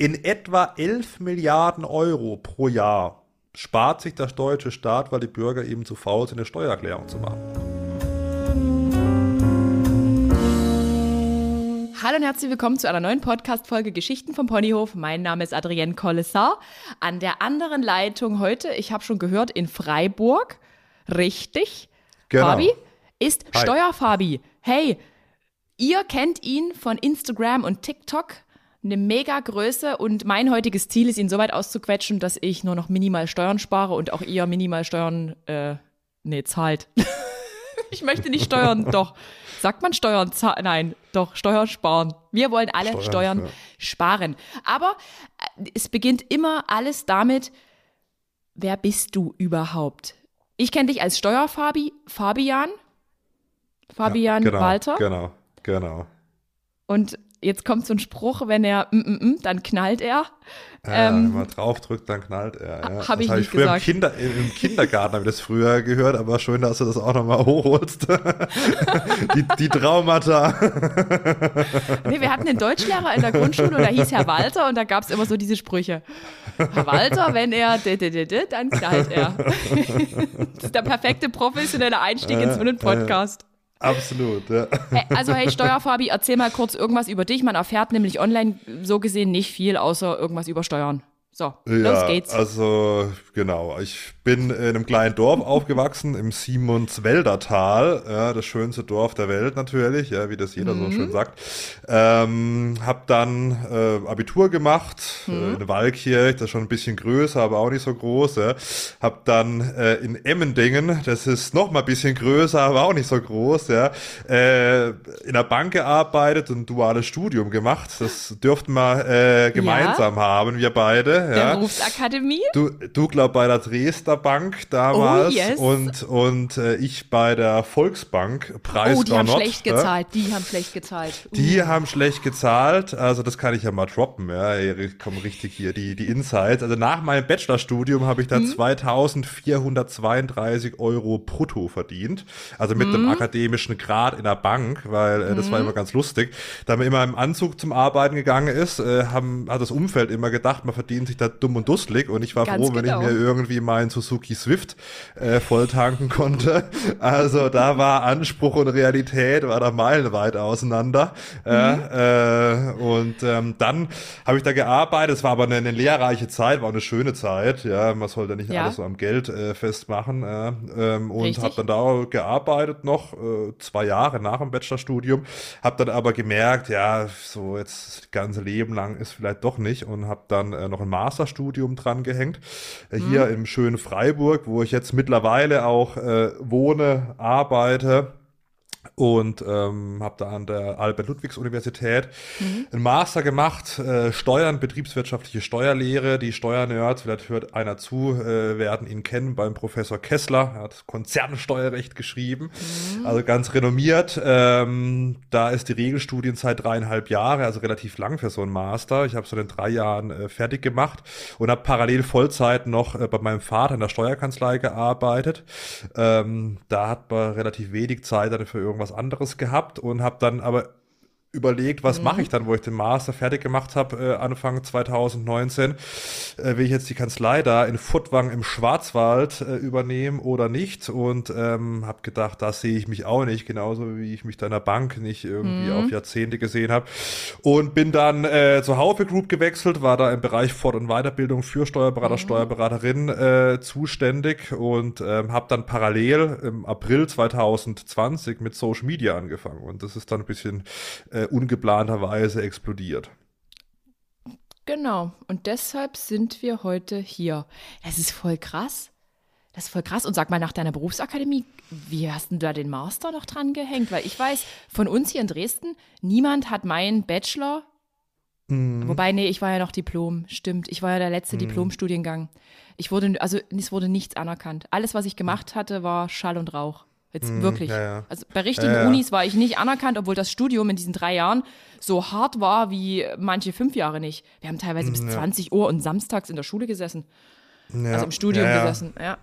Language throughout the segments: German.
In etwa 11 Milliarden Euro pro Jahr spart sich der deutsche Staat, weil die Bürger eben zu faul sind, eine Steuererklärung zu machen. Hallo und herzlich willkommen zu einer neuen Podcast-Folge Geschichten vom Ponyhof. Mein Name ist Adrienne Collessar. An der anderen Leitung heute, ich habe schon gehört, in Freiburg, richtig, Genau. Fabi, ist Hi. Steuerfabi. Hey, ihr kennt ihn von Instagram und TikTok. Eine mega Größe und mein heutiges Ziel ist, ihn so weit auszuquetschen, dass ich nur noch minimal Steuern spare und auch ihr minimal Steuern, äh, nee, zahlt. ich möchte nicht steuern, doch. Sagt man Steuern zahlen? Nein, doch, Steuern sparen. Wir wollen alle Steuern, Steuern, ja. sparen. Aber äh, es beginnt immer alles damit, wer bist du überhaupt? Ich kenne dich als Steuerfabi, Fabian. Fabian genau, Walter. Genau, genau. Und jetzt kommt so ein Spruch, wenn er mm, mm, mm, dann knallt er. Ja, Ähm, wenn man draufdrückt, dann knallt er. Ja. hab das ich hab nicht früher gesagt. Im, Kinder, im Kindergarten habe ich das früher gehört, aber schön, dass du das auch nochmal hochholst. die, die Traumata. Nee, wir hatten einen Deutschlehrer in der Grundschule und da hieß Herr Walter und da gab es immer so diese Sprüche. Herr Walter, wenn er dann knallt er. das ist der perfekte professionelle Einstieg in so einen Podcast. Absolut, ja. Also hey Steuerfabi, erzähl mal kurz irgendwas über dich. Man erfährt nämlich online so gesehen nicht viel, außer irgendwas über Steuern. So, los ja, geht's. Also, genau. Ich bin in einem kleinen Dorf aufgewachsen, im Simonswälder Tal. Ja, das schönste Dorf der Welt natürlich, ja, wie das jeder Mhm. so schön sagt. Ähm, hab dann äh, Abitur gemacht Mhm. äh, in Walkirch, das ist schon ein bisschen größer, aber auch nicht so groß. Ja. Hab dann äh, in Emmendingen, das ist noch mal ein bisschen größer, aber auch nicht so groß, ja, äh, in der Bank gearbeitet und ein duales Studium gemacht. Das dürften wir äh, gemeinsam haben, wir beide. Der Ja. Berufsakademie? Du, du glaub bei der Dresdner Bank damals Oh, yes. und, und äh, ich bei der Volksbank, Preis Oh, die haben Garnot, schlecht ja. gezahlt. Die haben schlecht gezahlt. Uh. Die haben schlecht gezahlt, also das kann ich ja mal droppen, ja, ich komme richtig hier, die, die Insights. Also nach meinem Bachelorstudium habe ich da Mhm. 2432 Euro brutto verdient, also mit Mhm. einem akademischen Grad in der Bank, weil äh, das war immer ganz lustig. Da man immer im Anzug zum Arbeiten gegangen ist, äh, haben, hat das Umfeld immer gedacht, man verdient sich da dumm und dusselig und ich war Ganz froh, wenn genau. ich mir irgendwie meinen Suzuki Swift äh, voll tanken konnte. Also da war Anspruch und Realität, war da meilenweit auseinander. Äh, äh, und ähm, dann habe ich da gearbeitet, es war aber eine, eine lehrreiche Zeit, war eine schöne Zeit. Ja, man sollte nicht Ja. alles so am Geld äh, festmachen. Äh, ähm, und habe dann da gearbeitet noch, äh, zwei Jahre nach dem Bachelorstudium. Habe dann aber gemerkt, ja, so jetzt das ganze Leben lang ist vielleicht doch nicht und habe dann äh, noch ein Masterstudium dran gehängt. Äh, hier im schönen Freiburg, wo ich jetzt mittlerweile auch äh, wohne, arbeite und ähm, habe da an der Albert-Ludwigs-Universität einen Master gemacht, äh, Steuern, betriebswirtschaftliche Steuerlehre. Die Steuernerds, vielleicht hört einer zu, äh, werden ihn kennen beim Professor Kessler. Er hat Konzernsteuerrecht geschrieben, also ganz renommiert. Ähm, da ist die Regelstudienzeit dreieinhalb Jahre, also relativ lang für so einen Master. Ich habe so in drei Jahren äh, fertig gemacht und habe parallel Vollzeit noch äh, bei meinem Vater in der Steuerkanzlei gearbeitet. Ähm, da hat man relativ wenig Zeit dann für irgendwas anderes gehabt und habe dann aber überlegt, was mache ich dann, wo ich den Master fertig gemacht habe, äh, Anfang 2019, äh, will ich jetzt die Kanzlei da in Furtwang im Schwarzwald äh, übernehmen oder nicht? Und ähm, habe gedacht, da sehe ich mich auch nicht, genauso wie ich mich da in der Bank nicht irgendwie auf Jahrzehnte gesehen habe und bin dann äh, zur Haufe Group gewechselt, war da im Bereich Fort- und Weiterbildung für Steuerberater, Steuerberaterin äh, zuständig und ähm, habe dann parallel im April 2020 mit Social Media angefangen. Und das ist dann ein bisschen äh, ungeplanterweise explodiert. Genau. Und deshalb sind wir heute hier. Das ist voll krass. Das ist voll krass. Und sag mal, nach deiner Berufsakademie, wie hast du da den Master noch dran gehängt? Weil ich weiß, von uns hier in Dresden, niemand hat meinen Bachelor. Wobei, nee, ich war ja noch Diplom, stimmt. Ich war ja der letzte Diplomstudiengang. Ich wurde, also es wurde nichts anerkannt. Alles, was ich gemacht hatte, war Schall und Rauch. Jetzt wirklich. ja, ja. Also bei richtigen Ja. Unis war ich nicht anerkannt, obwohl das Studium in diesen drei Jahren so hart war wie manche fünf Jahre nicht. Wir haben teilweise bis 20 Uhr und samstags in der Schule gesessen. Also im Studium ja, ja.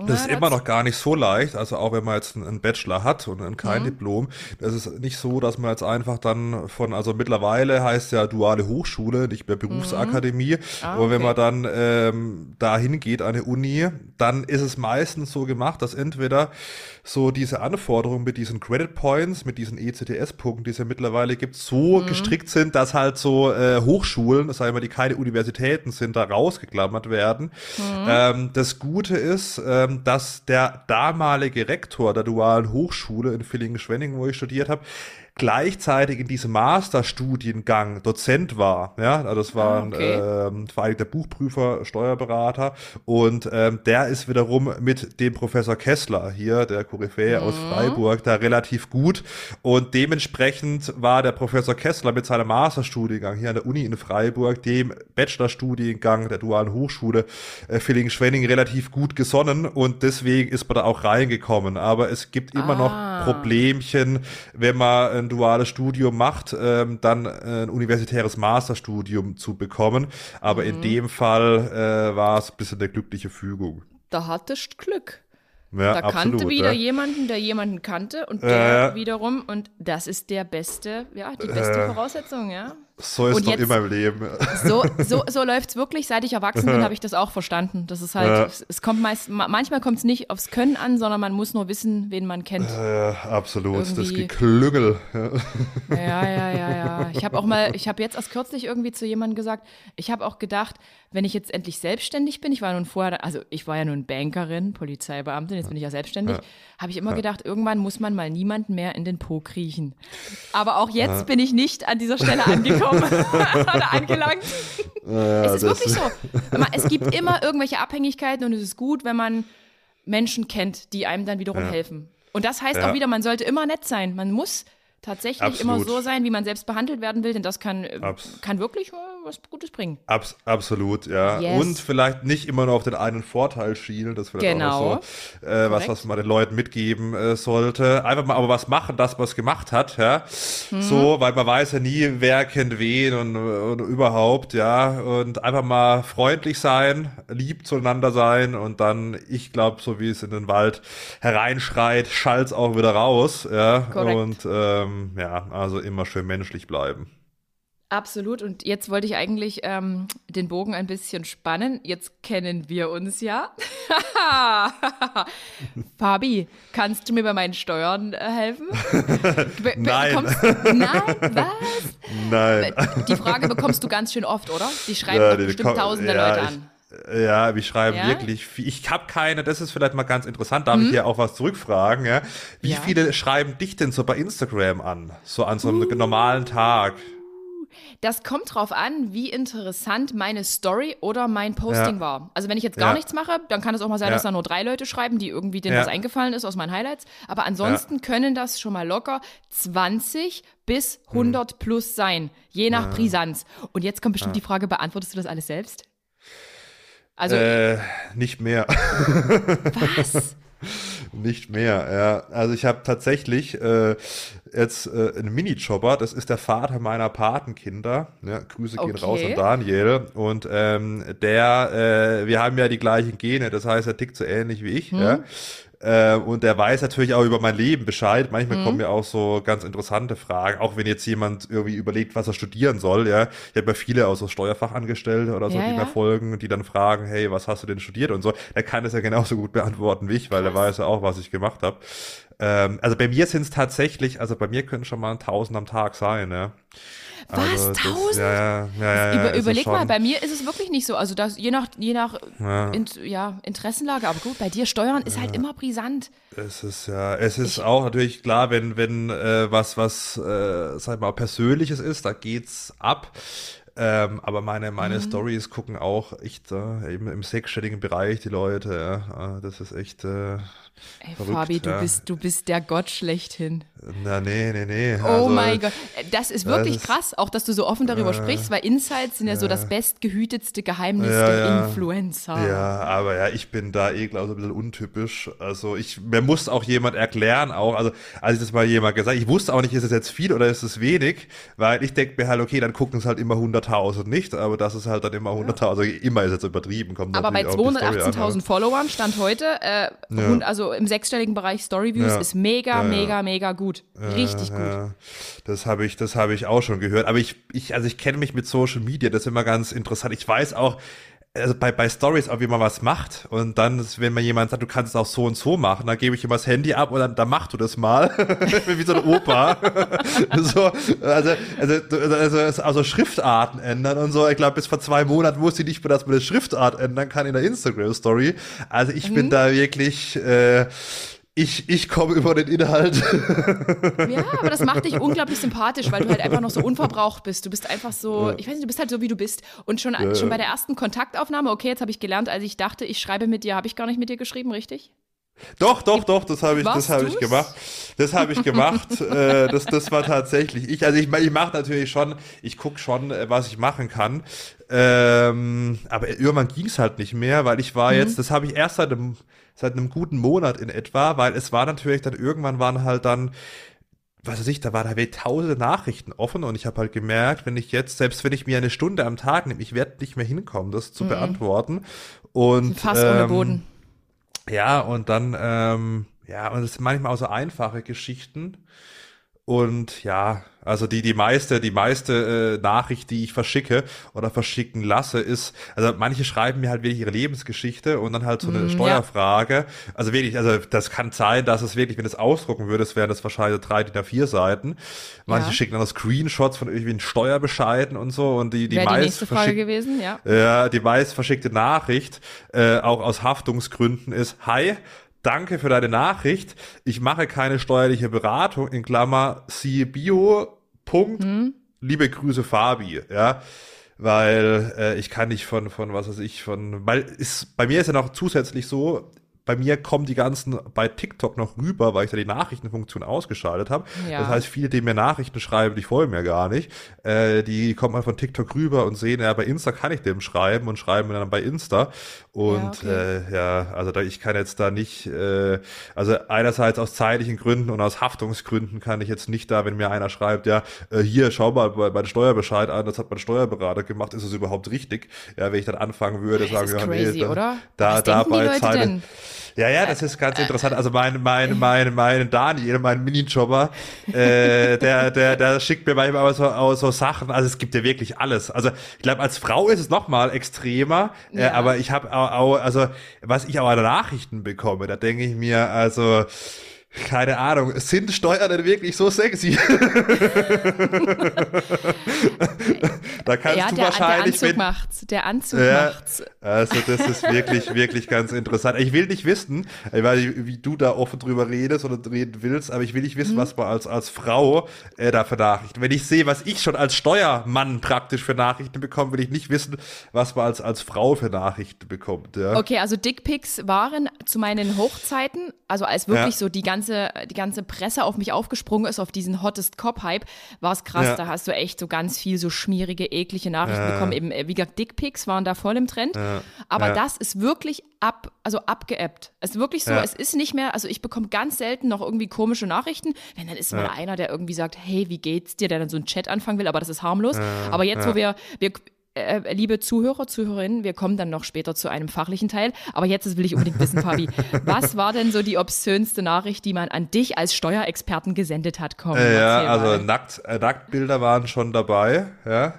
Ja. Das ist immer noch gar nicht so leicht. Also auch wenn man jetzt einen Bachelor hat und kein mhm. Diplom, das ist nicht so, dass man jetzt einfach dann von, also mittlerweile heißt ja duale Hochschule, nicht mehr Berufsakademie. Mhm. Ah, okay. Und wenn man dann ähm, dahin geht, eine Uni, dann ist es meistens so gemacht, dass entweder so diese Anforderungen mit diesen Credit Points, mit diesen ECTS-Punkten, die es ja mittlerweile gibt, so mhm. gestrickt sind, dass halt so äh, Hochschulen, das sagen wir, die keine Universitäten sind, da rausgeklammert werden. Mhm. Ähm, das Gute ist, ähm, dass der damalige Rektor der dualen Hochschule in Villingen-Schwenningen, wo ich studiert habe, gleichzeitig in diesem Masterstudiengang Dozent war. Ja, also das war ah, okay. ein ähm, vereinigter Buchprüfer, Steuerberater und ähm, der ist wiederum mit dem Professor Kessler hier, der Koryphäe mhm. aus Freiburg, da relativ gut und dementsprechend war der Professor Kessler mit seinem Masterstudiengang hier an der Uni in Freiburg, dem Bachelorstudiengang der Dualen Hochschule äh, Villingen-Schwenning relativ gut gesonnen und deswegen ist man da auch reingekommen. Aber es gibt immer ah. noch Problemchen, wenn man ein duales Studium macht, ähm, dann äh, ein universitäres Masterstudium zu bekommen. Aber mhm. in dem Fall äh, war es ein bisschen eine glückliche Fügung. Da hattest Glück. Ja, da kannte absolut, wieder ja. jemanden, der jemanden kannte und der äh, wiederum, und das ist der beste, ja, die beste äh, Voraussetzung, ja. So ist es doch immer im Leben. So, so, so läuft es wirklich. Seit ich erwachsen bin, habe ich das auch verstanden. Das ist halt, ja. es, es, kommt meist, manchmal kommt es nicht aufs Können an, sondern man muss nur wissen, wen man kennt. Ja, absolut. Irgendwie. Das Geklüngel. Ja, ja, ja, ja. Ich habe auch mal, ich habe jetzt erst kürzlich irgendwie zu jemandem gesagt, ich habe auch gedacht, wenn ich jetzt endlich selbstständig bin, ich war nun vorher, also ich war ja nun Bankerin, Polizeibeamtin, jetzt bin ich ja selbstständig, ja. habe ich immer gedacht, irgendwann muss man mal niemanden mehr in den Po kriechen. Aber auch jetzt bin ich nicht an dieser Stelle angekommen angekommen oder angelangt. Ja, es ist wirklich so. Es gibt immer irgendwelche Abhängigkeiten und es ist gut, wenn man Menschen kennt, die einem dann wiederum ja. helfen. Und das heißt ja. auch wieder, man sollte immer nett sein. Man muss tatsächlich Absolut. immer so sein, wie man selbst behandelt werden will, denn das kann, äh, kann wirklich was Gutes bringen. Abs absolut, ja. Yes. Und vielleicht nicht immer nur auf den einen Vorteil schielen, das vielleicht genau. auch so, äh, was, was man den Leuten mitgeben äh, sollte. Einfach mal aber was machen, das was gemacht hat, ja. Mhm. So, weil man weiß ja nie, wer kennt wen und, und überhaupt, ja. Und einfach mal freundlich sein, lieb zueinander sein und dann, ich glaube, so wie es in den Wald hereinschreit, schallt auch wieder raus, ja. Korrekt. Und ähm, ja, also immer schön menschlich bleiben. Absolut. Und jetzt wollte ich eigentlich ähm, den Bogen ein bisschen spannen. Jetzt kennen wir uns ja. Fabi, kannst du mir bei meinen Steuern äh, helfen? Be nein. Bekommst, nein, was? Nein. Die Frage bekommst du ganz schön oft, oder? Die schreiben ja, die bestimmt tausende ja, Leute an. Ja, wir schreiben ja? wirklich viel. Ich habe keine, das ist vielleicht mal ganz interessant, darf hm? ich dir auch was zurückfragen. Ja? Wie ja. viele schreiben dich denn so bei Instagram an? So an so einem uh. normalen Tag? Das kommt drauf an, wie interessant meine Story oder mein Posting ja. war. Also wenn ich jetzt gar ja. nichts mache, dann kann es auch mal sein, ja. dass da nur drei Leute schreiben, die irgendwie denen was eingefallen ist aus meinen Highlights. Aber ansonsten können das schon mal locker 20 bis 100 hm. plus sein, je nach Brisanz. Und jetzt kommt bestimmt die Frage, beantwortest du das alles selbst? Also äh, nicht mehr. Was? Nicht mehr, ja. Also ich habe tatsächlich äh, jetzt äh, einen Mini-Jobber, das ist der Vater meiner Patenkinder. Ja, Grüße gehen okay. raus an Daniel. Und ähm, der, äh, wir haben ja die gleichen Gene, das heißt, er tickt so ähnlich wie ich. Hm. Ja. Äh, und er weiß natürlich auch über mein Leben Bescheid. Manchmal mhm. kommen mir auch so ganz interessante Fragen, auch wenn jetzt jemand irgendwie überlegt, was er studieren soll. Ja, ich habe ja viele aus so Steuerfachangestellte oder so, ja, die ja. mir folgen, die dann fragen, hey, was hast du denn studiert und so. Der kann das ja genauso gut beantworten wie ich, weil Krass. er weiß ja auch, was ich gemacht habe. Ähm, also bei mir sind es tatsächlich, also bei mir können schon mal ein Tausend am Tag sein. Ja. Was? Also, tausend? Ja, ja, ja, ja, Über, überleg mal, bei mir ist es wirklich nicht so. Also das, je nach, je nach in, ja, Interessenlage, aber gut, bei dir Steuern ist halt immer brisant. Es ist ja, es ist ich, auch natürlich klar, wenn, wenn äh, was, was, äh, sag mal, Persönliches ist, da geht's ab. Ähm, aber meine, meine mhm. Stories gucken auch echt äh, eben im sechsstelligen Bereich die Leute. Ja. Äh, das ist echt. Äh, Ey, verrückt, Fabi, du, bist, du bist der Gott schlechthin. Na, nee, nee, nee. Oh also, mein Gott. Das ist wirklich das krass, auch dass du so offen darüber äh, sprichst, weil Insights sind ja, so das bestgehütetste Geheimnis ja, der Influencer. Ja, aber ja, ich bin da eh, glaube ich, ein bisschen untypisch. Also ich, mir muss auch jemand erklären, auch, also als ich das mal jemand gesagt ich wusste auch nicht, ist es jetzt viel oder ist es wenig, weil ich denke mir halt, okay, dann gucken es halt immer 100.000 200.000 nicht, aber das ist halt dann immer 100.000, also immer ist jetzt übertrieben. Kommt Aber bei natürlich auch die Story an, 218.000 Followern stand heute, äh, Ja. Im sechsstelligen Bereich Storyviews, Ja. ist mega, Ja, mega, mega gut. Richtig gut. Das habe ich, das habe ich auch schon gehört. Aber ich, ich, also ich kenne mich mit Social Media, das ist immer ganz interessant. Ich weiß auch, also bei, bei Stories auch, wie man was macht. Und dann, ist, wenn mir jemand sagt, du kannst es auch so und so machen, dann gebe ich ihm das Handy ab und dann, dann mach du das mal. wie so ein Opa. so, also, also, also, also Schriftarten ändern und so. Ich glaube, bis vor zwei Monaten wusste ich nicht mehr, dass man eine Schriftart ändern kann in der Instagram-Story. Also ich Mhm. bin da wirklich, äh, ich, ich komme über den Inhalt. Ja, aber das macht dich unglaublich sympathisch, weil du halt einfach noch so unverbraucht bist. Du bist einfach so, ich weiß nicht, du bist halt so, wie du bist. Und schon, schon bei der ersten Kontaktaufnahme, okay, jetzt habe ich gelernt, als ich dachte, ich schreibe mit dir, habe ich gar nicht mit dir geschrieben, richtig? Doch, doch, doch, das habe ich, habe ich gemacht. Das habe ich gemacht. äh, das, das war tatsächlich ich. Also ich, ich mache natürlich schon, ich guck schon, äh, was ich machen kann. Ähm, aber irgendwann ging es halt nicht mehr, weil ich war jetzt, das habe ich erst seit einem, seit einem guten Monat in etwa, weil es war natürlich dann irgendwann waren halt dann was weiß ich, da waren da wirklich tausende Nachrichten offen und ich habe halt gemerkt, wenn ich jetzt, selbst wenn ich mir eine Stunde am Tag nehme, ich werde nicht mehr hinkommen, das zu beantworten. Und Ein Fass ohne ähm, Boden. ja, und dann, ähm, ja, und es sind manchmal auch so einfache Geschichten. Und ja, also die, die meiste, die meiste äh, Nachricht, die ich verschicke oder verschicken lasse, ist, also manche schreiben mir halt wirklich ihre Lebensgeschichte und dann halt so eine Mm, ja. Steuerfrage. Also wirklich, also das kann sein, dass es wirklich, wenn du es ausdrucken würdest, wären das wahrscheinlich drei DIN A4 Seiten. Manche Ja. schicken dann noch Screenshots von irgendwelchen Steuerbescheiden und so und die, die Wäre die meist nächste Frage gewesen, ja. ja, die meist verschickte Nachricht, äh, auch aus Haftungsgründen, ist, hi, danke für deine Nachricht. Ich mache keine steuerliche Beratung, in Klammer, siehe Bio, Punkt, liebe Grüße Fabi, ja. Weil äh, ich kann nicht von, von, was weiß ich, von, weil ist, bei mir ist ja noch zusätzlich so, bei mir kommen die ganzen bei TikTok noch rüber, weil ich da die Nachrichtenfunktion ausgeschaltet habe. Ja. Das heißt, viele, die mir Nachrichten schreiben, die folgen mir gar nicht, äh, die kommen mal von TikTok rüber und sehen, ja, bei Insta kann ich dem schreiben und schreiben mir dann bei Insta. Und Ja, okay. äh, ja, also da, ich kann jetzt da nicht, äh, also einerseits aus zeitlichen Gründen und aus Haftungsgründen kann ich jetzt nicht da, wenn mir einer schreibt, ja, äh, hier, schau mal bei, bei den Steuerbescheid an, das hat mein Steuerberater gemacht, ist es überhaupt richtig? Ja, wenn ich dann anfangen würde, Das sagen wir, nee, da, oder? Da, da bei denn? Ja, ja, das ist ganz interessant. Also mein, mein, mein, mein Daniel, mein Minijobber, äh, der, der, der schickt mir manchmal so, so Sachen. Also es gibt ja wirklich alles. Also ich glaube, als Frau ist es noch mal extremer. Äh, Ja. aber ich habe auch, also was ich auch an Nachrichten bekomme, da denke ich mir, also keine Ahnung, sind Steuern denn wirklich so sexy? da kannst ja, du der, der wahrscheinlich, Anzug wenn, macht's. Der Anzug Ja. macht's. also das ist wirklich, wirklich ganz interessant. Ich will nicht wissen, nicht, wie du da offen drüber redest oder reden willst, aber ich will nicht wissen, was man als, als Frau äh, da für Nachrichten. Wenn ich sehe, was ich schon als Steuermann praktisch für Nachrichten bekomme, will ich nicht wissen, was man als, als Frau für Nachrichten bekommt. Ja. Okay, also Dickpics waren zu meinen Hochzeiten, also als wirklich so die ganze, die ganze Presse auf mich aufgesprungen ist, auf diesen Hottest Cop-Hype, war es krass. Ja. Da hast du echt so ganz viel so schmierige, eklige Nachrichten Ja. bekommen. Eben, äh, wie gesagt, Dickpics waren da voll im Trend. Aber Ja. das ist wirklich ab, also abgeebbt. Es ist wirklich so, es ist nicht mehr, also ich bekomme ganz selten noch irgendwie komische Nachrichten. Wenn dann ist mal einer, der irgendwie sagt, hey, wie geht's dir, der dann so einen Chat anfangen will, aber das ist harmlos. aber jetzt, wo wir, wir äh, liebe Zuhörer, Zuhörerinnen, wir kommen dann noch später zu einem fachlichen Teil. Aber jetzt will ich unbedingt wissen, Fabi, was war denn so die obszönste Nachricht, die man an dich als Steuerexperten gesendet hat? Komm, Äh, ja, also. Nackt, äh, Nacktbilder waren schon dabei, ja.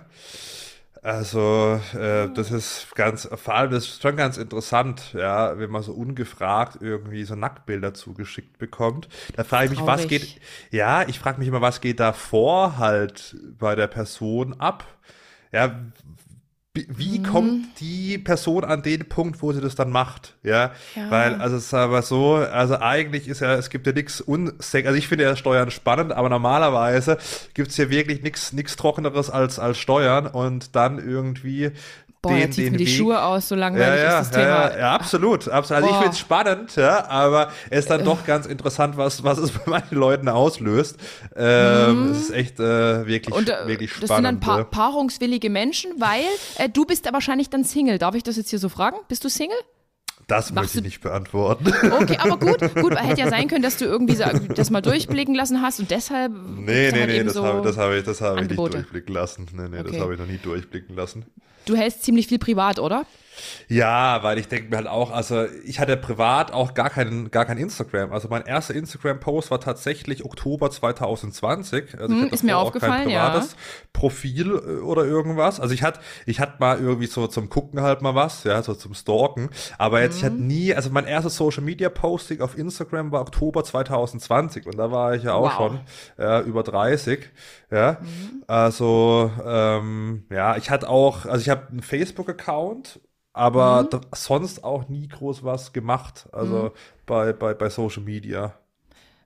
Also, äh, das ist ganz, vor allem, das ist schon ganz interessant, ja, wenn man so ungefragt irgendwie so Nacktbilder zugeschickt bekommt. Da frage ich mich, was Traurig. geht, ja, ich frage mich immer, was geht davor halt bei der Person ab? Ja, wie, Mhm. kommt die Person an den Punkt, wo sie das dann macht? Ja, Ja. weil, also es ist aber so, also eigentlich ist ja, es gibt ja nichts unsex, also ich finde ja Steuern spannend, aber normalerweise gibt's hier wirklich nichts nichts Trockeneres als, als Steuern und dann irgendwie Boah, den, jetzt den mir die Weg, Schuhe aus, so ja, langweilig ja, ist das Thema. ja, ja, absolut, absolut. Also ich Boah. finde es spannend, ja, aber es ist dann doch ganz interessant, was, was es bei manchen Leuten auslöst. Ähm, Es ist echt äh, wirklich, Und äh, wirklich das sind dann spannend. pa ja. paarungswillige Menschen, weil äh, du bist ja wahrscheinlich dann Single. Darf ich das jetzt hier so fragen? Bist du Single? Das möchte ich nicht beantworten. Okay, aber gut, gut, hätte ja sein können, dass du irgendwie das mal durchblicken lassen hast und deshalb. Nee, nee, halt nee, das so habe das ich, das ich nicht durchblicken lassen. Nee, nee, okay. das habe ich noch nie durchblicken lassen. Du hältst ziemlich viel privat, oder? Ja, weil ich denke mir halt auch, also ich hatte privat auch gar keinen, gar kein Instagram. Also mein erster Instagram-Post war tatsächlich Oktober 2020. Also hm, ist mir aufgefallen, kein privates ja. Profil äh, oder irgendwas. Also ich hatte, ich hatte mal irgendwie so zum Gucken halt mal was, ja, so zum Stalken. Aber jetzt, hm. ich hatte nie, also mein erstes Social Media Posting auf Instagram war Oktober 2020 und da war ich ja auch wow. schon ja, über 30. Ja, mhm. also ähm, ja, ich hatte auch, also ich habe einen Facebook-Account aber mhm. sonst auch nie groß was gemacht, also mhm. bei, bei, bei Social Media.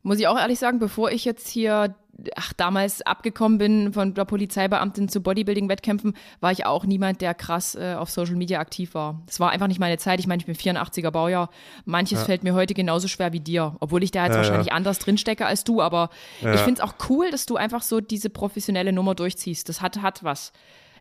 Muss ich auch ehrlich sagen, bevor ich jetzt hier, ach, damals abgekommen bin von der Polizeibeamtin zu Bodybuilding-Wettkämpfen, war ich auch niemand, der krass äh, auf Social Media aktiv war. Es war einfach nicht meine Zeit. Ich meine, ich bin 84er Baujahr. Manches ja. fällt mir heute genauso schwer wie dir, obwohl ich da jetzt ja, wahrscheinlich ja. anders drinstecke als du. Aber ich finde es auch cool, dass du einfach so diese professionelle Nummer durchziehst. Das hat, hat was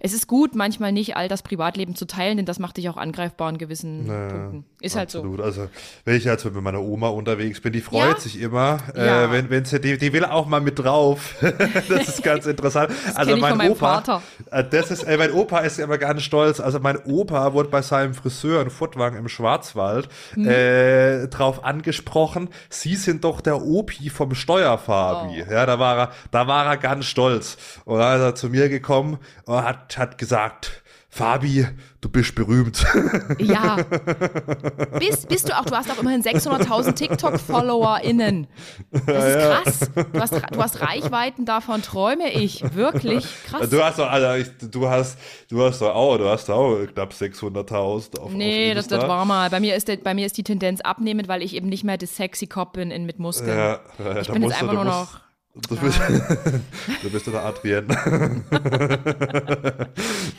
es ist gut, manchmal nicht all das Privatleben zu teilen, denn das macht dich auch angreifbar in gewissen naja, Punkten. Ist absolut. halt so. Also, wenn ich jetzt mit meiner Oma unterwegs bin, die freut ja? sich immer. Äh, ja. wenn, wenn sie, die, die will auch mal mit drauf. das ist ganz interessant. also, mein Opa. Äh, das ist, äh, mein Opa ist immer ganz stolz. Also, mein Opa wurde bei seinem Friseur in Furtwangen im Schwarzwald hm. äh, drauf angesprochen. Sie sind doch der Opi vom Steuerfabi. Oh. Ja, da war er, da war er ganz stolz. Und dann ist er zu mir gekommen und hat hat, gesagt, Fabi, du bist berühmt. Ja. Bist, bist du auch, du hast auch immerhin 600.000 TikTok-FollowerInnen. Das ist krass. Du hast, du hast Reichweiten, davon träume ich. Wirklich krass. Du hast doch, Alter, ich, du hast, du hast doch auch, du hast auch knapp 600.000 auf Nee, auf das, das war mal. Bei mir, ist der, bei mir ist die Tendenz abnehmend, weil ich eben nicht mehr das sexy Cop bin in, mit Muskeln. Ja, ja, ich bin jetzt einfach nur noch Du bist, du bist doch Adrian.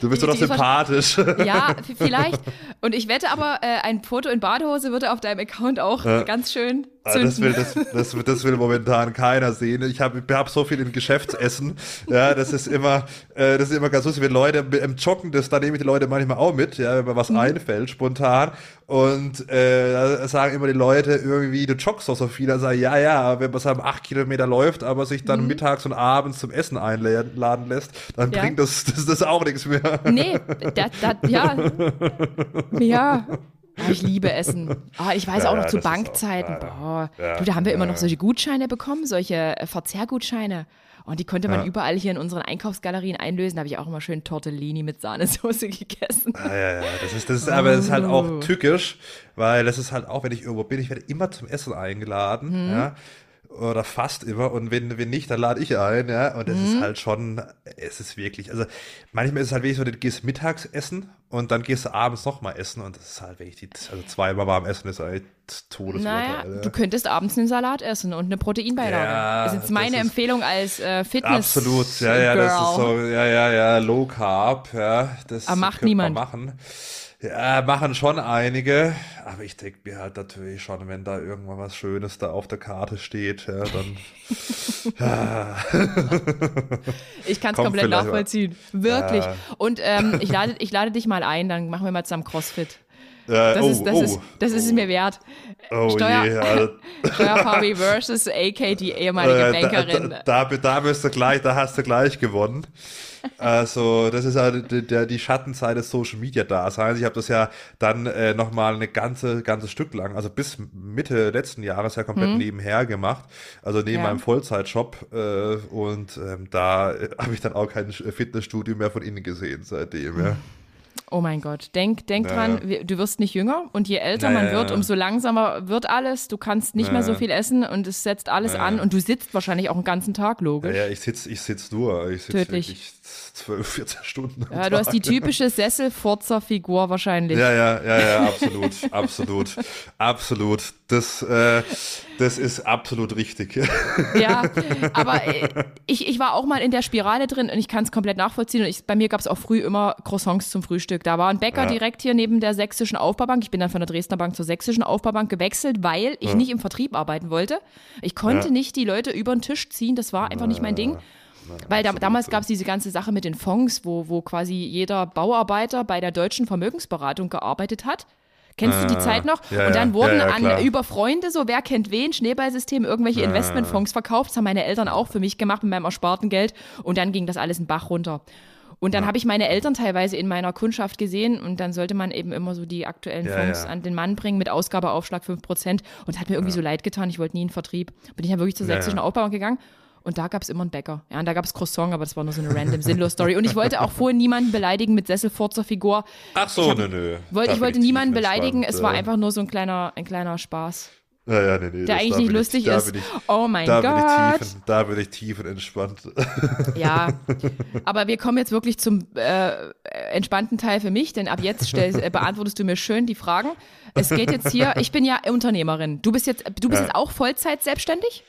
du bist doch sympathisch. Ja, vielleicht. Und ich wette aber, äh, ein Foto in Badehose würde auf deinem Account auch ja. ganz schön Ah, das will, das, das, das, will momentan keiner sehen. Ich habe ich hab so viel im Geschäftsessen. Ja, das ist immer, äh, das ist immer ganz lustig, wenn Leute im Joggen, das, da nehme ich die Leute manchmal auch mit, ja, wenn mir was mhm. einfällt, spontan. Und äh, da sagen immer die Leute irgendwie, du joggst doch so viel. Dann sage ich, ja, ja, wenn man so acht Kilometer läuft, aber sich dann mhm. mittags und abends zum Essen einladen lässt, dann ja. bringt das, das, das auch nichts mehr. Nee, das, das, ja. Ja. Oh, ich liebe Essen. Oh, ich weiß ja, auch noch zu Bankzeiten. Auch, boah. Ja, du, da haben wir immer noch solche Gutscheine bekommen, solche äh, Verzehrgutscheine. Und die konnte man überall hier in unseren Einkaufsgalerien einlösen. Da habe ich auch immer schön Tortellini mit Sahnesoße gegessen. Ja, ja, ja. Das ist, das ist, aber das ist halt auch tückisch, weil das ist halt auch, wenn ich irgendwo bin, ich werde immer zum Essen eingeladen. Mhm. Ja oder fast immer und wenn, wenn nicht, dann lade ich ein, ja, und es mhm. ist halt schon, es ist wirklich, also manchmal ist es halt wirklich so, du gehst mittags essen und dann gehst du abends nochmal essen und das ist halt wirklich, die, also zweimal warm essen ist halt Todesurteil. Naja, ja. du könntest abends einen Salat essen und eine Proteinbeilage. Ja, das ist jetzt meine ist Empfehlung als äh, Fitness. Absolut, ja, ja, Girl. das ist so, ja, ja, ja, Low Carb, ja, das Aber macht niemand. machen. Ja, machen schon einige, aber ich denke mir halt natürlich schon, wenn da irgendwann was Schönes da auf der Karte steht, ja, dann. ja. ich kann es komplett nachvollziehen. Wirklich. Ja. Und ähm, ich, lade, ich lade dich mal ein, dann machen wir mal zusammen CrossFit. Das, oh, ist, das, oh, ist, das oh. ist es mir wert. Oh Steuer, yeah. Steuerfabi versus AK, die ehemalige Bankerin. Da, da, da, bist du gleich, da hast du gleich gewonnen. Also, das ist halt die, die, Schattenseite des Social Media Daseins. Ich habe das ja dann äh, nochmal eine ganze, ganze Stück lang, also bis Mitte letzten Jahres ja komplett mhm. nebenher gemacht. Also neben ja. meinem Vollzeitjob. Äh, und ähm, da äh, habe ich dann auch kein Fitnessstudio mehr von innen gesehen seitdem, ja. Oh mein Gott, denk, denk naja. dran, du wirst nicht jünger und je älter naja. man wird, umso langsamer wird alles. Du kannst nicht naja. mehr so viel essen und es setzt alles an und du sitzt wahrscheinlich auch einen ganzen Tag, logisch. Ja, ich sitze ich sitz nur. Ich sitze wirklich 12, 14 Stunden. Ja, du hast die typische Sesselfurzer-Figur wahrscheinlich. Ja, ja, ja, ja, absolut, absolut, absolut. Das, äh, das ist absolut richtig. Ja, aber äh, ich, ich war auch mal in der Spirale drin und ich kann es komplett nachvollziehen. Und ich, bei mir gab es auch früh immer Croissants zum Frühstück. Da war ein Bäcker ja. direkt hier neben der sächsischen Aufbaubank. Ich bin dann von der Dresdner Bank zur sächsischen Aufbaubank gewechselt, weil ich ja. nicht im Vertrieb arbeiten wollte. Ich konnte ja. nicht die Leute über den Tisch ziehen. Das war einfach nicht mein Ding. Weil da, damals gab es diese ganze Sache mit den Fonds, wo, wo quasi jeder Bauarbeiter bei der deutschen Vermögensberatung gearbeitet hat Kennst du die Ah, Zeit noch? ja, und dann wurden ja, ja, an über Freunde so, wer kennt wen, Schneeballsystem, irgendwelche Investmentfonds verkauft. Das haben meine Eltern auch für mich gemacht mit meinem ersparten Geld. Und dann ging das alles in Bach runter. Und dann habe ich meine Eltern teilweise in meiner Kundschaft gesehen und dann sollte man eben immer so die aktuellen Ja, Fonds ja. an den Mann bringen mit Ausgabeaufschlag 5% und hat mir irgendwie so leid getan, ich wollte nie in den Vertrieb. Bin ich dann wirklich zur Ja, sächsischen ja. Aufbauung gegangen und da gab es immer einen Bäcker. Ja, und da gab es Croissant, aber das war nur so eine random, sinnlos Story. Und ich wollte auch vorhin niemanden beleidigen mit Sesselfurzer-Figur. Ach so, hab- nö, nö. Wollte, Da ich wollte niemanden beleidigen, es war äh. einfach nur so ein kleiner, ein kleiner Spaß, Ja, ja, nee, nee, der eigentlich nicht bin lustig ich, ist. Bin ich, oh mein da bin ich Gott. tiefen, da bin ich tiefenentspannt. Ja, aber wir kommen jetzt wirklich zum äh, entspannten Teil für mich, denn ab jetzt stell, äh, beantwortest du mir schön die Fragen. Es geht jetzt hier, ich bin ja Unternehmerin. Du bist jetzt, du bist Ja. jetzt auch Vollzeit selbstständig?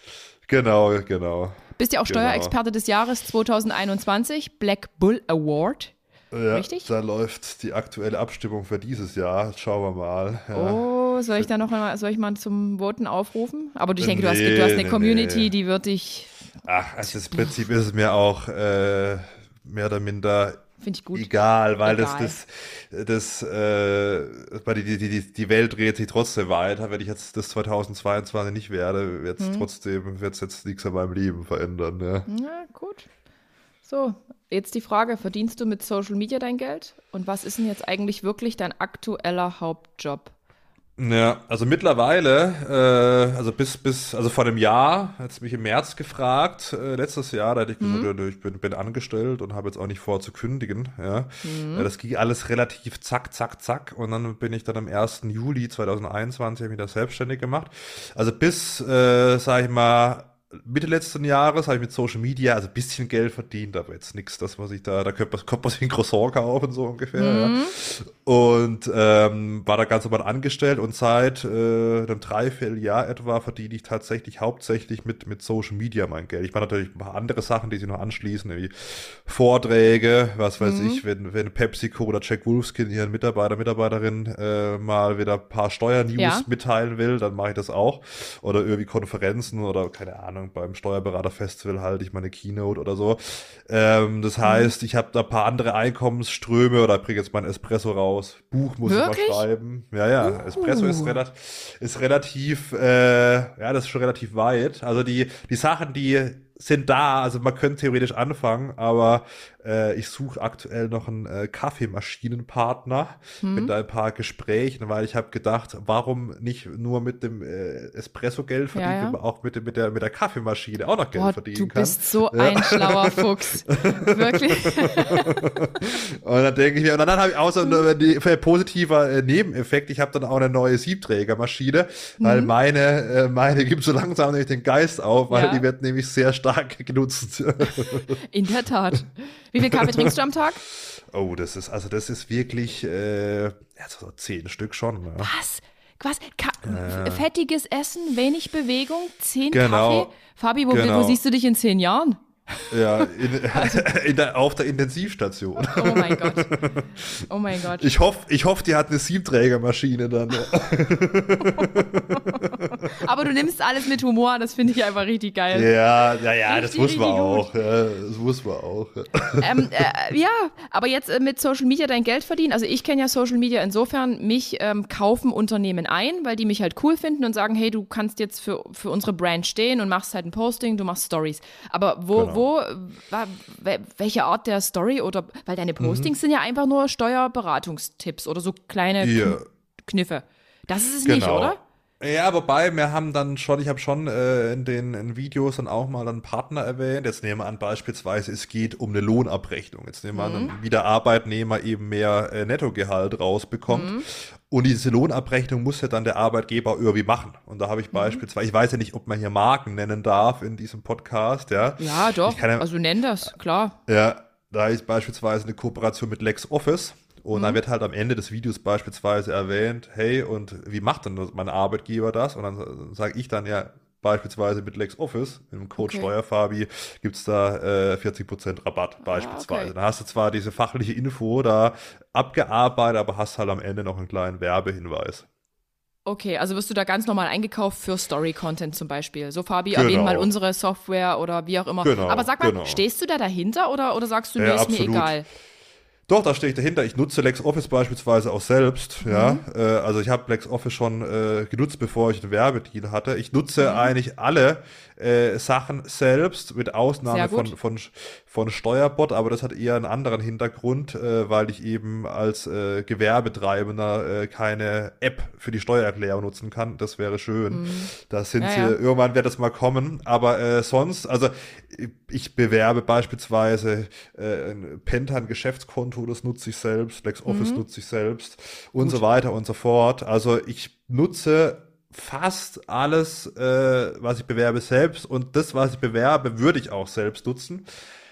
genau, genau. Bist ja auch Genau. Steuerexperte des Jahres 2021, Black Bull Award. Ja, Richtig? Da läuft die aktuelle Abstimmung für dieses Jahr. Schauen wir mal. Ja. Oh, soll ich da noch mal, soll ich mal zum Voten aufrufen? Aber ich denke, du hast, Nee, du hast eine nee, Community, nee. die wird dich, Ach, also das Prinzip ist es mir auch äh, mehr oder minder finde ich gut. egal, weil Egal. das, das, das äh, die, die, die, die Welt dreht sich trotzdem weiter. Wenn ich jetzt das 2022 nicht werde, wird es trotzdem, wird es jetzt nichts an meinem Leben verändern. Ja. Ja, gut. So, jetzt die Frage, verdienst du mit Social Media dein Geld? Und was ist denn jetzt eigentlich wirklich dein aktueller Hauptjob? Ja, also mittlerweile, äh, also bis, bis, also vor einem Jahr, hat es mich im März gefragt, äh, letztes Jahr, da hätte ich gesagt, Mhm. ja, ich bin, bin angestellt und habe jetzt auch nicht vor zu kündigen. Ja. Ja, das ging alles relativ zack, zack, zack. Und dann bin ich dann am 1. Juli 2021 hab ich mich da selbstständig gemacht. Also bis, äh, sag ich mal, Mitte letzten Jahres habe ich mit Social Media also ein bisschen Geld verdient, aber jetzt nichts, dass man sich da, da könnte man, kommt man sich ein Croissant kaufen, so ungefähr. Ja. Und ähm, war da ganz normal angestellt und seit äh, einem Dreivierteljahr etwa verdiene ich tatsächlich hauptsächlich mit, mit Social Media mein Geld. Ich mache natürlich ein paar andere Sachen, die sich noch anschließen, wie Vorträge, was weiß ich, wenn, wenn PepsiCo oder Jack Wolfskin ihren Mitarbeiter, Mitarbeiterin äh, mal wieder ein paar Steuernews Ja. mitteilen will, dann mache ich das auch. Oder irgendwie Konferenzen oder keine Ahnung, beim Steuerberaterfestival halte ich meine Keynote oder so. Ähm, das heißt, ich habe da ein paar andere Einkommensströme oder bringe jetzt mein Espresso raus. Buch muss Wirklich? ich mal schreiben. Ja, ja, Espresso ist, Uh. relat ist relativ, äh, ja, das ist schon relativ weit. Also die, die Sachen, die sind da, also man könnte theoretisch anfangen, aber äh, ich suche aktuell noch einen äh, Kaffeemaschinenpartner Hm. mit ein paar Gesprächen, weil ich habe gedacht, warum nicht nur mit dem äh, Espresso Geld verdienen, Ja, ja. wenn man auch mit, dem- mit, der, mit der Kaffeemaschine auch noch Geld Boah, verdienen du kann. bist so ein schlauer Fuchs. Wirklich. Und dann denke ich mir, und dann habe ich so ein die- positiver äh, Nebeneffekt. Ich habe dann auch eine neue Siebträgermaschine, weil meine, äh, meine gibt so langsam nämlich den Geist auf, weil Ja. die wird nämlich sehr stark genutzt. In der Tat. Wie viel Kaffee trinkst du am Tag? oh, das ist, also das ist wirklich, äh, ja, so zehn Stück schon. Ne? Was? Was? Ka Fettiges Essen, wenig Bewegung, zehn Genau. Kaffee? Fabi, wo, Genau. wo siehst du dich in zehn Jahren? Ja, in, in der, auf der Intensivstation. Oh mein Gott. Oh mein Gott. Ich hoffe, ich hoff, die hat eine Siebträgermaschine dann. Aber du nimmst alles mit Humor, das finde ich einfach richtig geil. Ja, ja, ja, das muss auch. Ja, das muss man auch. ähm, äh, ja, aber jetzt äh, mit Social Media dein Geld verdienen. Also ich kenne ja Social Media insofern, mich ähm, kaufen Unternehmen ein, weil die mich halt cool finden und sagen, hey, du kannst jetzt für, für unsere Brand stehen und machst halt ein Posting, du machst Stories. Aber wo, Genau. Wo, welche Art der Story oder, weil deine Mhm. Postings sind ja einfach nur Steuerberatungstipps oder so kleine Ja. Kn Kniffe. Das ist es nicht, Genau. oder? Ja, wobei wir haben dann schon, ich habe schon äh, in den in Videos dann auch mal einen Partner erwähnt. Jetzt nehmen wir an beispielsweise, es geht um eine Lohnabrechnung. Jetzt nehmen wir an, wie der Arbeitnehmer eben mehr äh, Nettogehalt rausbekommt. Und diese Lohnabrechnung muss ja dann der Arbeitgeber irgendwie machen. Und da habe ich beispielsweise, ich weiß ja nicht, ob man hier Marken nennen darf in diesem Podcast, ja. Ja, doch. Ja- also nenn das, klar. Ja, da ist beispielsweise eine Kooperation mit LexOffice. Und Mhm. dann wird halt am Ende des Videos beispielsweise erwähnt, hey, und wie macht denn mein Arbeitgeber das? Und dann sage ich dann ja beispielsweise mit LexOffice, mit dem Code Okay. Ah, Steuerfabi, gibt's da äh, 40% Rabatt beispielsweise. okay. Dann hast du zwar diese fachliche Info da abgearbeitet, aber hast halt am Ende noch einen kleinen Werbehinweis. Okay, also wirst du da ganz normal eingekauft für Story-Content zum Beispiel. So, Fabi, Genau. erwähnen mal unsere Software oder wie auch immer. Genau, Aber sag mal, genau. stehst du da dahinter oder, oder sagst du, nee, Ja, ist mir absolut. egal? Doch, da stehe ich dahinter. Ich nutze LexOffice beispielsweise auch selbst. Mhm. Ja, äh, also ich habe LexOffice schon äh, genutzt, bevor ich einen Werbedeal hatte. Ich nutze mhm. eigentlich alle äh, Sachen selbst, mit Ausnahme von, von, von Steuerbot, aber das hat eher einen anderen Hintergrund, äh, weil ich eben als äh, Gewerbetreibender äh, keine App für die Steuererklärung nutzen kann. Das wäre schön. Mhm. Da sind ja, sie, ja. irgendwann wird das mal kommen. Aber äh, sonst, also ich bewerbe beispielsweise äh, ein Pentan-Geschäftskonto, das nutze ich selbst, LexOffice mhm. nutze ich selbst und Gut. so weiter und so fort. Also ich nutze fast alles, äh, was ich bewerbe, selbst. Und das, was ich bewerbe, würde ich auch selbst nutzen.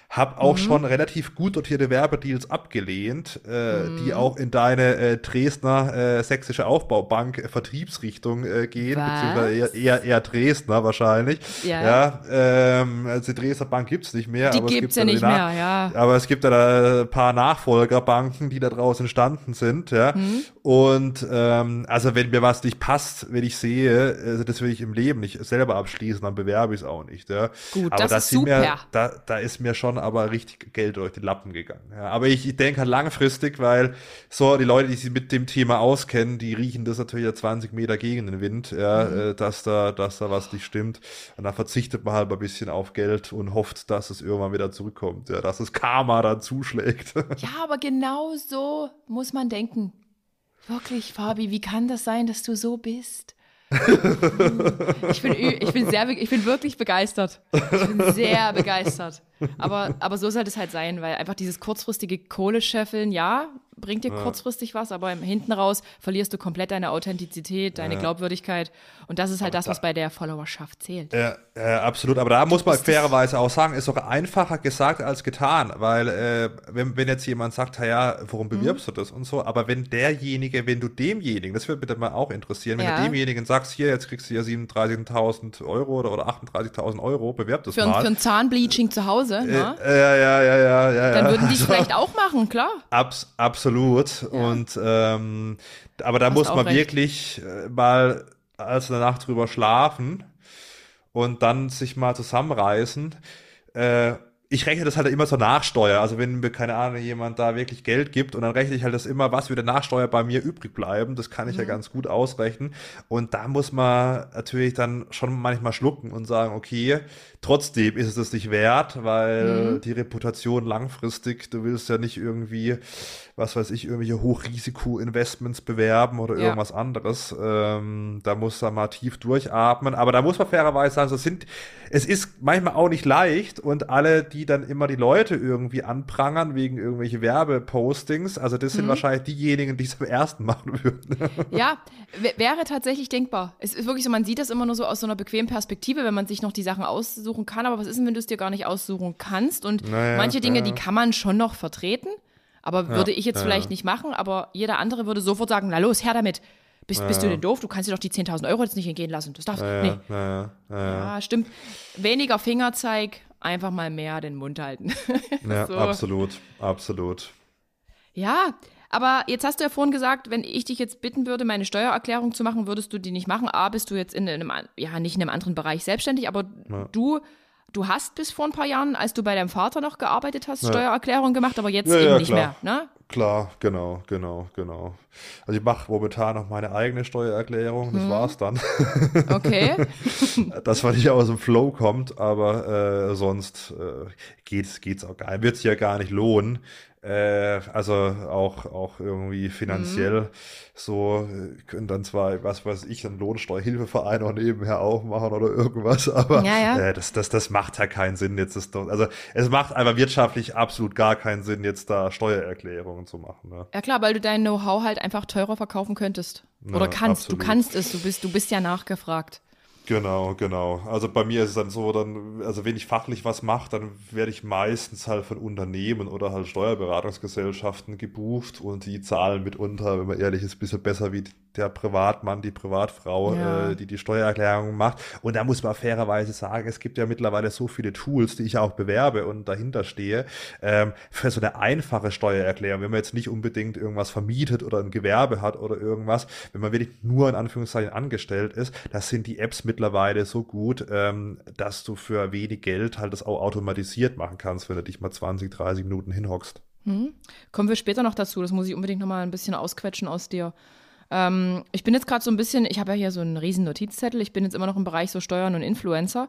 Hab auch mhm. schon relativ gut dotierte Werbedeals abgelehnt, äh, mhm. die auch in deine äh, Dresdner äh, sächsische Aufbaubank äh, Vertriebsrichtung äh, gehen, Was? beziehungsweise eher, eher, Dresdner wahrscheinlich. Ja. ja ähm, also die Dresdner Bank gibt's nicht mehr. Die aber gibt's es gibt ja nicht mehr, ja. Aber es gibt da ein paar Nachfolgerbanken, die da draußen entstanden sind, ja. Mhm. Und ähm, also wenn mir was nicht passt, wenn ich sehe, also das will ich im Leben nicht selber abschließen, dann bewerbe ich es auch nicht, ja. Gut, aber das, das ist super. Mir, da, da ist mir schon aber richtig Geld durch die Lappen gegangen. Ja, aber ich, ich denke halt langfristig, weil so die Leute, die sich mit dem Thema auskennen, die riechen das natürlich ja 20 Meter gegen den Wind, ja, mhm. äh, dass da, dass da was nicht stimmt. Und dann verzichtet man halt ein bisschen auf Geld und hofft, dass es irgendwann wieder zurückkommt, ja, dass das Karma dann zuschlägt. Ja, aber genau so muss man denken. Wirklich, Fabi, wie kann das sein, dass du so bist? ich, bin, ich, bin sehr, ich bin wirklich begeistert. Ich bin sehr begeistert. Aber, aber so soll es halt sein, weil einfach dieses kurzfristige Kohlescheffeln, ja, bringt dir ja. kurzfristig was, aber hinten raus verlierst du komplett deine Authentizität, deine ja. Glaubwürdigkeit. Und das ist halt aber das, was bei der Followerschaft zählt. Ja, ja absolut. Aber da muss man fairerweise auch sagen, ist doch einfacher gesagt als getan, weil äh, wenn, wenn jetzt jemand sagt, ja, warum bewirbst mhm. du das und so, aber wenn derjenige, wenn du demjenigen, das würde mich mal auch interessieren, wenn du demjenigen sagst, hier, jetzt kriegst du ja 37.000 Euro oder, oder 38.000 Euro, bewerb das für, mal. Für ein Zahnbleaching zu Hause, äh, ne? Ja, ja, ja, ja, ja. Dann würden die es also, vielleicht auch machen, klar. Abs absolut. Ja. Und ähm, aber da Hast muss man recht. wirklich äh, mal als eine Nacht drüber schlafen und dann sich mal zusammenreißen. Äh, ich rechne das halt immer zur Nachsteuer. Also wenn mir, keine Ahnung, jemand da wirklich Geld gibt und dann rechne ich halt das immer, was wieder Nachsteuer bei mir übrig bleiben. Das kann ich mhm. ja ganz gut ausrechnen. Und da muss man natürlich dann schon manchmal schlucken und sagen, okay, trotzdem ist es das nicht wert, weil mhm. die Reputation langfristig, du willst ja nicht irgendwie, was weiß ich, irgendwelche Hochrisiko-Investments bewerben oder ja. irgendwas anderes. Ähm, da muss man mal tief durchatmen. Aber da muss man fairerweise sagen, so sind, es ist manchmal auch nicht leicht und alle, die dann immer die Leute irgendwie anprangern wegen irgendwelche Werbepostings, also das sind mhm. wahrscheinlich diejenigen, die es am ersten machen würden. Ja, wäre tatsächlich denkbar. Es ist wirklich so, man sieht das immer nur so aus so einer bequemen Perspektive, wenn man sich noch die Sachen aussuchen kann. Aber was ist denn, wenn du es dir gar nicht aussuchen kannst? Und naja, manche Dinge, naja. die kann man schon noch vertreten. Aber ja, würde ich jetzt ja, vielleicht nicht machen, aber jeder andere würde sofort sagen, na los, her damit. Bist, ja. bist du denn doof? Du kannst dir doch die 10.000 Euro jetzt nicht entgehen lassen. Das darfst du. Nee. Ja, stimmt. Weniger Fingerzeig, einfach mal mehr den Mund halten. ja, so. absolut, absolut. Ja, aber jetzt hast du ja vorhin gesagt, wenn ich dich jetzt bitten würde, meine Steuererklärung zu machen, würdest du die nicht machen. A, bist du jetzt in einem, ja, nicht in einem anderen Bereich selbstständig, aber ja. du du hast bis vor ein paar Jahren, als du bei deinem Vater noch gearbeitet hast, ja. Steuererklärung gemacht, aber jetzt ja, eben ja, nicht mehr, ne? Klar, genau, genau, genau. Also ich mache momentan noch meine eigene Steuererklärung, das hm. war's dann. Okay. das, was nicht aus dem Flow kommt, aber äh, sonst äh, geht's, geht's auch gar nicht. Wird sich ja gar nicht lohnen, äh, also auch, auch irgendwie finanziell mhm. so, äh, können dann zwar, was weiß ich, einen Lohnsteuerhilfeverein auch nebenher aufmachen oder irgendwas, aber ja, ja. Äh, das, das, das macht ja keinen Sinn jetzt. Ist doch, also es macht einfach wirtschaftlich absolut gar keinen Sinn, jetzt da Steuererklärungen zu machen. Ne? Ja klar, weil du dein Know-how halt einfach teurer verkaufen könntest. Oder ja, kannst, absolut. du kannst es, du bist, du bist ja nachgefragt. Genau, genau. Also bei mir ist es dann so, dann, also wenn ich fachlich was mache, dann werde ich meistens halt von Unternehmen oder halt Steuerberatungsgesellschaften gebucht und die zahlen mitunter, wenn man ehrlich ist, ein bisschen besser wie der Privatmann, die Privatfrau, ja. äh, die die Steuererklärung macht. Und da muss man fairerweise sagen, es gibt ja mittlerweile so viele Tools, die ich auch bewerbe und dahinter stehe, ähm, für so eine einfache Steuererklärung, wenn man jetzt nicht unbedingt irgendwas vermietet oder ein Gewerbe hat oder irgendwas, wenn man wirklich nur in Anführungszeichen angestellt ist, das sind die Apps mittlerweile so gut, ähm, dass du für wenig Geld halt das auch automatisiert machen kannst, wenn du dich mal 20, 30 Minuten hinhockst. Hm. Kommen wir später noch dazu. Das muss ich unbedingt noch mal ein bisschen ausquetschen aus dir. Ähm, ich bin jetzt gerade so ein bisschen, ich habe ja hier so einen riesen Notizzettel. Ich bin jetzt immer noch im Bereich so Steuern und Influencer.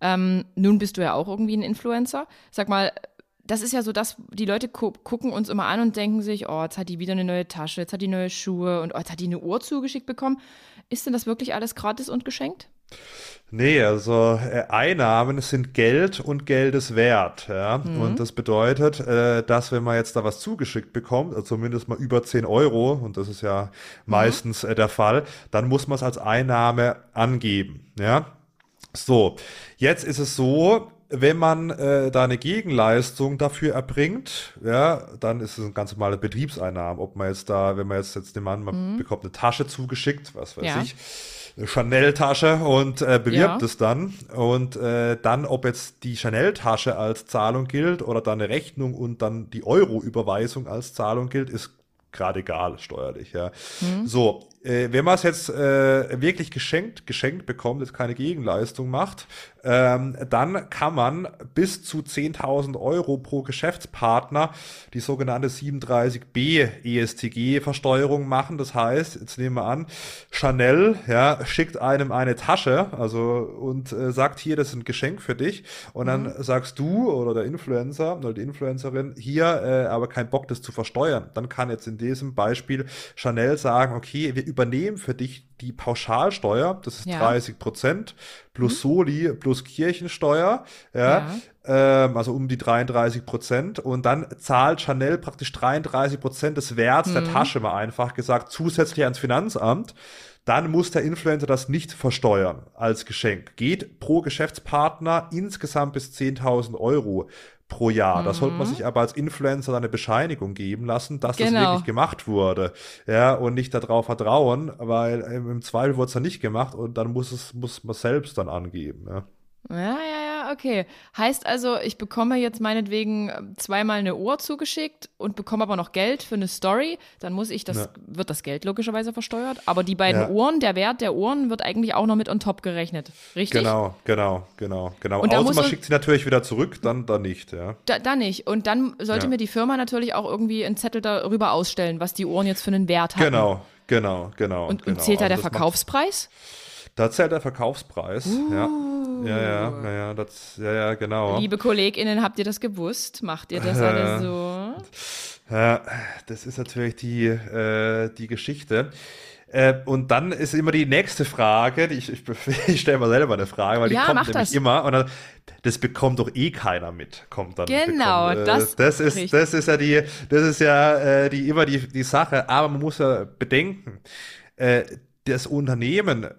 Ähm, nun bist du ja auch irgendwie ein Influencer. Sag mal, das ist ja so, dass die Leute gu gucken uns immer an und denken sich, oh, jetzt hat die wieder eine neue Tasche, jetzt hat die neue Schuhe und oh, jetzt hat die eine Uhr zugeschickt bekommen. Ist denn das wirklich alles gratis und geschenkt? Nee, also äh, Einnahmen sind Geld und Geldes wert. Ja? Mhm. Und das bedeutet, äh, dass wenn man jetzt da was zugeschickt bekommt, also zumindest mal über 10 Euro, und das ist ja mhm. meistens äh, der Fall, dann muss man es als Einnahme angeben. Ja? So, jetzt ist es so, wenn man äh, da eine Gegenleistung dafür erbringt, ja, dann ist es ein ganz normaler Betriebseinnahmen. Ob man jetzt da, wenn man jetzt, jetzt den Mann, man mhm. bekommt eine Tasche zugeschickt, was weiß ja. ich, Chanel-Tasche und äh, bewirbt ja. es dann. Und äh, dann, ob jetzt die Chanel-Tasche als Zahlung gilt oder dann eine Rechnung und dann die Euro-Überweisung als Zahlung gilt, ist gerade egal steuerlich. Ja. Mhm. So, äh, wenn man es jetzt äh, wirklich geschenkt, geschenkt bekommt, jetzt keine Gegenleistung macht, ähm, dann kann man bis zu 10.000 Euro pro Geschäftspartner die sogenannte 37b ESTG-Versteuerung machen. Das heißt, jetzt nehmen wir an, Chanel ja, schickt einem eine Tasche also und äh, sagt hier, das ist ein Geschenk für dich. Und dann mhm. sagst du oder der Influencer oder die Influencerin hier äh, aber kein Bock, das zu versteuern. Dann kann jetzt in diesem Beispiel Chanel sagen, okay, wir übernehmen für dich die Pauschalsteuer, das ist ja. 30 Prozent, plus mhm. Soli, plus Kirchensteuer, ja, ja. Ähm, also um die 33 Prozent. Und dann zahlt Chanel praktisch 33 Prozent des Werts mhm. der Tasche, mal einfach gesagt, zusätzlich ans Finanzamt. Dann muss der Influencer das nicht versteuern als Geschenk. Geht pro Geschäftspartner insgesamt bis 10.000 Euro pro Jahr. Mhm. Da sollte man sich aber als Influencer eine Bescheinigung geben lassen, dass genau. das wirklich gemacht wurde. Ja, und nicht darauf vertrauen, weil im Zweifel wurde es dann nicht gemacht und dann muss es, muss man selbst dann angeben. Ja. Ja, ja, okay. Heißt also, ich bekomme jetzt meinetwegen äh, zweimal eine Uhr zugeschickt und bekomme aber noch Geld für eine Story, dann muss ich das, ja. wird das Geld logischerweise versteuert. Aber die beiden ja. Uhren, der Wert der Uhren wird eigentlich auch noch mit on top gerechnet. Richtig? Genau, genau, genau, genau. Und Außer man schickt sie natürlich wieder zurück, dann, dann nicht, ja. Da, dann nicht. Und dann sollte ja. mir die Firma natürlich auch irgendwie einen Zettel darüber ausstellen, was die Uhren jetzt für einen Wert haben. Genau, genau, genau. Und, genau. und zählt da also der Verkaufspreis? Da zählt der Verkaufspreis. Uh. Ja. Ja, ja, ja, das, ja, ja, genau. Liebe KollegInnen, habt ihr das gewusst? Macht ihr das äh, alle so? Ja, das ist natürlich die, äh, die Geschichte. Äh, und dann ist immer die nächste Frage, die ich, ich, ich stelle mal selber eine Frage, weil die ja, kommt nämlich das. immer und dann, das bekommt doch eh keiner mit, kommt dann. Genau, bekommt, äh, das, das ist, das ist ja die, das ist ja äh, die immer die, die Sache, aber man muss ja bedenken, äh, das Unternehmen äh,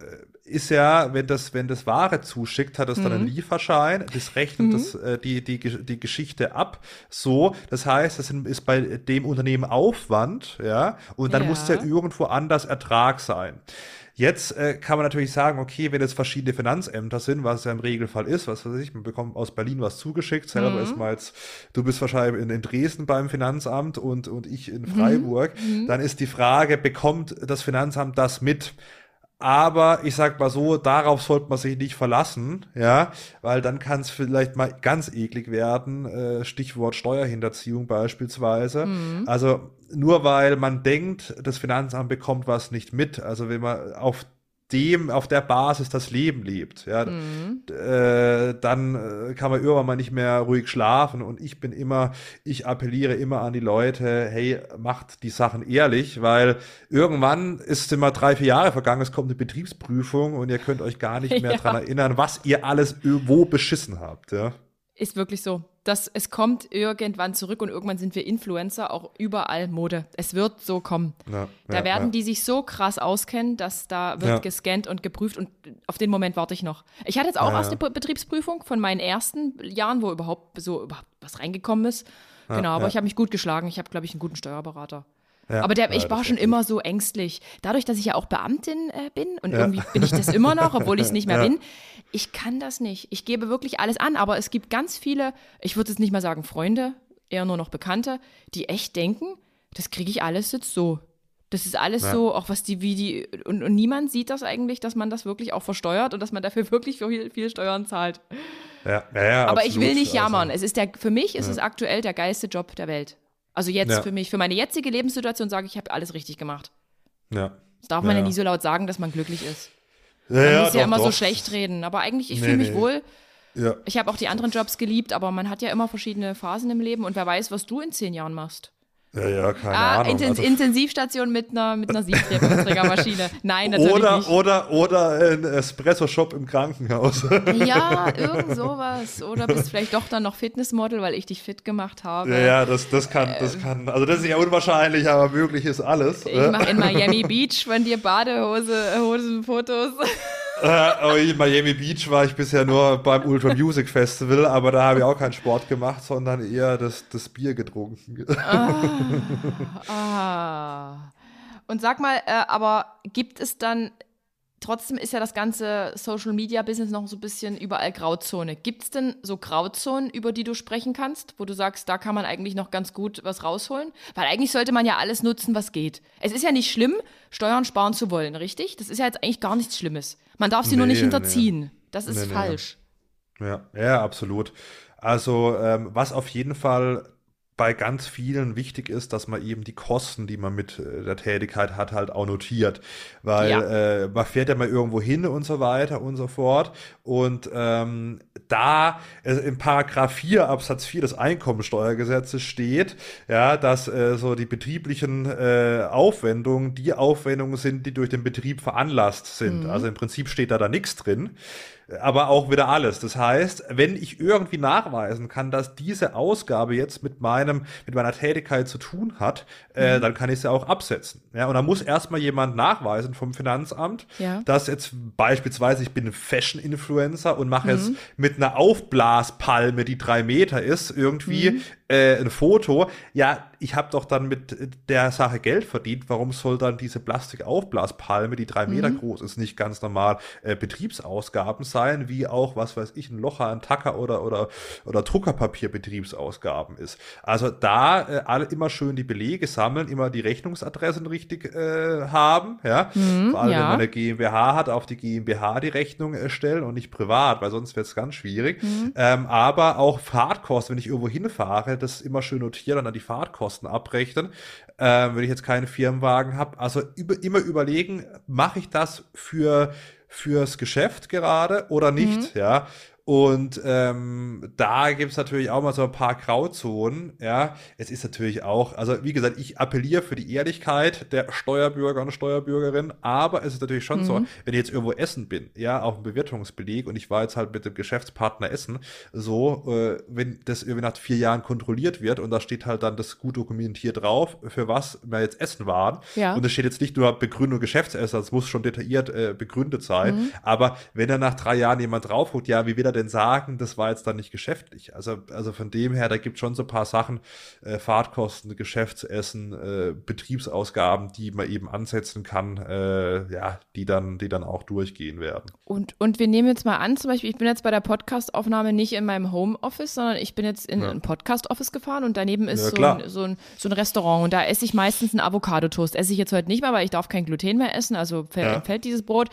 ist ja, wenn das, wenn das Ware zuschickt, hat es mhm. dann einen mhm. Lieferschein, das rechnet mhm. das, äh, die, die, die Geschichte ab. So, das heißt, das ist bei dem Unternehmen Aufwand, ja, und dann ja. muss ja irgendwo anders Ertrag sein. Jetzt äh, kann man natürlich sagen, okay, wenn es verschiedene Finanzämter sind, was ja im Regelfall ist, was weiß ich, man bekommt aus Berlin was zugeschickt, selber mhm. ist mal jetzt, du bist wahrscheinlich in, in, Dresden beim Finanzamt und, und ich in Freiburg, mhm. dann ist die Frage, bekommt das Finanzamt das mit? Aber ich sag mal so, darauf sollte man sich nicht verlassen, ja, weil dann kann es vielleicht mal ganz eklig werden. Äh, Stichwort Steuerhinterziehung beispielsweise. Mhm. Also nur weil man denkt, das Finanzamt bekommt was nicht mit. Also wenn man auf dem, auf der Basis das Leben lebt, ja, mhm. äh, dann äh, kann man irgendwann mal nicht mehr ruhig schlafen und ich bin immer, ich appelliere immer an die Leute, hey, macht die Sachen ehrlich, weil irgendwann ist immer drei, vier Jahre vergangen, es kommt eine Betriebsprüfung und ihr könnt euch gar nicht mehr ja. dran erinnern, was ihr alles wo beschissen habt, ja. Ist wirklich so. Das, es kommt irgendwann zurück und irgendwann sind wir Influencer, auch überall Mode. Es wird so kommen. Ja, da ja, werden ja. die sich so krass auskennen, dass da wird gescannt und geprüft und auf den Moment warte ich noch. Ich hatte jetzt auch erst eine Betriebsprüfung von meinen ersten Jahren, wo überhaupt so überhaupt was reingekommen ist. genau, aber ich habe mich gut geschlagen. Ich habe, glaube ich, einen guten Steuerberater. Ja, aber der, ich war schon immer so ängstlich. Dadurch, dass ich ja auch Beamtin äh, bin und ja. irgendwie bin ich das immer noch, obwohl ich es nicht mehr bin. Ich kann das nicht. Ich gebe wirklich alles an, aber es gibt ganz viele, ich würde jetzt nicht mal sagen Freunde, eher nur noch Bekannte, die echt denken, das kriege ich alles jetzt so. Das ist alles ja. so, auch was die, wie die, und, und, niemand sieht das eigentlich, dass man das wirklich auch versteuert und dass man dafür wirklich viel, viel Steuern zahlt. Ja, ja, ja Aber absolut. ich will nicht jammern. Also, es ist der, für mich ist es aktuell der geilste Job der Welt. Also jetzt Ja. für mich, für meine jetzige Lebenssituation sage ich, ich habe alles richtig gemacht. Ja. Das darf man ja Ja. nie so laut sagen, dass man glücklich ist. Ja, Man ja, muss ja doch, immer so doch. schlecht reden. Aber eigentlich, ich Nee, fühle mich nee. wohl. Ja. Ich habe auch die anderen Jobs geliebt, aber man hat ja immer verschiedene Phasen im Leben und wer weiß, was du in zehn Jahren machst. Ja, ja, keine Ah, Ahnung. Intens Also- Intensivstation mit einer, mit einer Siebträgermaschine. Nein, natürlich oder, nicht. oder, oder ein Espresso-Shop im Krankenhaus. Ja, irgend sowas. Oder bist vielleicht doch dann noch Fitnessmodel, weil ich dich fit gemacht habe. ja, ja, das, das kann, das kann, also das ist ja unwahrscheinlich, aber möglich ist alles. Ähm. Ich mache in Miami Beach von dir Badehose, Hosenfotos. Äh, aber in Miami Beach war ich bisher nur beim Ultra Music Festival, aber da habe ich auch keinen Sport gemacht, sondern eher das, das Bier getrunken. Ah. Und sag mal, äh, aber gibt es dann, trotzdem ist ja das ganze Social Media Business noch so ein bisschen überall Grauzone. Gibt es denn so Grauzonen, über die du sprechen kannst, wo du sagst, da kann man eigentlich noch ganz gut was rausholen? Weil eigentlich sollte man ja alles nutzen, was geht. Es ist ja nicht schlimm, Steuern sparen zu wollen, richtig? Das ist ja jetzt eigentlich gar nichts Schlimmes. Man darf sie nur Nee, nicht nee. hinterziehen. Das ist Nee, nee. falsch. Ja, ja, absolut. Also, ähm, was auf jeden Fall bei ganz vielen wichtig ist, dass man eben die Kosten, die man mit äh, der Tätigkeit hat, halt auch notiert. Weil Ja. äh, man fährt ja mal irgendwo hin und so weiter und so fort. Und ähm, da äh, im Paragraph 4 Absatz 4 des Einkommensteuergesetzes steht, ja, dass äh, so die betrieblichen äh, Aufwendungen die Aufwendungen sind, die durch den Betrieb veranlasst sind. Also im Prinzip steht da da nichts drin aber auch wieder alles. Das heißt, wenn ich irgendwie nachweisen kann, dass diese Ausgabe jetzt mit meinem, mit meiner Tätigkeit zu tun hat, äh, dann kann ich sie auch absetzen. Ja, und da muss erstmal jemand nachweisen vom Finanzamt, Ja. dass jetzt beispielsweise ich bin ein Fashion-Influencer und mache Mhm. jetzt mit einer Aufblaspalme, die drei Meter ist, irgendwie Mhm. Äh, ein Foto. Ja, ich habe doch dann mit der Sache Geld verdient. Warum soll dann diese Plastikaufblaspalme, die drei Mhm. Meter groß ist, nicht ganz normal äh, Betriebsausgaben sein, wie auch, was weiß ich, ein Locher, ein Tacker oder, oder, oder Druckerpapier Betriebsausgaben ist. Also da äh, alle immer schön die Belege sammeln, immer die Rechnungsadressen richtig äh, haben, ja. Vor allem, ja. wenn man eine GmbH hat, auf die GmbH die Rechnung erstellen und nicht privat, weil sonst wird es ganz schwierig. Ähm, aber auch Fahrtkosten, wenn ich irgendwo hinfahre, das immer schön notieren und dann die Fahrtkosten abrechnen. Ähm, wenn ich jetzt keinen Firmenwagen habe, also über, immer überlegen, mache ich das für fürs Geschäft gerade oder nicht, ja. Und ähm, da gibt es natürlich auch mal so ein paar Grauzonen, ja. Es ist natürlich auch, also wie gesagt, ich appelliere für die Ehrlichkeit der Steuerbürger und Steuerbürgerinnen, aber es ist natürlich schon so, wenn ich jetzt irgendwo essen bin, ja, auf dem Bewirtungsbeleg und ich war jetzt halt mit dem Geschäftspartner essen, so, äh, wenn das irgendwie nach vier Jahren kontrolliert wird und da steht halt dann das gut dokumentiert drauf, für was wir jetzt essen waren. Ja. Und es steht jetzt nicht nur Begründung Geschäftsessen, das muss schon detailliert äh, begründet sein. Aber wenn dann nach drei Jahren jemand drauf guckt, ja, wie will er denn sagen, das war jetzt dann nicht geschäftlich? Also, also von dem her, da gibt es schon so ein paar Sachen, äh, Fahrtkosten, Geschäftsessen, äh, Betriebsausgaben, die man eben ansetzen kann, äh, ja, die dann, die dann auch durchgehen werden. Und, und wir nehmen jetzt mal an, zum Beispiel, ich bin jetzt bei der Podcast-Aufnahme nicht in meinem Homeoffice, sondern ich bin jetzt in Ja. ein Podcast-Office gefahren und daneben ist Ja, so, ein, so, ein, so ein Restaurant und da esse ich meistens einen Avocado-Toast. Esse ich jetzt heute nicht mehr, weil ich darf kein Gluten mehr essen, also fällt, Ja. entfällt dieses Brot.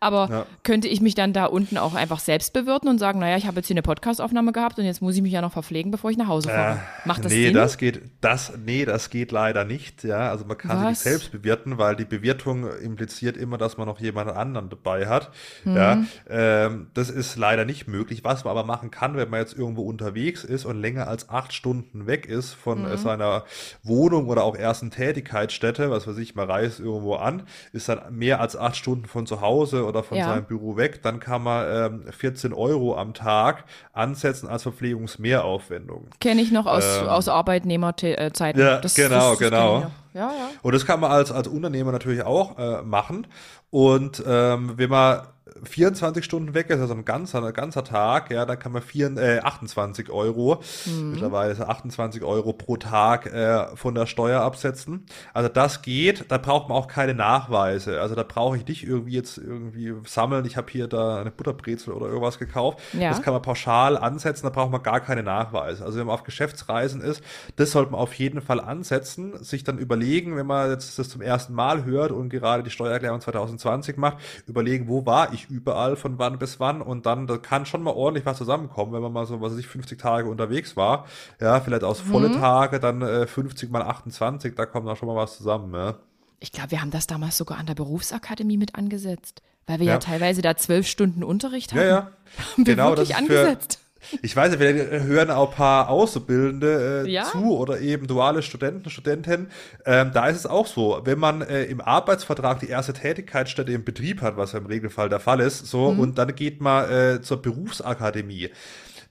Aber könnte ich mich dann da unten auch einfach selbst bewirten und sagen, naja, ich habe jetzt hier eine Podcast-Aufnahme gehabt und jetzt muss ich mich ja noch verpflegen, bevor ich nach Hause fahre. Macht das nee, Sinn? das geht, das, nee, das geht leider nicht, ja. Also man kann sich Was? nicht selbst bewirten, weil die Bewirtung impliziert immer, dass man noch jemand anderen dabei hat. Mhm. Ja, ähm, das ist leider nicht möglich. Was man aber machen kann, wenn man jetzt irgendwo unterwegs ist und länger als acht Stunden weg ist von Mhm. äh, seiner Wohnung oder auch ersten Tätigkeitsstätte, was weiß ich, man reist irgendwo an, ist dann mehr als acht Stunden von zu Hause oder von Ja. seinem Büro weg, dann kann man ähm, 14 Euro am Tag ansetzen als Verpflegungsmehraufwendung. Kenne ich noch aus, Ähm, aus Arbeitnehmerzeiten. ja, genau, genau. kenn ich noch. Ja, ja. Und das kann man als, als Unternehmer natürlich auch äh, machen. Und ähm, wenn man 24 Stunden weg ist, also ein ganzer, ein ganzer Tag, ja, dann kann man vier, äh, 28 Euro, mittlerweile ist es 28 Euro pro Tag äh, von der Steuer absetzen. Also das geht, da braucht man auch keine Nachweise. Also da brauche ich nicht irgendwie jetzt irgendwie sammeln, ich habe hier da eine Butterbrezel oder irgendwas gekauft. Ja. Das kann man pauschal ansetzen, da braucht man gar keine Nachweise. Also wenn man auf Geschäftsreisen ist, das sollte man auf jeden Fall ansetzen, sich dann überlegen, wenn man jetzt das zum ersten Mal hört und gerade die Steuererklärung 2020 macht, überlegen, wo war ich nicht überall von wann bis wann und dann da kann schon mal ordentlich was zusammenkommen, wenn man mal so, was weiß ich, 50 Tage unterwegs war. Ja, vielleicht aus volle mhm. Tage, dann äh, 50 mal 28, da kommt da schon mal was zusammen, ja. Ich glaube, wir haben das damals sogar an der Berufsakademie mit angesetzt, weil wir ja, ja teilweise da zwölf Stunden Unterricht hatten. Ja, ja. Haben wir genau, wirklich angesetzt. Ich weiß nicht, wir hören auch ein paar Auszubildende äh, ja? zu oder eben duale Studenten, Studentinnen. Ähm, da ist es auch so, wenn man äh, im Arbeitsvertrag die erste Tätigkeitsstätte im Betrieb hat, was ja im Regelfall der Fall ist, so, mhm. und dann geht man äh, zur Berufsakademie,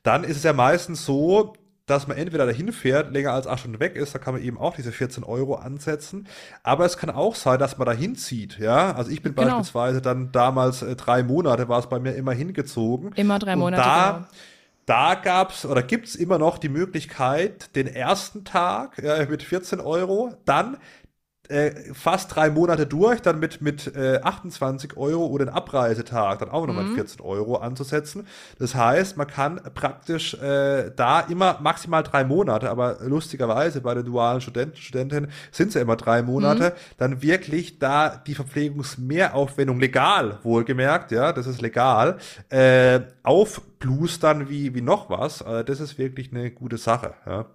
dann ist es ja meistens so, dass man entweder dahin fährt, länger als acht Stunden weg ist, da kann man eben auch diese 14 Euro ansetzen. Aber es kann auch sein, dass man dahin zieht, ja. Also ich bin genau. beispielsweise dann damals äh, drei Monate war es bei mir immer hingezogen. Immer drei Monate. Und da, genau da gab's oder gibt's immer noch die Möglichkeit, den ersten Tag äh, mit 14 Euro, dann äh, fast drei Monate durch, dann mit, mit äh, 28 Euro oder den Abreisetag dann auch nochmal mhm. 14 Euro anzusetzen. Das heißt, man kann praktisch äh, da immer maximal drei Monate, aber lustigerweise bei den dualen Studenten, Studentinnen sind es ja immer drei Monate, mhm. dann wirklich da die Verpflegungsmehraufwendung legal, wohlgemerkt, ja, das ist legal, äh, aufblustern wie, wie noch was. Also das ist wirklich eine gute Sache, ja.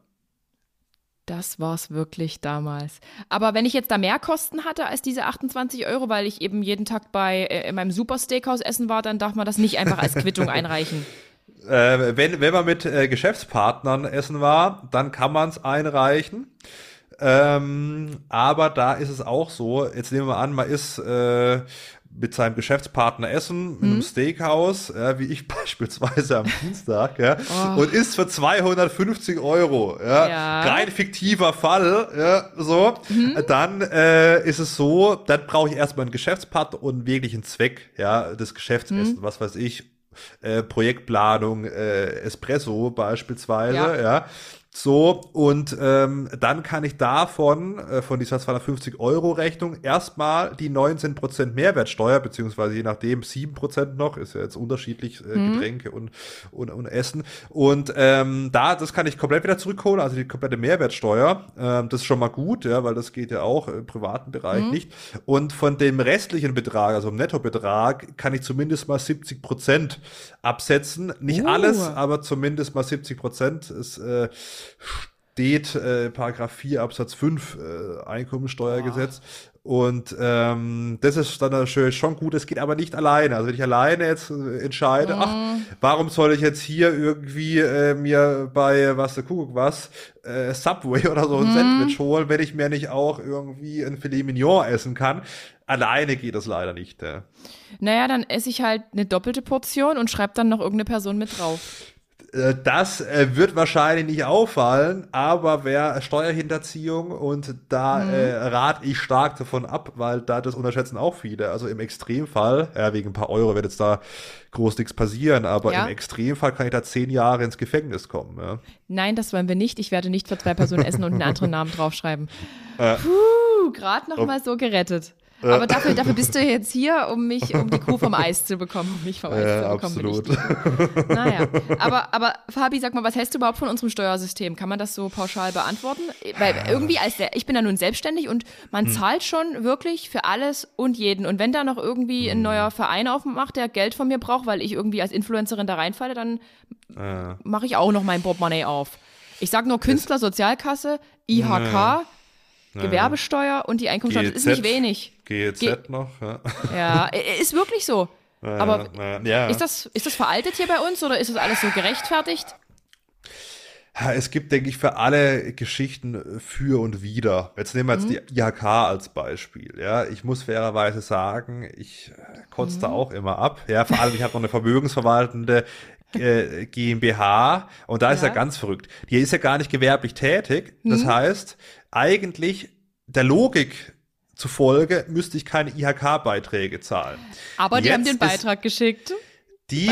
Das war es wirklich damals. Aber wenn ich jetzt da mehr Kosten hatte als diese 28 Euro, weil ich eben jeden Tag bei äh, in meinem Super Steakhouse essen war, dann darf man das nicht einfach als Quittung einreichen. Äh, wenn, wenn man mit äh, Geschäftspartnern essen war, dann kann man es einreichen. Ähm, aber da ist es auch so, jetzt nehmen wir an, man ist äh, mit seinem Geschäftspartner essen, in einem mhm. Steakhouse, ja, wie ich beispielsweise am Dienstag, ja, oh. und isst für 250 Euro, ja, ja. rein fiktiver Fall, ja, so, mhm. dann äh, ist es so, dann brauche ich erstmal einen Geschäftspartner und einen wirklichen Zweck, ja, des Geschäftsessen, mhm. was weiß ich, äh, Projektplanung, äh, Espresso beispielsweise, ja. ja. So, und ähm, dann kann ich davon, äh, von dieser 250 Euro Rechnung, erstmal die 19% Mehrwertsteuer, beziehungsweise je nachdem 7% noch, ist ja jetzt unterschiedlich, äh, mhm. Getränke und, und, und Essen. Und ähm, da, das kann ich komplett wieder zurückholen, also die komplette Mehrwertsteuer. Ähm, das ist schon mal gut, ja, weil das geht ja auch im privaten Bereich mhm. nicht. Und von dem restlichen Betrag, also im Nettobetrag, kann ich zumindest mal 70% absetzen. Nicht uh. alles, aber zumindest mal 70% ist äh, steht äh, Paragraph 4 Absatz 5 äh, Einkommensteuergesetz. Oh. Und ähm, das ist dann natürlich schon gut, es geht aber nicht alleine. Also wenn ich alleine jetzt äh, entscheide, mm. ach, mhm. warum soll ich jetzt hier irgendwie äh, mir bei was der Kuckuck was, äh, Subway oder so ein mm. Sandwich holen, wenn ich mir nicht auch irgendwie ein Filet Mignon essen kann. Alleine geht das leider nicht. Äh. Naja, dann esse ich halt eine doppelte Portion und schreibe dann noch irgendeine Person mit drauf. Äh, das äh, wird wahrscheinlich nicht auffallen, aber wer Steuerhinterziehung und da mhm. äh, rate ich stark davon ab, weil da das unterschätzen auch viele. Also im Extremfall, ja, wegen ein paar Euro wird jetzt da groß nichts passieren, aber ja. im Extremfall kann ich da zehn Jahre ins Gefängnis kommen. Ja. Nein, das wollen wir nicht. Ich werde nicht für zwei Personen essen und einen anderen Namen draufschreiben. Äh, Puh, gerade noch mal so gerettet. Aber dafür, dafür bist du jetzt hier, um mich, um die Kuh vom Eis zu bekommen, um mich vom Eis ja, zu bekommen. Absolut. Naja, aber, aber Fabi, sag mal, was hältst du überhaupt von unserem Steuersystem? Kann man das so pauschal beantworten? Weil irgendwie als der, ich bin ja nun selbstständig und man hm. zahlt schon wirklich für alles und jeden. Und wenn da noch irgendwie ein hm. neuer Verein aufmacht, der Geld von mir braucht, weil ich irgendwie als Influencerin da reinfalle, dann äh. mache ich auch noch mein Portemonnaie auf. Ich sag nur Künstler, Sozialkasse, IHK, Gewerbesteuer und die Einkommensteuer. Das ist nicht wenig. GEZ Ge noch, ja. Ja, ist wirklich so. Aber ja. ist, das, ist das veraltet hier bei uns oder ist das alles so gerechtfertigt? Es gibt, denke ich, für alle Geschichten für und wider. Jetzt nehmen wir jetzt mhm. die IHK als Beispiel. Ja, ich muss fairerweise sagen, ich äh, kotze mhm. da auch immer ab. Ja, vor allem, ich habe noch eine vermögensverwaltende äh, GmbH und da ja. ist ja ganz verrückt. Die ist ja gar nicht gewerblich tätig. Das mhm. heißt, eigentlich der Logik zufolge müsste ich keine IHK-Beiträge zahlen. Aber die Jetzt haben den Beitrag geschickt. Die,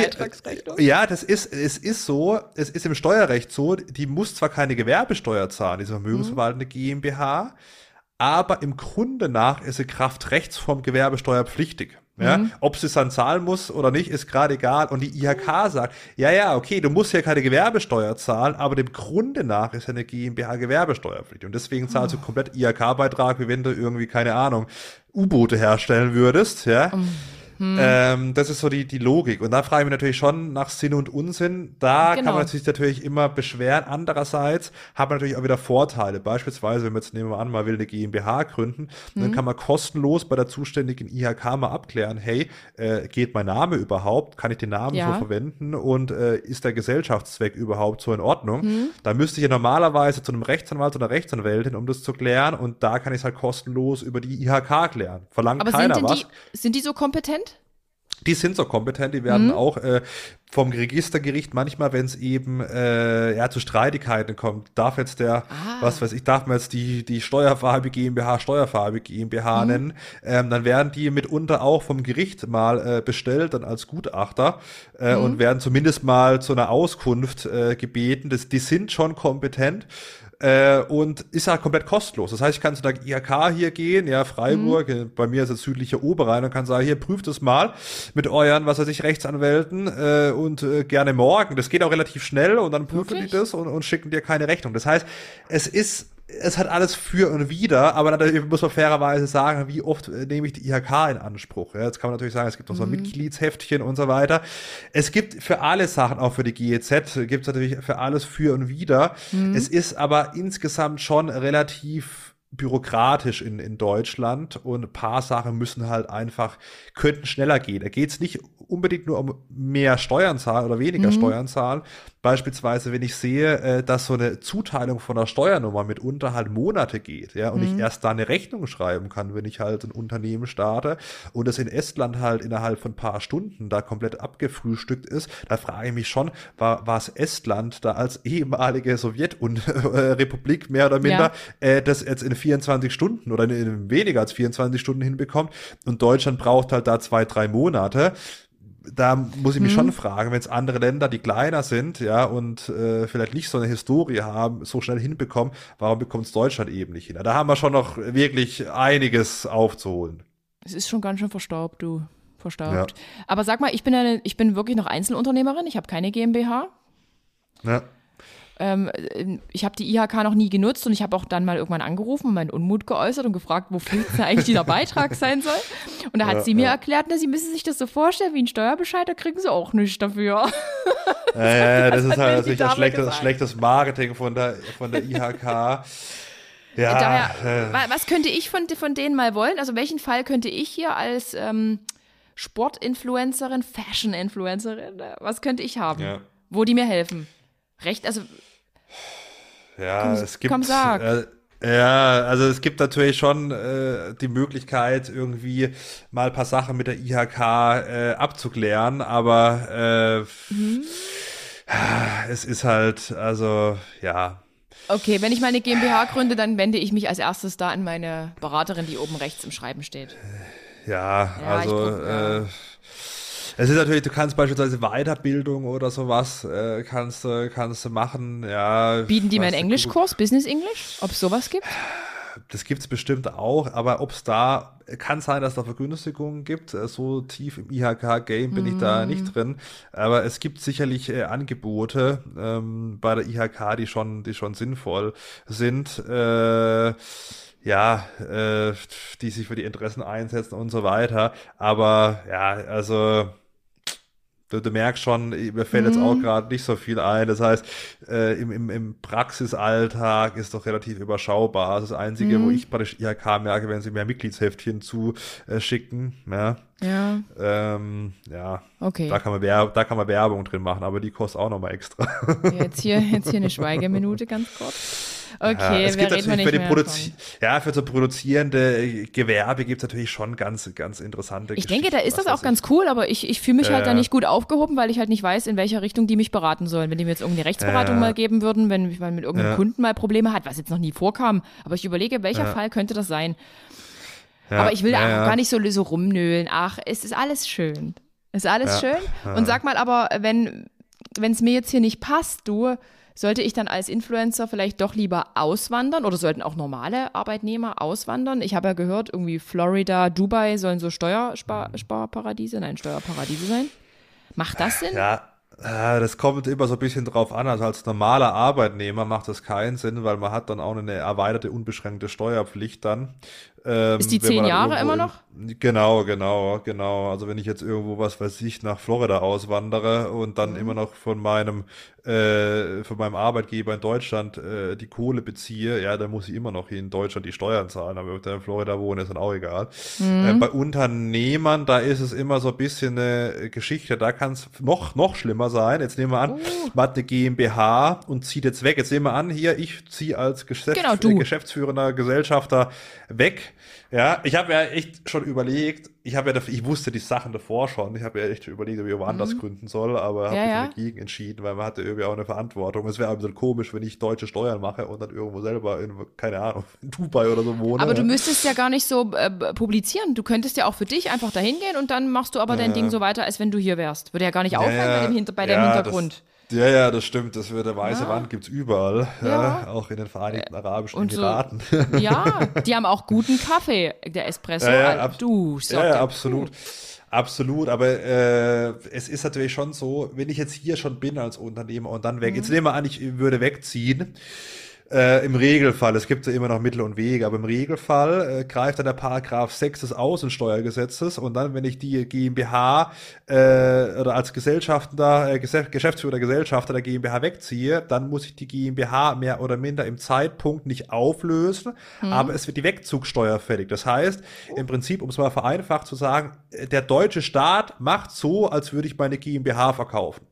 ja, das ist, es ist so, es ist im Steuerrecht so, die muss zwar keine Gewerbesteuer zahlen, diese vermögensverwaltende mhm. GmbH, aber im Grunde nach ist sie Kraft Rechtsform gewerbesteuerpflichtig. Ja, mhm. Ob sie es dann zahlen muss oder nicht, ist gerade egal. Und die IHK sagt, ja, ja, okay, du musst ja keine Gewerbesteuer zahlen, aber dem Grunde nach ist ja eine GmbH Gewerbesteuerpflichtig. Und deswegen zahlst oh. du komplett IHK-Beitrag, wie wenn du irgendwie, keine Ahnung, U-Boote herstellen würdest, ja. Mhm. Hm. Ähm, das ist so die, die Logik. Und da frage ich mich natürlich schon nach Sinn und Unsinn. Da genau. kann man sich natürlich immer beschweren. Andererseits hat man natürlich auch wieder Vorteile. Beispielsweise, wenn man jetzt nehmen wir an, man will eine GmbH gründen, hm. dann kann man kostenlos bei der zuständigen IHK mal abklären, hey, äh, geht mein Name überhaupt? Kann ich den Namen ja. so verwenden? Und äh, ist der Gesellschaftszweck überhaupt so in Ordnung? Hm. Da müsste ich ja normalerweise zu einem Rechtsanwalt oder Rechtsanwältin, um das zu klären. Und da kann ich es halt kostenlos über die IHK klären. Verlangt Aber keiner sind was. Die, sind die so kompetent? Die sind so kompetent, die werden mhm. auch äh, vom Registergericht manchmal, wenn es eben äh, ja, zu Streitigkeiten kommt, darf jetzt der, ah. was weiß ich, darf man jetzt die, die Steuerfarbe GmbH Steuerfarbe GmbH mhm. nennen, ähm, dann werden die mitunter auch vom Gericht mal äh, bestellt, dann als Gutachter äh, mhm. und werden zumindest mal zu einer Auskunft äh, gebeten. Das, die sind schon kompetent äh, und ist halt komplett kostenlos. Das heißt, ich kann zu der IHK hier gehen, ja, Freiburg, mhm. bei mir ist es südliche Oberrhein und kann sagen, hier prüft es mal mit euren, was weiß ich, Rechtsanwälten äh, und äh, gerne morgen. Das geht auch relativ schnell und dann prüfen Wirklich? die das und, und schicken dir keine Rechnung. Das heißt, es ist es hat alles für und wider, aber natürlich muss man fairerweise sagen, wie oft äh, nehme ich die IHK in Anspruch. Ja, jetzt kann man natürlich sagen, es gibt noch so ein mhm. Mitgliedsheftchen und so weiter. Es gibt für alle Sachen, auch für die GEZ, gibt es natürlich für alles für und wider. Mhm. Es ist aber insgesamt schon relativ bürokratisch in, in Deutschland und ein paar Sachen müssen halt einfach, könnten schneller gehen. Da geht es nicht unbedingt nur um mehr Steuern zahlen oder weniger mhm. Steuern zahlen. Beispielsweise, wenn ich sehe, äh, dass so eine Zuteilung von der Steuernummer mitunter halt Monate geht, ja, und mhm. ich erst da eine Rechnung schreiben kann, wenn ich halt ein Unternehmen starte und es in Estland halt innerhalb von ein paar Stunden da komplett abgefrühstückt ist, da frage ich mich schon, war, war es Estland da als ehemalige Sowjetrepublik mehr oder minder, ja. äh, das jetzt in 24 Stunden oder in weniger als 24 Stunden hinbekommt und Deutschland braucht halt da zwei, drei Monate da muss ich mich mhm. schon fragen, wenn es andere Länder, die kleiner sind, ja, und äh, vielleicht nicht so eine Historie haben, so schnell hinbekommen, warum bekommt es Deutschland eben nicht hin? Da haben wir schon noch wirklich einiges aufzuholen. Es ist schon ganz schön verstaubt, du. Verstaubt. Ja. Aber sag mal, ich bin, eine, ich bin wirklich noch Einzelunternehmerin, ich habe keine GmbH. Ja. Ähm, ich habe die IHK noch nie genutzt und ich habe auch dann mal irgendwann angerufen und meinen Unmut geäußert und gefragt, wofür denn eigentlich dieser Beitrag sein soll. Und da hat ja, sie mir ja. erklärt, na, sie müssen sich das so vorstellen wie ein Steuerbescheid, da kriegen sie auch nichts dafür. Ja, ja, das, das ist halt natürlich ein schlechtes, schlechtes Marketing von der, von der IHK. Ja, Daher, äh. was könnte ich von, von denen mal wollen? Also welchen Fall könnte ich hier als ähm, Sportinfluencerin, Fashion-Influencerin, äh, was könnte ich haben, ja. wo die mir helfen? Recht, also ja, komm, es gibt. Komm, sag. Äh, ja, also es gibt natürlich schon äh, die Möglichkeit, irgendwie mal ein paar Sachen mit der IHK äh, abzuklären, aber äh, mhm. es ist halt, also ja. Okay, wenn ich meine GmbH gründe, dann wende ich mich als erstes da an meine Beraterin, die oben rechts im Schreiben steht. Ja, ja also. Brauch, ja. Es ist natürlich, du kannst beispielsweise Weiterbildung oder sowas äh, kannst, kannst du machen. Ja, Bieten die meinen Englischkurs, Business English? Ob es sowas gibt? Das gibt es bestimmt auch, aber ob es da, kann sein, dass da Vergünstigungen gibt. Äh, so tief im IHK-Game bin mm. ich da mhm. nicht drin. Aber es gibt sicherlich äh, Angebote ähm, bei der IHK, die schon, die schon sinnvoll sind. Äh, ja, äh, die sich für die Interessen einsetzen und so weiter. Aber ja, also Du, du, merkst schon, mir fällt mhm. jetzt auch mhm. gerade nicht so viel ein. Das heißt, äh, im, im, im Praxisalltag ist doch relativ überschaubar. Das, Einzige, mhm. wo ich praktisch IHK merke, wenn sie mehr Mitgliedsheftchen zu äh, schicken. Ja. Ja. Ähm, ja. Okay. Da kann, man Werb da kann man Werbung drin machen, aber die kostet auch nochmal extra. Jetzt hier, jetzt hier eine Schweigeminute ganz kurz. Okay, ja, es gibt natürlich für die Produzi ja, für so produzierende Gewerbe gibt es natürlich schon ganz, ganz interessante Ich denke, da ist das auch ganz cool, aber ich, ich fühle mich äh, halt da nicht gut aufgehoben, weil ich halt nicht weiß, in welcher Richtung die mich beraten sollen. Wenn die mir jetzt irgendeine Rechtsberatung äh, mal geben würden, wenn man mit irgendeinem Kunden mal Probleme hat, was jetzt noch nie vorkam. Aber ich überlege, welcher Fall könnte das sein? aber ich will da auch gar nicht so, so rumnöhlen. Ach, es ist alles schön. Es ist alles schön. Und sag mal aber, wenn es mir jetzt hier nicht passt, du, sollte ich dann als Influencer vielleicht doch lieber auswandern oder sollten auch normale Arbeitnehmer auswandern? Ich habe ja gehört, irgendwie Florida, Dubai sollen so Steuersparparadiese, nein, Steuerparadiese sein. Macht das Sinn? Ja, das kommt immer so ein bisschen drauf an. Also als normaler Arbeitnehmer macht das keinen Sinn, weil man hat dann auch eine erweiterte, unbeschränkte Steuerpflicht dann. Ähm, Ist die zehn dann Jahre immer noch? Genau, genau, genau. Also wenn ich jetzt irgendwo, was weiß ich, nach Florida auswandere und dann Mhm. immer noch von meinem, äh, von meinem Arbeitgeber in Deutschland äh, die Kohle beziehe, ja, dann muss ich immer noch hier in Deutschland die Steuern zahlen. Aber wenn ich in Florida wohne, ist dann auch egal. Mhm. Äh, bei Unternehmern, da ist es immer so ein bisschen eine Geschichte, da kann es noch, noch schlimmer sein. Jetzt nehmen wir an, Oh. man hat eine GmbH und zieht jetzt weg. Jetzt nehmen wir an, hier, ich ziehe als Geschäfts Genau, geschäftsführender Gesellschafter weg. Ja, ich habe ja echt schon überlegt, ich habe ja, ich wusste die Sachen davor schon, ich habe ja echt überlegt, ob ich woanders gründen soll, aber habe Mhm. Ja, mich ja. dagegen entschieden, weil man hatte irgendwie auch eine Verantwortung. Es wäre ein bisschen komisch, wenn ich deutsche Steuern mache und dann irgendwo selber in, keine Ahnung, in Dubai oder so wohne. Aber du ja. müsstest ja gar nicht so äh, publizieren. Du könntest ja auch für dich einfach dahin gehen und dann machst du aber dein Ding so weiter, als wenn du hier wärst. Würde ja gar nicht auffallen bei dem, Hinter bei ja, Hintergrund. Ja, ja, das stimmt. Das wird der weiße Ja. Wand gibt's überall, ja. Auch in den Vereinigten Arabischen und so- Emiraten. Ja, die haben auch guten Kaffee, der Espresso. Ja, äh, du, Ja, ja, absolut. Absolut, aber äh, es ist natürlich schon so, wenn ich jetzt hier schon bin als Unternehmer und dann weg, jetzt nehmen wir an, ich würde wegziehen, äh, im Regelfall, es gibt ja immer noch Mittel und Wege, aber im Regelfall äh, greift dann der Paragraph 6 des Außensteuergesetzes und dann, wenn ich die GmbH äh, oder als Gesellschaftender, äh, Geschäftsführer der Gesellschafter der GmbH wegziehe, dann muss ich die GmbH mehr oder minder im Zeitpunkt nicht auflösen, aber es wird die Wegzugsteuer fällig. Das heißt, im Prinzip, um es mal vereinfacht zu sagen, äh, der deutsche Staat macht so, als würde ich meine GmbH verkaufen.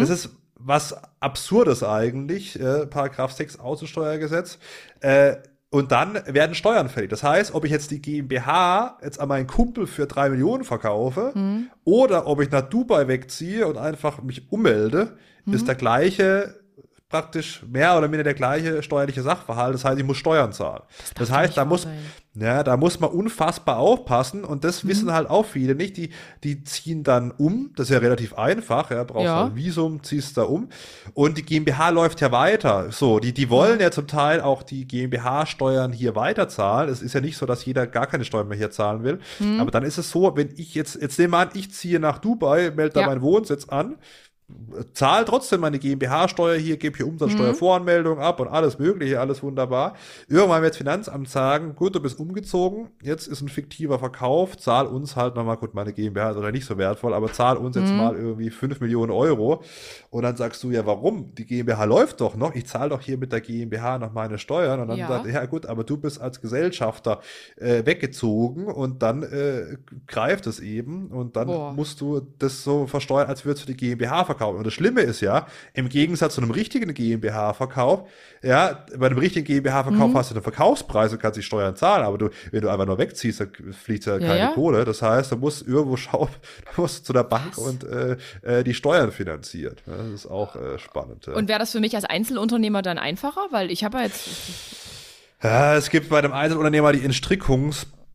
Das ist was Absurdes eigentlich, äh, Paragraph 6 Außensteuergesetz. Äh, und dann werden Steuern fällig. Das heißt, ob ich jetzt die GmbH jetzt an meinen Kumpel für drei Millionen verkaufe oder ob ich nach Dubai wegziehe und einfach mich ummelde, ist der gleiche praktisch mehr oder minder der gleiche steuerliche Sachverhalt. Das heißt, ich muss Steuern zahlen. Das, darf heißt, da muss, sein. Ja, da muss man unfassbar aufpassen und das Mhm. wissen halt auch viele nicht. Die, die ziehen dann um, das ist ja relativ einfach, ja, brauchst Ja. ein Visum, ziehst da um und die GmbH läuft ja weiter. So, die, die wollen ja zum Teil auch die GmbH-Steuern hier weiterzahlen. Es ist ja nicht so, dass jeder gar keine Steuern mehr hier zahlen will. Mhm. Aber dann ist es so, wenn ich jetzt, jetzt nehmen wir an, ich ziehe nach Dubai, melde da Ja. meinen Wohnsitz an, zahle trotzdem meine GmbH-Steuer hier, gebe hier Umsatzsteuervoranmeldung ab und alles Mögliche, alles wunderbar. Irgendwann wird das Finanzamt sagen, gut, du bist umgezogen, jetzt ist ein fiktiver Verkauf, zahl uns halt nochmal, gut, meine GmbH ist oder nicht so wertvoll, aber zahl uns jetzt mal irgendwie 5 Millionen Euro. Und dann sagst du, ja, warum? Die GmbH läuft doch noch, ich zahle doch hier mit der GmbH noch meine Steuern. Und dann Ja. sagt er, ja gut, aber du bist als Gesellschafter äh, weggezogen und dann äh, greift es eben und dann Boah. musst du das so versteuern, als würdest du die GmbH verkaufen. Und das Schlimme ist ja, im Gegensatz zu einem richtigen GmbH-Verkauf, ja, bei einem richtigen GmbH-Verkauf Mhm. hast du einen Verkaufspreis und kannst die Steuern zahlen, aber du, wenn du einfach nur wegziehst, dann fließt ja Ja, keine ja. Kohle. Das heißt, du musst irgendwo schauen, du musst zu der Bank Was? und äh, äh, die Steuern finanziert. Das ist auch äh, spannend. Ja. Und wäre das für mich als Einzelunternehmer dann einfacher? Weil ich habe ja jetzt. Ja, es gibt bei dem Einzelunternehmer die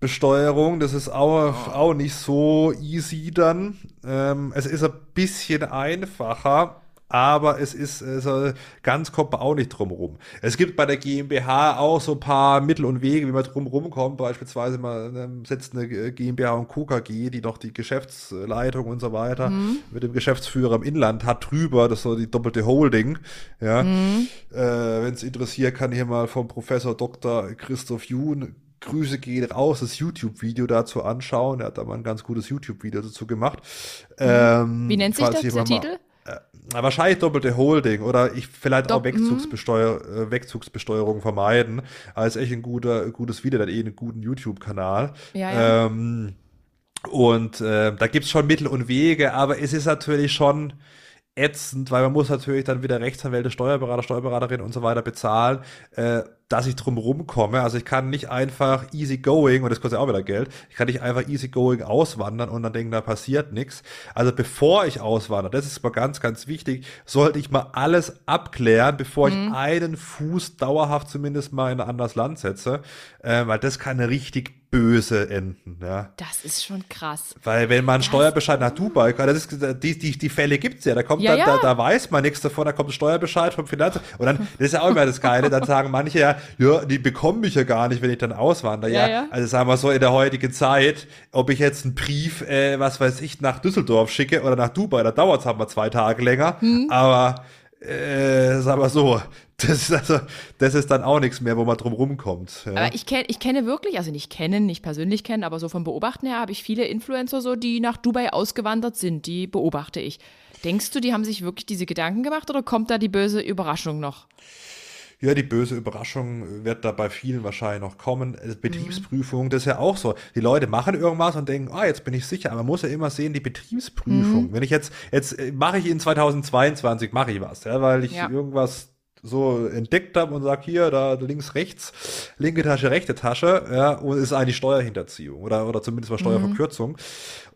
Entstrickungsbesteuerung. Das ist auch, auch nicht so easy dann. Ähm, es ist ein bisschen einfacher. Aber es ist, also ganz kommt man auch nicht drum rum. Es gibt bei der GmbH auch so ein paar Mittel und Wege, wie man drum rumkommt. Beispielsweise man ähm, setzt eine GmbH und KKG, die noch die Geschäftsleitung und so weiter mit dem Geschäftsführer im Inland hat drüber. Das ist so die doppelte Holding. Ja. Äh, Wenn es interessiert, kann hier mal vom Professor Dr. Christoph Jun Grüße gehen raus, das YouTube-Video dazu anschauen. Er hat da mal ein ganz gutes YouTube-Video dazu gemacht. Ähm, Wie nennt sich das, der mal- Titel? na, wahrscheinlich doppelte Holding oder ich vielleicht auch Dopp- Wegzugsbesteuer, äh, Wegzugsbesteuerung vermeiden. Aber ist echt ein guter, gutes Video, der hat eh einen guten YouTube-Kanal. Ja, ja. Ähm, und äh, da gibt's schon Mittel und Wege, aber es ist natürlich schon ätzend, weil man muss natürlich dann wieder Rechtsanwälte, Steuerberater, Steuerberaterin und so weiter bezahlen, äh, dass ich drum rumkomme. Also ich kann nicht einfach easy going, und das kostet ja auch wieder Geld, ich kann nicht einfach easy going auswandern und dann denken, da passiert nichts. Also bevor ich auswandere, das ist mal ganz, ganz wichtig, sollte ich mal alles abklären, bevor ich einen Fuß dauerhaft zumindest mal in ein anderes Land setze, äh, weil das kann richtig böse enden, ja. Das ist schon krass. Weil wenn man einen Steuerbescheid nach Dubai kann, das ist, die, die, die Fälle gibt's ja, da kommt Ja, dann, ja. Da, da weiß man nichts davon, da kommt ein Steuerbescheid vom Finanzamt und dann, das ist ja auch immer das Geile, dann sagen manche ja, ja, die bekommen mich ja gar nicht, wenn ich dann auswandere, ja, Ja, also sagen wir so in der heutigen Zeit, ob ich jetzt einen Brief, äh, was weiß ich, nach Düsseldorf schicke oder nach Dubai, da dauert's halt mal zwei Tage länger, Hm. aber äh, sagen wir so, Das ist also, das ist dann auch nichts mehr, wo man drum rumkommt. Ja. Aber ich, kenn, ich kenne wirklich, also nicht kennen, nicht persönlich kennen, aber so vom Beobachten her habe ich viele Influencer so, die nach Dubai ausgewandert sind, die beobachte ich. Denkst du, die haben sich wirklich diese Gedanken gemacht oder kommt da die böse Überraschung noch? Ja, die böse Überraschung wird da bei vielen wahrscheinlich noch kommen. Betriebsprüfung, mhm. das ist ja auch so. Die Leute machen irgendwas und denken, ah, jetzt bin ich sicher. Aber man muss ja immer sehen, die Betriebsprüfung. Mhm. Wenn ich jetzt, jetzt äh, mache ich in 2022, mache ich was, ja, weil ich ja. irgendwas so entdeckt habe und sage, hier, da links, rechts, linke Tasche, rechte Tasche, ja, und ist eigentlich Steuerhinterziehung oder, oder zumindest mal mhm. Steuerverkürzung. Mhm.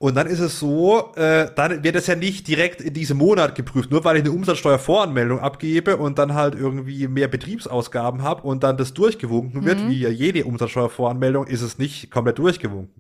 Und dann ist es so, äh, dann wird es ja nicht direkt in diesem Monat geprüft, nur weil ich eine Umsatzsteuervoranmeldung abgebe und dann halt irgendwie mehr Betriebsausgaben habe und dann das durchgewunken mhm. wird, wie ja jede Umsatzsteuervoranmeldung, ist es nicht komplett durchgewunken.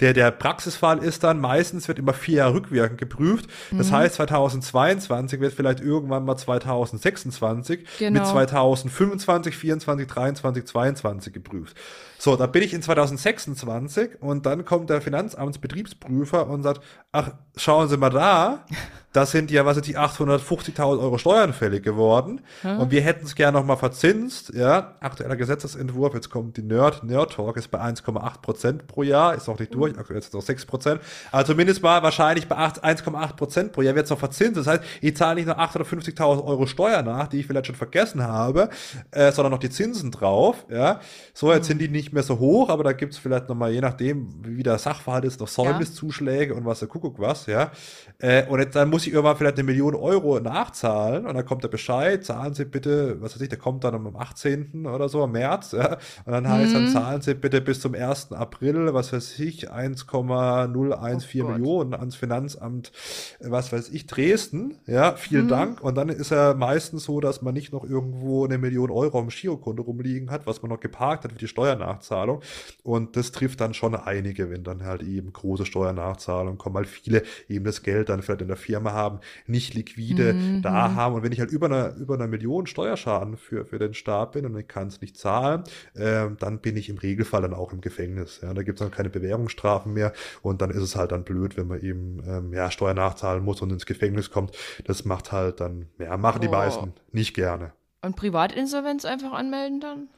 Der, der Praxisfall ist dann, meistens wird immer vier Jahre rückwirkend geprüft. Das mhm. heißt, 2022 wird vielleicht irgendwann mal 2026 genau. mit 2025, 24, 23, 22 geprüft. So, da bin ich in 2026 und dann kommt der Finanzamtsbetriebsprüfer und sagt, ach, schauen Sie mal da, das sind ja, was sind die 850.000 Euro Steuern fällig geworden. Hm. Und wir hätten es gerne nochmal verzinst. Ja, aktueller Gesetzesentwurf, jetzt kommt die Nerd, Nerd Talk ist bei 1,8 Prozent pro Jahr, ist noch nicht durch, mhm. aktuell ist es noch 6 Prozent. Also zumindest mal wahrscheinlich bei 1,8 Prozent pro Jahr wird es noch verzinst. Das heißt, ich zahle nicht nur 850.000 Euro Steuer nach, die ich vielleicht schon vergessen habe, äh, sondern noch die Zinsen drauf. Ja, so, jetzt hm. sind die nicht mehr so hoch, aber da gibt es vielleicht nochmal, je nachdem, wie der Sachverhalt ist, noch Säumniszuschläge ja. und was der Kuckuck was, ja. Äh, und jetzt, dann muss ich irgendwann vielleicht eine Million Euro nachzahlen und dann kommt der Bescheid, zahlen Sie bitte, was weiß ich, der kommt dann am 18. oder so, im März, ja, und dann heißt mhm. dann zahlen Sie bitte bis zum 1. April, was weiß ich, 1,014 oh Millionen ans Finanzamt, was weiß ich, Dresden, ja, vielen mhm. Dank. Und dann ist ja meistens so, dass man nicht noch irgendwo eine Million Euro am Girokonto rumliegen hat, was man noch geparkt hat für die Steuernachzahlung. Und das trifft dann schon einige, wenn dann halt eben große Steuernachzahlungen kommen, weil viele eben das Geld dann vielleicht in der Firma haben, nicht liquide mhm. da haben. Und wenn ich halt über einer, über einer Million Steuerschaden für, für den Staat bin und ich kann es nicht zahlen, äh, dann bin ich im Regelfall dann auch im Gefängnis. Ja. Da gibt es dann keine Bewährungsstrafen mehr und dann ist es halt dann blöd, wenn man eben ähm, ja, Steuer nachzahlen muss und ins Gefängnis kommt. Das macht halt dann, ja, machen die oh. meisten nicht gerne. Und Privatinsolvenz einfach anmelden dann?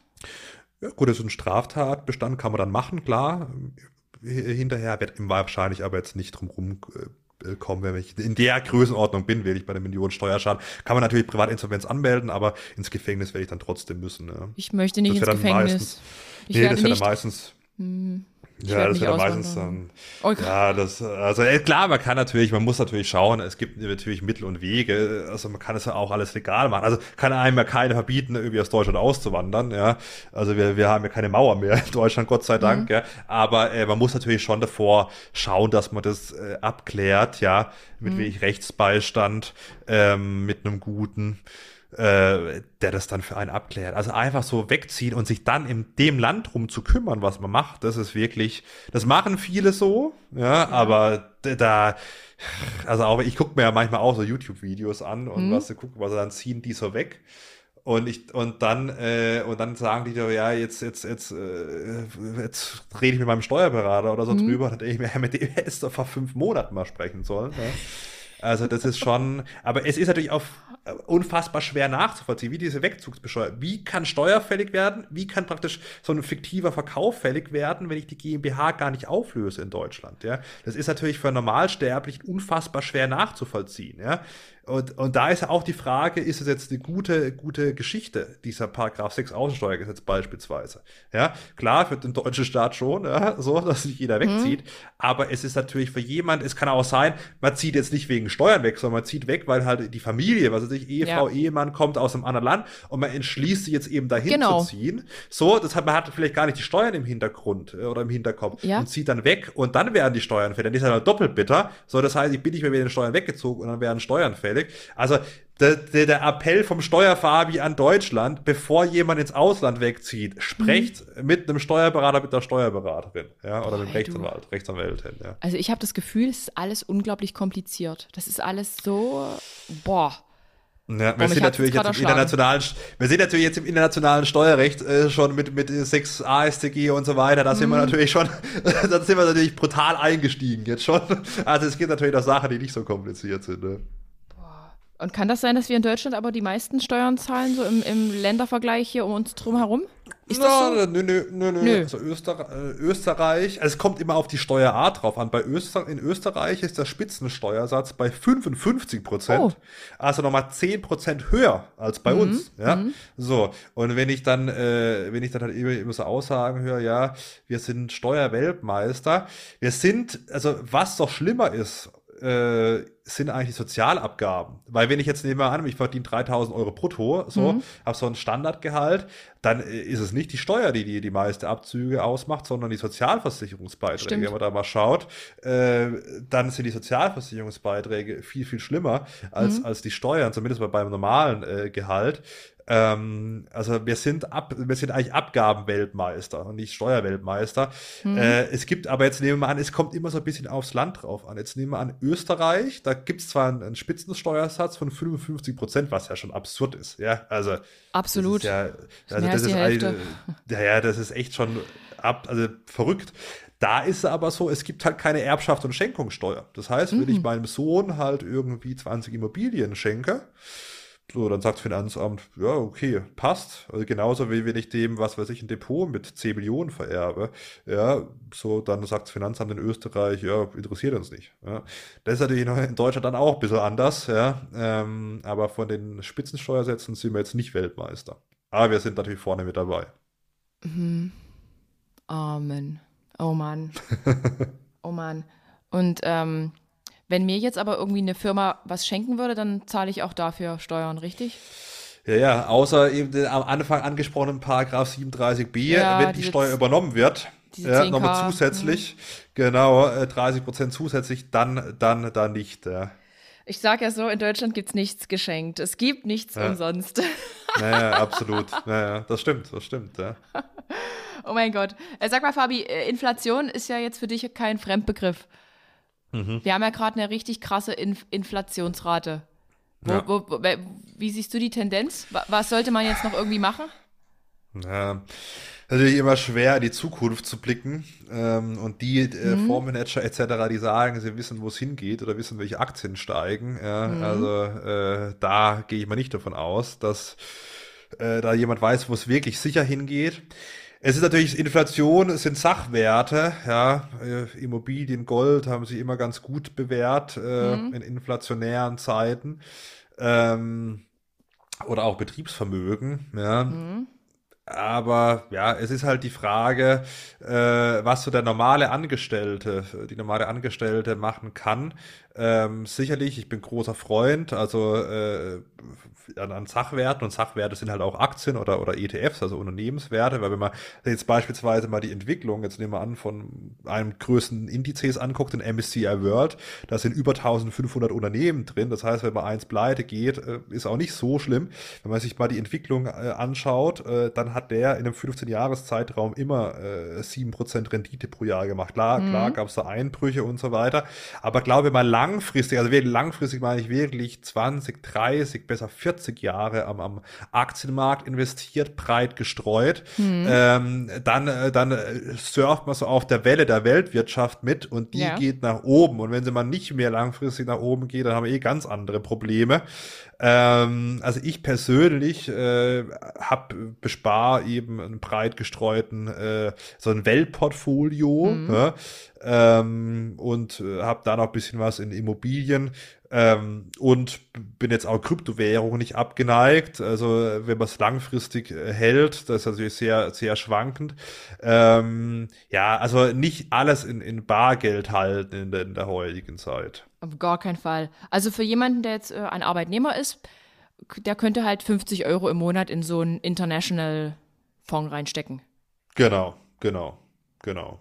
Ja, gut, das ist ein Straftatbestand, kann man dann machen, klar. Hinterher wird wahrscheinlich aber jetzt nicht drum rum äh, kommen, wenn ich in der Größenordnung bin, werde ich bei der Million Steuerschaden. Kann man natürlich Privatinsolvenz anmelden, aber ins Gefängnis werde ich dann trotzdem müssen. Ne? Ich möchte nicht ins Gefängnis. Meistens, ich nee, das wäre dann meistens. Hm. Ja, das wird meistens dann. Oh, ja, das, also äh, klar, man kann natürlich, man muss natürlich schauen, es gibt natürlich Mittel und Wege, also man kann es ja auch alles legal machen. Also kann einem ja keiner verbieten, irgendwie aus Deutschland auszuwandern, ja. Also wir, wir haben ja keine Mauer mehr in Deutschland, Gott sei Dank, mhm. ja. Aber äh, man muss natürlich schon davor schauen, dass man das äh, abklärt, ja, mit mhm. wenig Rechtsbeistand, ähm, mit einem guten äh, der das dann für einen abklärt. Also einfach so wegziehen und sich dann in dem Land drum zu kümmern, was man macht, das ist wirklich, das machen viele so, ja, ja. aber da, also auch ich gucke mir ja manchmal auch so YouTube-Videos an und mhm. was sie gucken, was sie dann ziehen die so weg. Und ich und dann äh, und dann sagen die doch, ja, jetzt jetzt jetzt äh, jetzt rede ich mit meinem Steuerberater oder so mhm. drüber, dann denke ich mir, ja, mit dem hättest du vor fünf Monaten mal sprechen sollen. Ja. Also das ist schon, aber es ist natürlich auch unfassbar schwer nachzuvollziehen, wie diese Wegzugsbesteuerung, wie kann steuerfällig werden, wie kann praktisch so ein fiktiver Verkauf fällig werden, wenn ich die GmbH gar nicht auflöse in Deutschland, ja. Das ist natürlich für Normalsterblichen unfassbar schwer nachzuvollziehen, ja. Und, und da ist ja auch die Frage, ist es jetzt eine gute, gute Geschichte, dieser Paragraph 6 Außensteuergesetz beispielsweise? Ja, klar, für den deutschen Staat schon, ja, so, dass sich jeder wegzieht. Mhm. Aber es ist natürlich für jemand, es kann auch sein, man zieht jetzt nicht wegen Steuern weg, sondern man zieht weg, weil halt die Familie, was weiß ich, Ehefrau, ja. Ehemann kommt aus einem anderen Land und man entschließt sich jetzt eben dahin genau. zu ziehen. So, das hat, man hat vielleicht gar nicht die Steuern im Hintergrund äh, oder im Hinterkopf ja. und zieht dann weg und dann werden die Steuern fällig. Dann ist er dann doppelt bitter. So, das heißt, ich bin nicht mehr mit den Steuern weggezogen und dann werden Steuern fällig. Also der, der, der Appell vom Steuerfabi an Deutschland, bevor jemand ins Ausland wegzieht, sprecht mhm. mit einem Steuerberater, mit der Steuerberaterin, ja, oder mit dem Rechtsanwalt, Rechtsanwältin, ja. Also ich habe das Gefühl, es ist alles unglaublich kompliziert. Das ist alles so, boah. Ja, wir, sind natürlich jetzt im internationalen, wir sind natürlich jetzt im internationalen Steuerrecht äh, schon mit, mit 6 AStG und so weiter. Da mhm. sind wir mhm. natürlich schon, da sind wir natürlich brutal eingestiegen jetzt schon. Also es gibt natürlich noch Sachen, die nicht so kompliziert sind. Ne? Und kann das sein, dass wir in Deutschland aber die meisten Steuern zahlen, so im, im Ländervergleich hier um uns drum herum? Ist das so? Nö, nö, nö, nö. Also Öster äh, Österreich, also es kommt immer auf die Steuerart drauf an. Bei Öster in Österreich ist der Spitzensteuersatz bei 55 Prozent, oh. also nochmal 10 Prozent höher als bei mhm. uns. Ja, mhm. so. Und wenn ich dann, äh, wenn ich dann halt immer, immer so Aussagen höre, ja, wir sind Steuerweltmeister, wir sind, also was doch schlimmer ist, äh, sind eigentlich Sozialabgaben. Weil wenn ich jetzt nehme an, ich verdiene 3000 Euro brutto, so, mhm. habe so ein Standardgehalt, dann äh, ist es nicht die Steuer, die die, die meiste Abzüge ausmacht, sondern die Sozialversicherungsbeiträge. Stimmt. Wenn man da mal schaut, äh, dann sind die Sozialversicherungsbeiträge viel, viel schlimmer als, mhm. als die Steuern, zumindest beim normalen äh, Gehalt. Ähm, also wir sind ab, wir sind eigentlich Abgabenweltmeister und nicht Steuerweltmeister. Mhm. Äh, es gibt aber jetzt nehmen wir an, es kommt immer so ein bisschen aufs Land drauf an. Jetzt nehmen wir an Österreich, da gibt es zwar einen, einen, Spitzensteuersatz von 55 Prozent, was ja schon absurd ist. Ja, also absolut. Das ist ja, also das ist, eine, ja, ja, das ist echt schon ab, also verrückt. Da ist es aber so, es gibt halt keine Erbschaft und Schenkungssteuer. Das heißt, wenn ich mhm. meinem Sohn halt irgendwie 20 Immobilien schenke, so, dann sagt das Finanzamt, ja, okay, passt. Also genauso wie wenn ich dem, was weiß ich, ein Depot mit 10 Millionen vererbe, ja, so, dann sagt das Finanzamt in Österreich, ja, interessiert uns nicht. Ja. Das ist natürlich in Deutschland dann auch ein bisschen anders, ja, ähm, aber von den Spitzensteuersätzen sind wir jetzt nicht Weltmeister. Aber wir sind natürlich vorne mit dabei. Mhm. Amen. Oh Mann. oh Mann. Und ähm, wenn mir jetzt aber irgendwie eine Firma was schenken würde, dann zahle ich auch dafür Steuern, richtig? Ja, ja, außer eben den am Anfang angesprochenen Paragraph 37b, ja, wenn die Steuer übernommen wird, ja, nochmal zusätzlich, mhm. genau, 30 äh, Prozent zusätzlich, dann, dann, dann nicht. Ja. Ich sage ja so, in Deutschland gibt es nichts geschenkt. Es gibt nichts ja. umsonst. Naja, absolut. Naja, das stimmt, das stimmt, ja. Oh mein Gott. Äh, sag mal, Fabi, äh, Inflation ist ja jetzt für dich kein Fremdbegriff. Mhm. Wir haben ja gerade eine richtig krasse Inf Inflationsrate. Wo, ja. wo, wo, wie siehst du die Tendenz? Was sollte man jetzt noch irgendwie machen? Ja, natürlich immer schwer, in die Zukunft zu blicken. Ähm, und die äh, mhm. Fondsmanager etc., die sagen, sie wissen, wo es hingeht oder wissen, welche Aktien steigen. Ja, mhm. Also äh, da gehe ich mal nicht davon aus, dass äh, da jemand weiß, wo es wirklich sicher hingeht. Es ist natürlich Inflation, es sind Sachwerte, ja, äh, Immobilien, Gold haben sich immer ganz gut bewährt äh, mhm. in inflationären Zeiten ähm, oder auch Betriebsvermögen, ja. Mhm. Aber ja, es ist halt die Frage, äh, was so der normale Angestellte, die normale Angestellte machen kann. Ähm, sicherlich, ich bin großer Freund, also äh, an, an Sachwerten und Sachwerte sind halt auch Aktien oder, oder ETFs, also Unternehmenswerte, weil wenn man jetzt beispielsweise mal die Entwicklung, jetzt nehmen wir an, von einem größten Indizes anguckt, den MSCI World, da sind über 1500 Unternehmen drin, das heißt, wenn man eins pleite geht, äh, ist auch nicht so schlimm. Wenn man sich mal die Entwicklung äh, anschaut, äh, dann hat der in einem 15-Jahres-Zeitraum immer äh, 7% Rendite pro Jahr gemacht. Klar, mhm. klar gab es da Einbrüche und so weiter, aber glaube mal langfristig, also wirklich langfristig meine ich wirklich 20, 30, besser 40 40 Jahre am, am Aktienmarkt investiert, breit gestreut, mhm. ähm, dann, äh, dann äh, surft man so auf der Welle der Weltwirtschaft mit und die ja. geht nach oben. Und wenn sie mal nicht mehr langfristig nach oben geht, dann haben wir eh ganz andere Probleme. Ähm, also ich persönlich äh, habe bespar eben einen breit gestreuten äh, so ein Weltportfolio mhm. ja, ähm, und äh, habe da noch ein bisschen was in Immobilien ähm, und bin jetzt auch Kryptowährungen nicht abgeneigt. Also wenn man es langfristig äh, hält, das ist natürlich sehr, sehr schwankend. Ähm, ja, also nicht alles in, in Bargeld halten in der, in der heutigen Zeit. Auf gar keinen Fall. Also für jemanden, der jetzt äh, ein Arbeitnehmer ist, der könnte halt 50 Euro im Monat in so einen International Fonds reinstecken. Genau, genau, genau.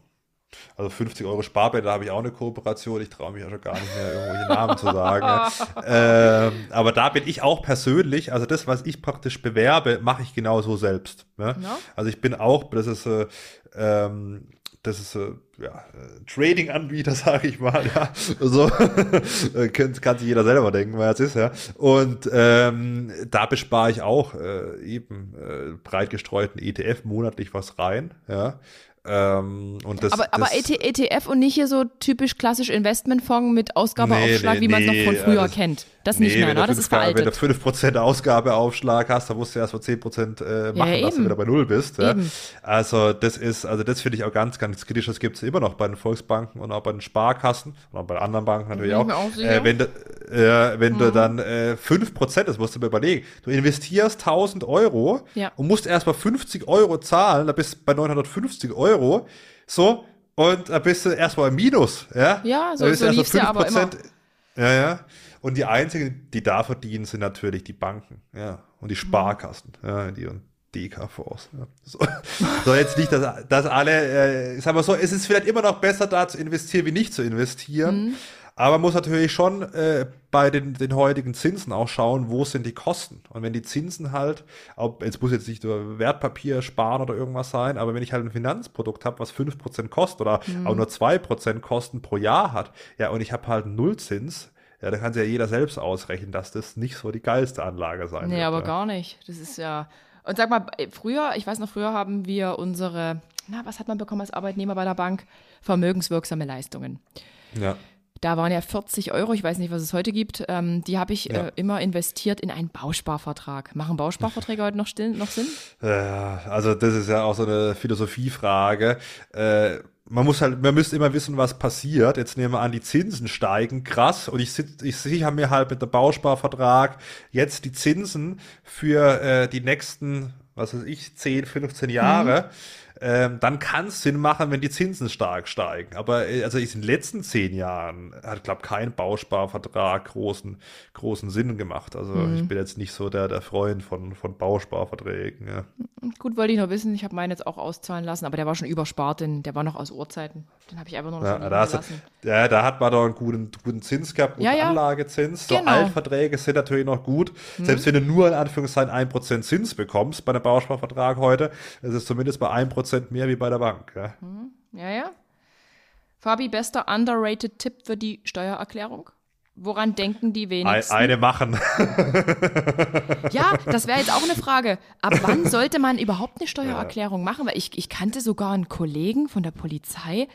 Also 50 Euro Sparbett, da habe ich auch eine Kooperation. Ich traue mich ja schon gar nicht mehr, irgendwelche Namen zu sagen. ähm, aber da bin ich auch persönlich, also das, was ich praktisch bewerbe, mache ich genauso selbst. Ne? No? Also ich bin auch, das ist, äh, ähm, das ist äh, ja, äh, Trading-Anbieter, sage ich mal, ja. So kann, kann sich jeder selber denken, wer es ist, ja. Und ähm, da bespare ich auch äh, eben äh, breit gestreuten ETF monatlich was rein, ja. Ähm, und das, aber aber das, ETF e und nicht hier so typisch klassisch Investmentfonds mit Ausgabeaufschlag, nee, nee, wie man es noch von früher also, kennt. Das nicht Nee, mehr, wenn ne? du Das ist 5, wenn du veraltet. 5% Ausgabeaufschlag hast, dann musst du erst mal 10% äh, machen, ja, dass du wieder bei Null bist. Ja. Also das ist, also das finde ich auch ganz, ganz kritisch. Das gibt es immer noch bei den Volksbanken und auch bei den Sparkassen und auch bei anderen Banken natürlich auch. auch. Äh, wenn du, äh, wenn Mhm. du dann äh, 5%, das musst du mir überlegen, du investierst 1000 Euro Ja. und musst erst mal 50 Euro zahlen, da bist du bei 950 Euro, so, und da bist du erstmal im Minus, ja? Ja, so- Da bist so du erst mal lief's ja aber 5%. Ja, ja. Und die einzigen, die da verdienen, sind natürlich die Banken, ja. Und die Sparkassen, ja, die und DK-Fonds. Ja. So. so, jetzt nicht, dass, dass alle, äh, ich sag mal so, es ist vielleicht immer noch besser da zu investieren, wie nicht zu investieren. Aber man muss natürlich schon äh, bei den, den heutigen Zinsen auch schauen, wo sind die Kosten. Und wenn die Zinsen halt, ob, jetzt muss jetzt nicht nur Wertpapier sparen oder irgendwas sein, aber wenn ich halt ein Finanzprodukt habe, was 5% kostet oder auch nur 2% Kosten pro Jahr hat, ja, und ich habe halt Nullzins, ja, da kann sich ja jeder selbst ausrechnen, dass das nicht so die geilste Anlage sein Nee, wird. aber ja. gar nicht. Das ist ja. Und sag mal, äh, früher, ich weiß noch, früher haben wir unsere, na, was hat man bekommen als Arbeitnehmer bei der Bank? Vermögenswirksame Leistungen. Ja. Da waren ja 40 Euro, ich weiß nicht, was es heute gibt. Ähm, die habe ich Ja. äh, immer investiert in einen Bausparvertrag. Machen Bausparverträge heute noch, still, noch Sinn? Ja, also das ist ja auch so eine Philosophiefrage. Äh, man muss halt, man müsste immer wissen, was passiert. Jetzt nehmen wir an, die Zinsen steigen krass und ich ich sicher mir halt mit dem Bausparvertrag jetzt die Zinsen für äh, die nächsten, was weiß ich, 10, 15 Jahre. Ähm, dann kann es Sinn machen, wenn die Zinsen stark steigen. Aber äh, also in den letzten zehn Jahren hat, glaube kein Bausparvertrag großen, großen Sinn gemacht. Also ich bin jetzt nicht so der, der Freund von, von Bausparverträgen. Ja. Gut, wollte ich noch wissen. Ich habe meinen jetzt auch auszahlen lassen, aber der war schon überspart, den, der war noch aus Urzeiten. Den habe ich einfach nur noch Ja, da, hast ja, da hat man doch einen guten, guten Zins gehabt, guten Ja, ja. Anlagezins. So Genau. Altverträge sind natürlich noch gut. Selbst wenn du nur in Anführungszeichen 1% Zins bekommst bei einem Bausparvertrag heute, ist zumindest bei 1% mehr wie bei der Bank. Ja. Ja, ja. Fabi, bester underrated Tipp für die Steuererklärung? Woran denken die wenigsten? eine machen. Ja, das wäre jetzt auch eine Frage. Ab wann sollte man überhaupt eine Steuererklärung machen? Weil ich, ich kannte sogar einen Kollegen von der Polizei,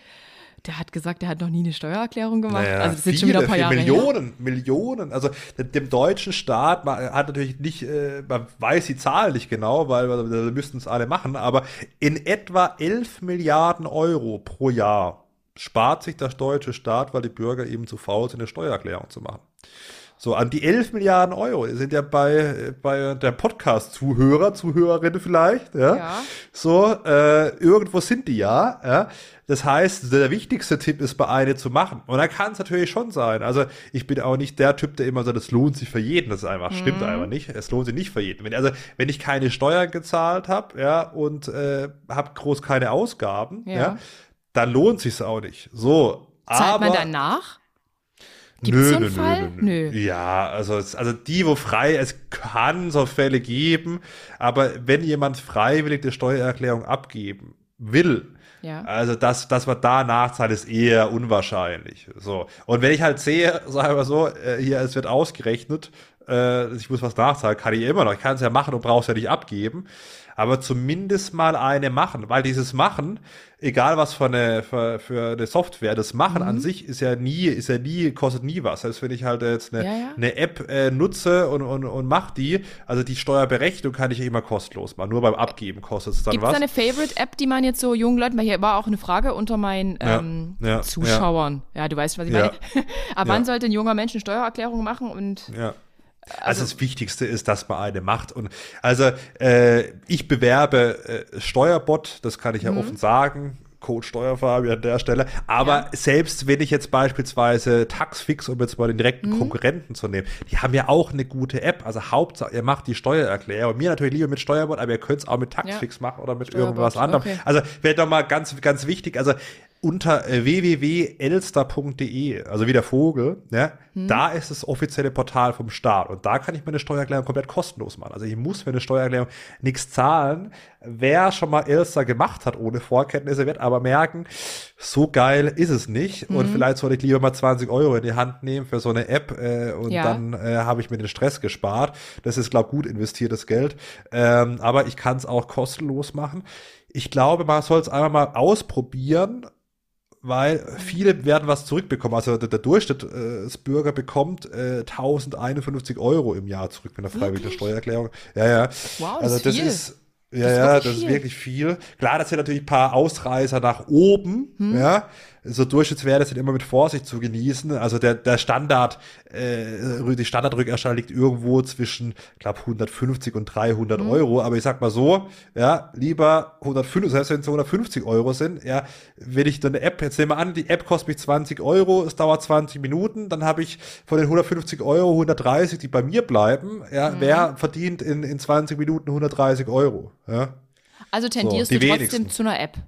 der hat gesagt, der hat noch nie eine Steuererklärung gemacht. Naja, also das sind schon wieder ein paar Jahre her. Millionen, Millionen. Also dem, deutschen Staat, man hat natürlich nicht, äh, man weiß die Zahl nicht genau, weil wir, wir müssten es alle machen, aber in etwa 11 Milliarden Euro pro Jahr spart sich der deutsche Staat, weil die Bürger eben zu faul sind, eine Steuererklärung zu machen. So, an die 11 Milliarden Euro sind ja bei, bei der Podcast-Zuhörer, Zuhörerinnen vielleicht, ja. Ja. So, äh, irgendwo sind die ja, ja. Das heißt, der wichtigste Tipp ist, bei eine zu machen. Und da kann es natürlich schon sein. Also, ich bin auch nicht der Typ, der immer sagt, das lohnt sich für jeden. Das ist einfach, stimmt Mhm. einfach nicht. Es lohnt sich nicht für jeden. Wenn, also, wenn ich keine Steuern gezahlt habe, ja, und äh, habe groß keine Ausgaben, ja. Ja. dann lohnt sich's auch nicht. So, Zahlt aber man dann nach? Gibt's so einen Fall? Nö. Nö. Ja, also, es- also die, wo frei, es kann so Fälle geben, aber wenn jemand freiwillig die Steuererklärung abgeben will, Ja. also dass, dass man da nachzahlt, ist eher unwahrscheinlich. So. Und wenn ich halt sehe, sagen wir so, äh, hier, es wird ausgerechnet, äh, ich muss was nachzahlen, kann ich immer noch. Ich kann es ja machen und brauch's ja nicht abgeben. Aber zumindest mal eine machen, weil dieses Machen, egal was für eine, für, für eine Software, das Machen Mhm. an sich ist ja nie, ist ja nie, kostet nie was. Selbst wenn ich halt jetzt eine, Ja, ja. eine App äh, nutze und, und, und mach die, also die Steuerberechnung kann ich ja immer kostenlos machen. Nur beim Abgeben kostet es dann Gibt es was. eine Favorite-App, die man jetzt so jungen Leuten, weil hier war auch eine Frage unter meinen ähm, ja, Zuschauern. Ja. du weißt, was ich meine. Ab wann sollte ein junger Mensch eine Steuererklärung machen? Und Ja. Also, das Wichtigste ist, dass man eine macht. Und also äh, ich bewerbe äh, Steuerbot, das kann ich ja offen sagen. Code Steuerfabi an der Stelle. Aber Ja. selbst wenn ich jetzt beispielsweise Taxfix, um jetzt mal den direkten Konkurrenten zu nehmen, die haben ja auch eine gute App. Also Hauptsache, ihr macht die Steuererklärung. Mir natürlich lieber mit Steuerbot, aber ihr könnt es auch mit Taxfix machen oder mit Steuerbot, irgendwas anderem. okay. Also wäre doch mal ganz, ganz wichtig. Also unter äh, www.elster.de, also wie der Vogel, ja, Hm. da ist das offizielle Portal vom Staat und da kann ich meine Steuererklärung komplett kostenlos machen. Also ich muss für eine Steuererklärung nichts zahlen. Wer schon mal Elster gemacht hat ohne Vorkenntnisse, wird aber merken, so geil ist es nicht Hm. und vielleicht sollte ich lieber mal 20 Euro in die Hand nehmen für so eine App äh, und Ja. dann äh, habe ich mir den Stress gespart. Das ist, glaube gut investiertes Geld. Ähm, aber ich kann es auch kostenlos machen. Ich glaube, man soll es einfach mal ausprobieren, weil viele werden was zurückbekommen. Also der, der Durchschnittsbürger äh, bekommt äh, 1051 Euro im Jahr zurück mit einer freiwilligen Steuererklärung. Ja, ja. Wow, das also ist das viel. ist ja, Das ist ja, wirklich das ist viel. wirklich viel. Klar, das sind natürlich ein paar Ausreißer nach oben, Hm. ja. So Durchschnittswerte sind immer mit Vorsicht zu genießen. Also der, der Standard, äh, die Standardrückerstattung liegt irgendwo zwischen, glaube 150 und 300 Hm. Euro. Aber ich sag mal so, ja, lieber 150, selbst wenn es 150 Euro sind, ja, wenn ich dann eine App, jetzt nehmen wir an, die App kostet mich 20 Euro, es dauert 20 Minuten, dann habe ich von den 150 Euro 130, die bei mir bleiben, ja, Hm. wer verdient in, in 20 Minuten 130 Euro, ja. Also tendierst die du trotzdem wenigsten. zu einer App.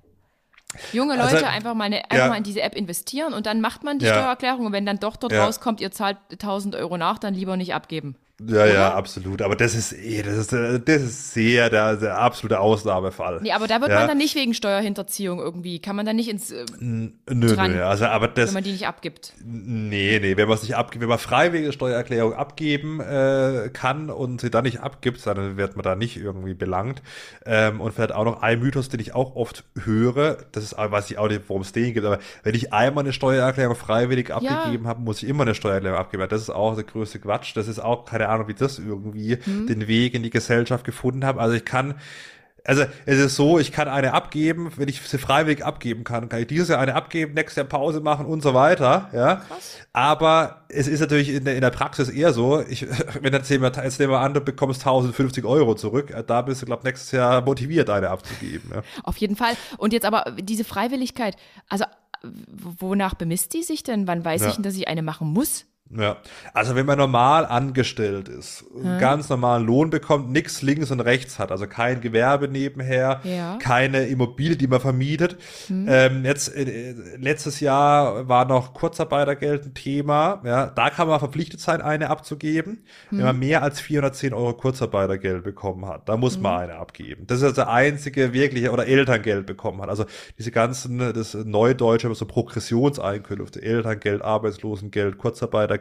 Junge Also, Leute einfach, mal, eine, einfach ja. mal in diese App investieren und dann macht man die Ja. Steuererklärung und wenn dann doch dort Ja. rauskommt, ihr zahlt 1000 Euro nach, dann lieber nicht abgeben. Ja, ja, absolut. Aber das ist eh, das ist, äh, das ist sehr der, der absolute Ausnahmefall. Nee, aber da wird Ja. man dann nicht wegen Steuerhinterziehung irgendwie, kann man dann nicht ins, äh, Nö, dran, nö, also, aber das, wenn man die nicht abgibt. nee, nee, wenn man es nicht abgibt, wenn man freiwillige Steuererklärung abgeben äh, kann und sie dann nicht abgibt, dann wird man da nicht irgendwie belangt. Ähm, und vielleicht auch noch ein Mythos, den ich auch oft höre, das ist, auch- weiß ich auch nicht, worum es den gibt, aber wenn ich einmal eine Steuererklärung freiwillig abgegeben habe, muss ich immer eine Steuererklärung abgeben. Das ist auch der größte Quatsch. Das ist auch keine Ahnung, wie das irgendwie den Weg in die Gesellschaft gefunden hat. Also ich kann also es ist so, ich kann eine abgeben, wenn ich sie freiwillig abgeben kann, kann ich dieses Jahr eine abgeben, nächstes Jahr Pause machen und so weiter, ja. Aber es ist natürlich in der, in der Praxis eher so, ich, wenn jetzt jemand, jetzt nehmen wir an, du bekommst 1050 Euro zurück, äh, da bist du, glaub nächstes Jahr motiviert, eine abzugeben, ja. Auf jeden Fall. Und jetzt aber diese Freiwilligkeit, also wonach bemisst die sich denn? Wann weiß Ja. ich denn, dass ich eine machen muss? Ja, also wenn man normal angestellt ist, einen ganz normalen Lohn bekommt, nix links und rechts hat, also kein Gewerbe nebenher, Ja. keine Immobilie, die man vermietet. Ähm, jetzt äh, letztes Jahr war noch Kurzarbeitergeld ein Thema. Ja, da kann man verpflichtet sein, eine abzugeben, wenn man mehr als 410 Euro Kurzarbeitergeld bekommen hat. Da muss man eine abgeben. Das ist also der einzige wirkliche oder Elterngeld bekommen hat. Also diese ganzen, das Neudeutsche, so Progressionseinkünfte, Elterngeld, Arbeitslosengeld, Kurzarbeitergeld,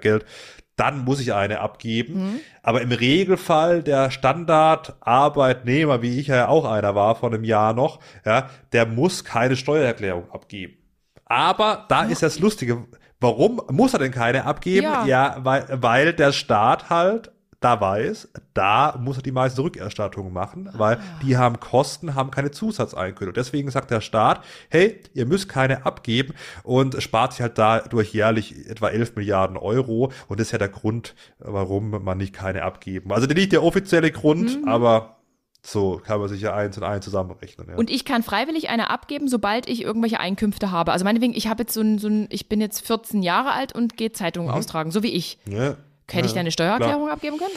dann muss ich eine abgeben. Aber im Regelfall der Standardarbeitnehmer, wie ich ja auch einer war vor einem Jahr noch, ja, der muss keine Steuererklärung abgeben. Aber da ist das Lustige. Warum muss er denn keine abgeben? Ja. weil, weil der Staat halt da weiß, da muss er die meisten Rückerstattungen machen, weil die haben Kosten, haben keine Zusatzeinkünfte. Deswegen sagt der Staat, hey, ihr müsst keine abgeben und spart sich halt dadurch jährlich etwa 11 Milliarden Euro. Und das ist ja der Grund, warum man nicht keine abgeben. Also nicht der offizielle Grund, Mhm. aber so kann man sich ja eins und eins zusammenrechnen. Ja. Und ich kann freiwillig eine abgeben, sobald ich irgendwelche Einkünfte habe. Also meinetwegen, ich habe jetzt so ein, so ein, ich bin jetzt 14 Jahre alt und gehe Zeitungen austragen, so wie ich. ja. Hätte ich da eine Steuererklärung abgeben können?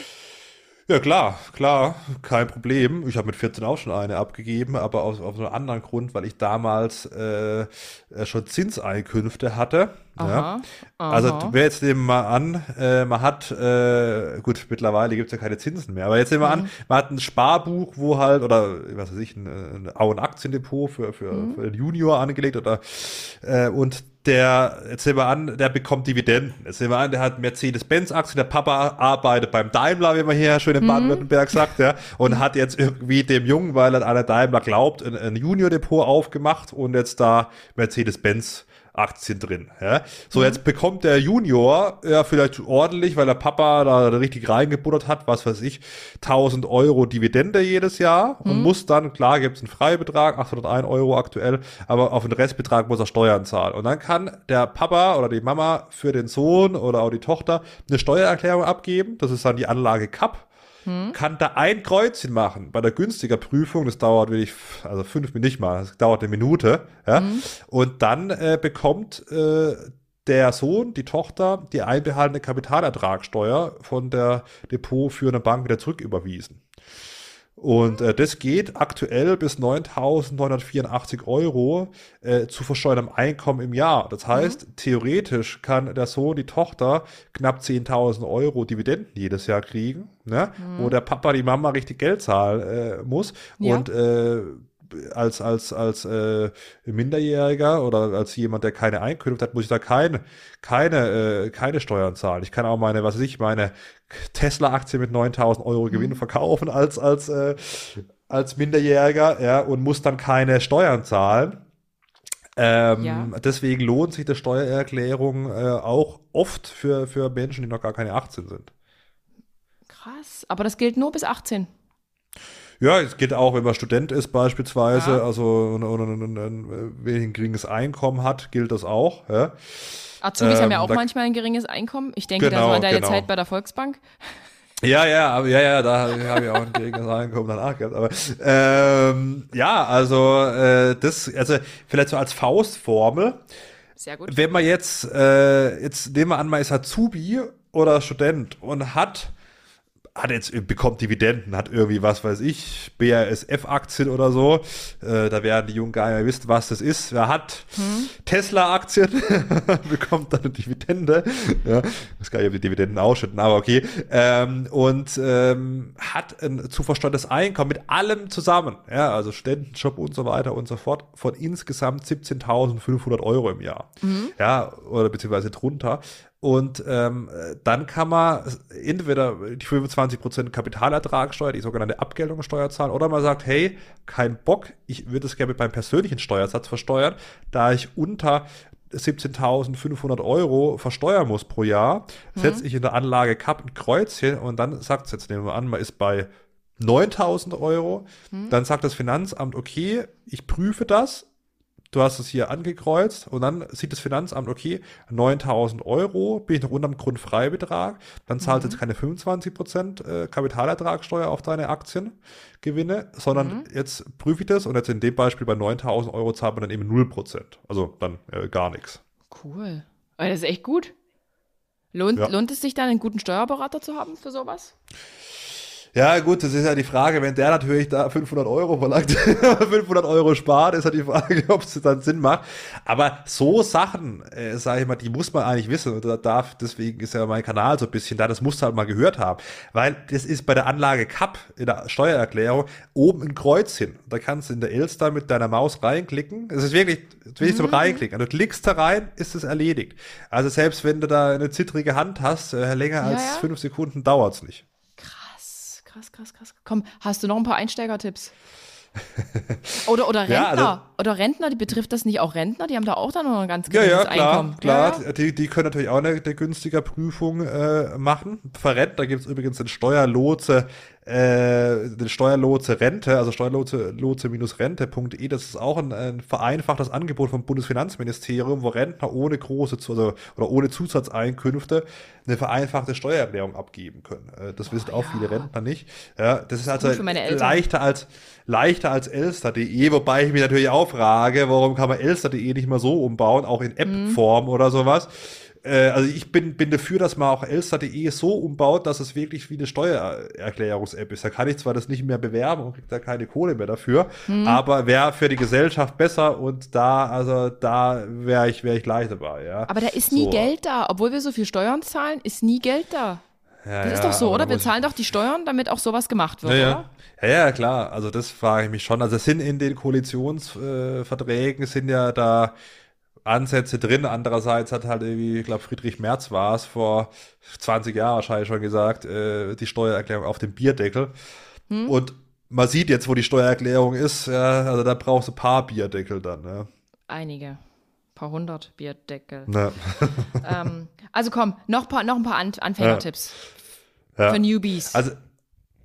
Ja, klar, klar, kein Problem. Ich habe mit 14 auch schon eine abgegeben, aber aus, aus einem anderen Grund, weil ich damals äh, schon Zinseinkünfte hatte. Aha, ja. Also wer jetzt nehmen wir mal an, äh, man hat, äh, gut, mittlerweile gibt's ja keine Zinsen mehr, aber jetzt nehmen wir Mhm. an, man hat ein Sparbuch, wo halt, oder was weiß ich, ein, ein Aktiendepot für, für, Mhm. für den Junior angelegt oder äh, und der, jetzt nehmen wir an, der bekommt Dividenden. Jetzt nehmen wir an, der hat Mercedes-Benz-Aktien, der Papa arbeitet beim Daimler, wie man hier schön in Baden-Württemberg sagt, ja, und hat jetzt irgendwie dem Jungen, weil er an der Daimler glaubt, ein, ein Junior-Depot aufgemacht und jetzt da Mercedes-Benz Aktien drin. Ja? So, jetzt bekommt der Junior ja vielleicht ordentlich, weil der Papa da richtig reingebuttert hat, was weiß ich, 1000 Euro Dividende jedes Jahr und muss dann, klar, gibt es einen Freibetrag, 801 Euro aktuell, aber auf den Restbetrag muss er Steuern zahlen. Und dann kann der Papa oder die Mama für den Sohn oder auch die Tochter eine Steuererklärung abgeben. Das ist dann die Anlage CAP kann da ein Kreuzchen machen bei der günstiger Prüfung. Das dauert wirklich, also fünf Minuten nicht mal, das dauert eine Minute. Ja? Und dann äh, bekommt äh, der Sohn, die Tochter, die einbehaltene Kapitalertragssteuer von der depotführenden Bank wieder zurücküberwiesen. Und äh, das geht aktuell bis 9.984 Euro äh, zu versteuerndem Einkommen im Jahr. Das heißt, theoretisch kann der Sohn, die Tochter knapp 10.000 Euro Dividenden jedes Jahr kriegen, ne? wo der Papa, die Mama richtig Geld zahlen äh, muss. Ja. Und äh, als, als, als äh, Minderjähriger oder als jemand, der keine Einkünfte hat, muss ich da keine, keine, äh, keine Steuern zahlen. Ich kann auch meine, was weiß ich, meine Tesla-Aktie mit 9000 Euro Gewinn verkaufen als, als, äh, als Minderjähriger, ja, und muss dann keine Steuern zahlen. Ähm, Ja. Deswegen lohnt sich die Steuererklärung äh, auch oft für, für Menschen, die noch gar keine 18 sind. Krass. Aber das gilt nur bis 18. Ja, es geht auch, wenn man Student ist beispielsweise, Ja. also und, und, und, und, und, wer ein geringes Einkommen hat, gilt das auch. Ja, Azubis Ähm, haben ja auch da- manchmal ein geringes Einkommen. Ich denke da Genau, so an deine genau. Zeit bei der Volksbank. ja, ja, ja, ja da habe ich auch ein geringes Einkommen danach gehabt. Aber ähm, ja, also äh, das, also vielleicht so als Faustformel, Sehr gut. wenn man jetzt, äh, jetzt nehmen wir an, man ist Azubi oder Student und hat, hat jetzt, bekommt Dividenden, hat irgendwie, was weiß ich, BASF-Aktien oder so, äh, da werden die Jungen gar nicht mehr wissen, was das ist. Wer hat Tesla-Aktien, bekommt dann eine Dividende. Ja, ich weiß gar nicht, ob die Dividenden ausschütten, aber okay. Ähm, und ähm, hat ein zu versteuertes Einkommen mit allem zusammen, ja, also Studentenjob und so weiter und so fort, von insgesamt 17.500 Euro im Jahr. Ja, oder beziehungsweise drunter. Und ähm, dann kann man entweder die 25% Kapitalertragssteuer, die sogenannte Abgeltungssteuer zahlen, oder man sagt, hey, kein Bock, ich würde es gerne mit meinem persönlichen Steuersatz versteuern, da ich unter 17.500 Euro versteuern muss pro Jahr, setze ich in der Anlage Cup ein Kreuzchen und dann sagt es jetzt, nehmen wir an, man ist bei 9.000 Euro, dann sagt das Finanzamt, okay, ich prüfe das, du hast es hier angekreuzt und dann sieht das Finanzamt, okay, 9000 Euro, bin ich noch unterm Grundfreibetrag, dann zahlst du jetzt keine 25% äh, Kapitalertragssteuer auf deine Aktiengewinne, sondern jetzt prüfe ich das und jetzt in dem Beispiel bei 9000 Euro zahlt man dann eben 0%, also dann äh, gar nichts. Cool. Das ist echt gut. Lohnt, Ja. lohnt es sich dann, einen guten Steuerberater zu haben für sowas? Ja, gut, das ist ja die Frage, wenn der natürlich da 500 Euro verlangt, 500 Euro spart, ist ja die Frage, ob es dann Sinn macht. Aber so Sachen, äh, sage ich mal, die muss man eigentlich wissen. Und da darf, deswegen ist ja mein Kanal so ein bisschen da, das musst du halt mal gehört haben. Weil das ist bei der Anlage CAP in der Steuererklärung oben ein Kreuz hin. Da kannst du in der Elster mit deiner Maus reinklicken. Es ist wirklich, wirklich zum Reinklicken. Also du klickst da rein, ist es erledigt. Also selbst wenn du da eine zittrige Hand hast, äh, länger als ja. fünf Sekunden dauert's nicht. Krass, krass, krass. Komm, hast du noch ein paar Einsteigertipps? Oder, oder Rentner. Ja, also- oder Rentner, die betrifft das nicht auch Rentner? Die haben da auch dann noch ein ganz Ja, geringes ja, klar, Einkommen. klar. Ja, ja. Die, die können natürlich auch eine, eine günstige Prüfung äh, machen. Verrennt, da gibt es übrigens den Steuerlotse, äh, Steuerlotse Rente, also Steuerlotse Lotse-Rente.de. Das ist auch ein, ein vereinfachtes Angebot vom Bundesfinanzministerium, wo Rentner ohne große also, oder ohne Zusatzeinkünfte eine vereinfachte Steuererklärung abgeben können. Äh, das wissen auch viele Rentner nicht. Ja, das ist also leichter als leichter als elster.de, wobei ich mich natürlich auch frage, warum kann man elster.de nicht mal so umbauen, auch in App-Form oder sowas. Äh, also ich bin, bin dafür, dass man auch elster.de so umbaut, dass es wirklich wie eine Steuererklärungs-App ist. Da kann ich zwar das nicht mehr bewerben und krieg da keine Kohle mehr dafür, aber wäre für die Gesellschaft besser und da, also da wäre ich, wäre ich gleich dabei, ja. Aber da ist nie So. Geld da. Obwohl wir so viel Steuern zahlen, ist nie Geld da. Ja, Das ist doch so, oder? Wir zahlen doch die Steuern, damit auch sowas gemacht wird, Ja, oder? Ja, ja, klar. Also das frage ich mich schon. Also es sind in den Koalitionsverträgen äh, sind ja da Ansätze drin. Andererseits hat halt irgendwie, ich glaube Friedrich Merz war es vor 20 Jahren wahrscheinlich schon gesagt, äh, die Steuererklärung auf dem Bierdeckel. Hm? Und man sieht jetzt, wo die Steuererklärung ist. Ja, also da brauchst du ein paar Bierdeckel dann. Ne? Einige. Ein paar hundert Bierdeckel. Ne. ähm, also komm, noch, paar, noch ein paar An Anfängertipps Ja. für Newbies. Also,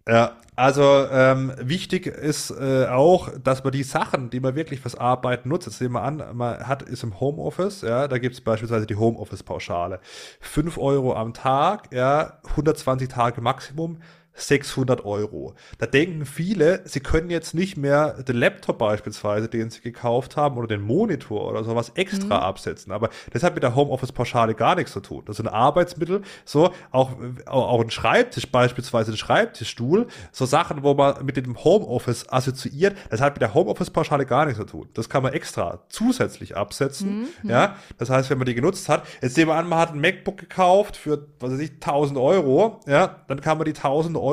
ja, also ähm, wichtig ist äh, auch, dass man die Sachen, die man wirklich fürs Arbeiten nutzt, jetzt nehmen wir an, man hat, ist im Homeoffice, ja, da gibt es beispielsweise die Homeoffice-Pauschale. 5 Euro am Tag, ja, 120 Tage Maximum, 600 Euro. Da denken viele, sie können jetzt nicht mehr den Laptop beispielsweise, den sie gekauft haben, oder den Monitor oder sowas extra absetzen. Aber das hat mit der Homeoffice-Pauschale gar nichts zu tun. Das ein Arbeitsmittel, so auch, auch ein Schreibtisch beispielsweise, ein Schreibtischstuhl, so Sachen, wo man mit dem Homeoffice assoziiert, das hat mit der Homeoffice-Pauschale gar nichts zu tun. Das kann man extra zusätzlich absetzen. Ja, das heißt, wenn man die genutzt hat, jetzt nehmen wir an, man hat ein MacBook gekauft für, was weiß ich, 1000 Euro, ja, dann kann man die 1000 Euro,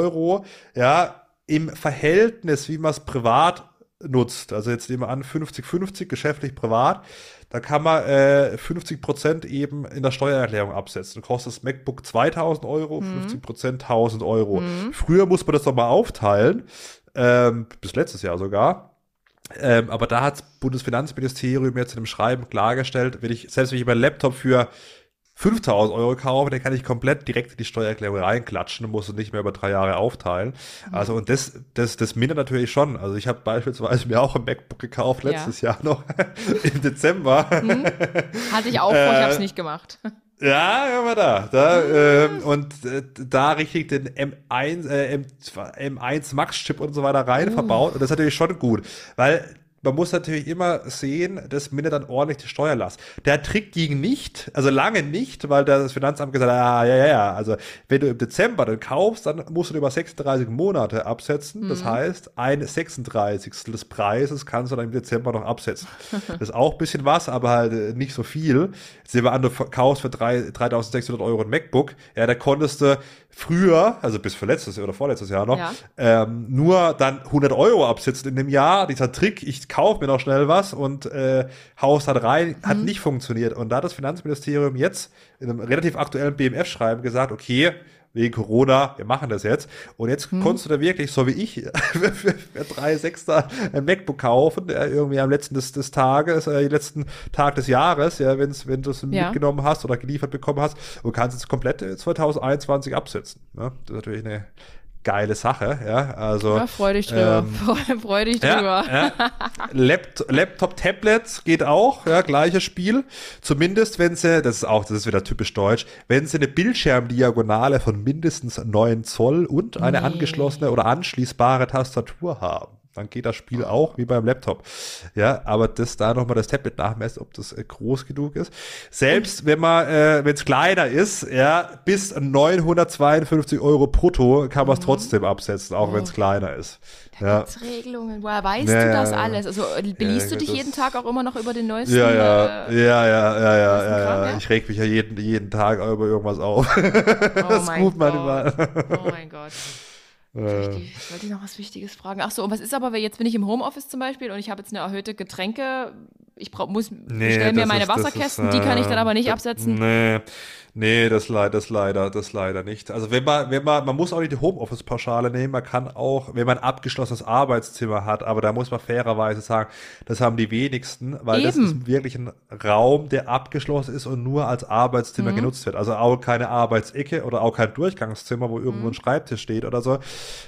ja, im Verhältnis, wie man es privat nutzt, also jetzt nehmen wir an 50-50, geschäftlich, privat, da kann man äh, 50% eben in der Steuererklärung absetzen. Dann kostet das MacBook 2000 Euro, 50% 1000 Euro. Früher muss man das doch mal aufteilen, ähm, bis letztes Jahr sogar. Ähm, aber da hat das Bundesfinanzministerium jetzt in einem Schreiben klargestellt, wenn ich, selbst wenn ich meinen Laptop für 5000 Euro kaufe, dann kann ich komplett direkt in die Steuererklärung reinklatschen und muss es nicht mehr über drei Jahre aufteilen. Mhm. Also und das, das, das mindert natürlich schon. Also ich habe beispielsweise mir auch ein MacBook gekauft letztes ja. Jahr noch im Dezember. Mhm. Hatte ich auch vor, ich habe es nicht gemacht. Ja, ja, mal da. da ähm, und äh, da richtig den M1, äh, M2, M1 Max-Chip und so weiter rein uh. verbaut. Und das ist natürlich schon gut, weil man muss natürlich immer sehen, dass mindert dann ordentlich die Steuerlast. Der Trick ging nicht, also lange nicht, weil das Finanzamt gesagt hat, ah, ja, ja, ja, also wenn du im Dezember dann kaufst, dann musst du über 36 Monate absetzen. Mhm. Das heißt, ein 36. des Preises kannst du dann im Dezember noch absetzen. das ist auch ein bisschen was, aber halt äh, nicht so viel. Jetzt sehen wir an, du kaufst für 3, 3600 Euro ein MacBook, ja, da konntest du früher, also bis für letztes oder vorletztes Jahr noch, ja. ähm, nur dann 100 Euro absitzen in dem Jahr. Dieser Trick, ich kaufe mir noch schnell was und äh, haus dann rein, hat mhm. nicht funktioniert. Und da hat das Finanzministerium jetzt in einem relativ aktuellen BMF-Schreiben gesagt, okay, wegen Corona, wir machen das jetzt. Und jetzt hm. konntest du da wirklich, so wie ich, für, drei Sechster ein MacBook kaufen, ja, irgendwie am letzten des, des Tages, äh, letzten Tag des Jahres, ja, wenn's, wenn du es ja. mitgenommen hast oder geliefert bekommen hast und kannst es komplett 2021 absetzen. Ne? Das ist natürlich eine geile Sache, ja. Also ja, freu dich drüber. Ähm, freu dich drüber. Ja, ja. Laptop, Laptop, Tablets geht auch, ja, gleiches Spiel. Zumindest wenn sie, das ist auch, das ist wieder typisch deutsch, wenn sie eine Bildschirmdiagonale von mindestens 9 Zoll und eine nee. angeschlossene oder anschließbare Tastatur haben dann geht das Spiel auch wie beim Laptop. Ja, aber das da nochmal das Tablet nachmessen, ob das äh, groß genug ist. Selbst wenn man, äh, wenn es kleiner ist, ja, bis 952 Euro brutto kann man es mhm. trotzdem absetzen, auch oh. wenn es kleiner ist. Da ja. gibt's Regelungen. Woher weißt ja, du das ja, alles? Also beliest du dich jeden Tag auch immer noch über den neuesten? Ja, ja, äh, ja, ja, ja, ja, ja, ja. Ich reg mich ja jeden, jeden Tag über irgendwas auf. Oh das ist gut manchmal. Oh mein Gott. Äh. Ich wollte ich noch was Wichtiges fragen. Ach so, und was ist aber, jetzt bin ich im Homeoffice zum Beispiel und ich habe jetzt eine erhöhte Getränke, ich brauch, muss, nee, stelle mir meine ist, Wasserkästen, ist, äh, die kann ich dann aber nicht das, absetzen. Nee, Nee, das, das leider, das leider nicht. Also wenn man, wenn man, man muss auch nicht die Homeoffice-Pauschale nehmen, man kann auch, wenn man ein abgeschlossenes Arbeitszimmer hat, aber da muss man fairerweise sagen, das haben die wenigsten, weil Eben. das ist wirklich ein Raum, der abgeschlossen ist und nur als Arbeitszimmer mhm. genutzt wird. Also auch keine Arbeitsecke oder auch kein Durchgangszimmer, wo irgendwo mhm. ein Schreibtisch steht oder so.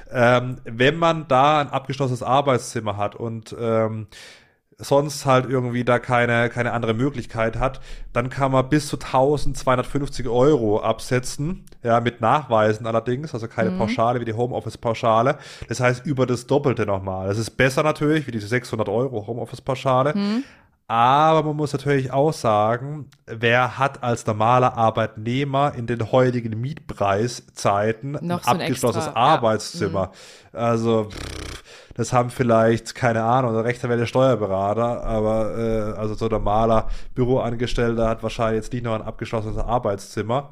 Ähm, wenn man da ein abgeschlossenes Arbeitszimmer hat und ähm, sonst halt irgendwie da keine, keine andere Möglichkeit hat, dann kann man bis zu 1250 Euro absetzen, ja, mit Nachweisen allerdings, also keine mhm. Pauschale wie die Homeoffice-Pauschale. Das heißt über das Doppelte nochmal. Das ist besser natürlich wie diese 600 Euro Homeoffice-Pauschale. Mhm. Aber man muss natürlich auch sagen, wer hat als normaler Arbeitnehmer in den heutigen Mietpreiszeiten Noch ein abgeschlossenes extra, Arbeitszimmer? Ja. Mhm. Also pff, das haben vielleicht, keine Ahnung, der Rechtsanwälte Steuerberater, aber äh, also so normaler Büroangestellter hat wahrscheinlich jetzt nicht noch ein abgeschlossenes Arbeitszimmer.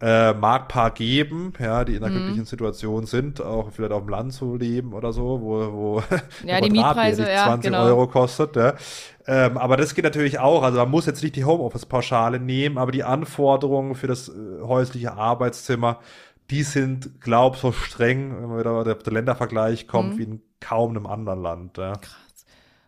Äh, mag paar geben, ja, die in einer mhm. glücklichen Situation sind, auch vielleicht auf dem Land zu leben oder so, wo, wo ja, die Mietpreise 20 ja, genau. Euro kostet. Ja. Ähm, aber das geht natürlich auch. Also man muss jetzt nicht die Homeoffice-Pauschale nehmen, aber die Anforderungen für das äh, häusliche Arbeitszimmer, die sind, glaub, so streng, wenn man wieder der, der Ländervergleich kommt, mhm. wie in kaum einem anderen Land. Ja. Krass.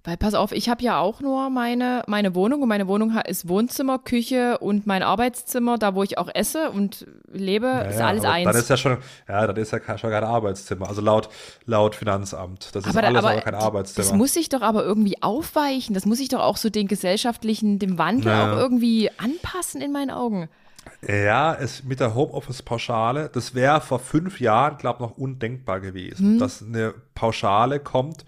Weil pass auf, ich habe ja auch nur meine, meine Wohnung und meine Wohnung ist Wohnzimmer, Küche und mein Arbeitszimmer, da wo ich auch esse und lebe, ja, ist alles eins. Dann ist ja schon, ja, dann ist ja schon kein Arbeitszimmer, also laut, laut Finanzamt. Das ist aber, alles aber, aber kein Arbeitszimmer. Das muss sich doch aber irgendwie aufweichen, das muss sich doch auch so den gesellschaftlichen, dem Wandel ja. auch irgendwie anpassen in meinen Augen. Ja, es mit der Homeoffice-Pauschale, das wäre vor fünf Jahren, glaube ich, noch undenkbar gewesen, hm. dass eine Pauschale kommt,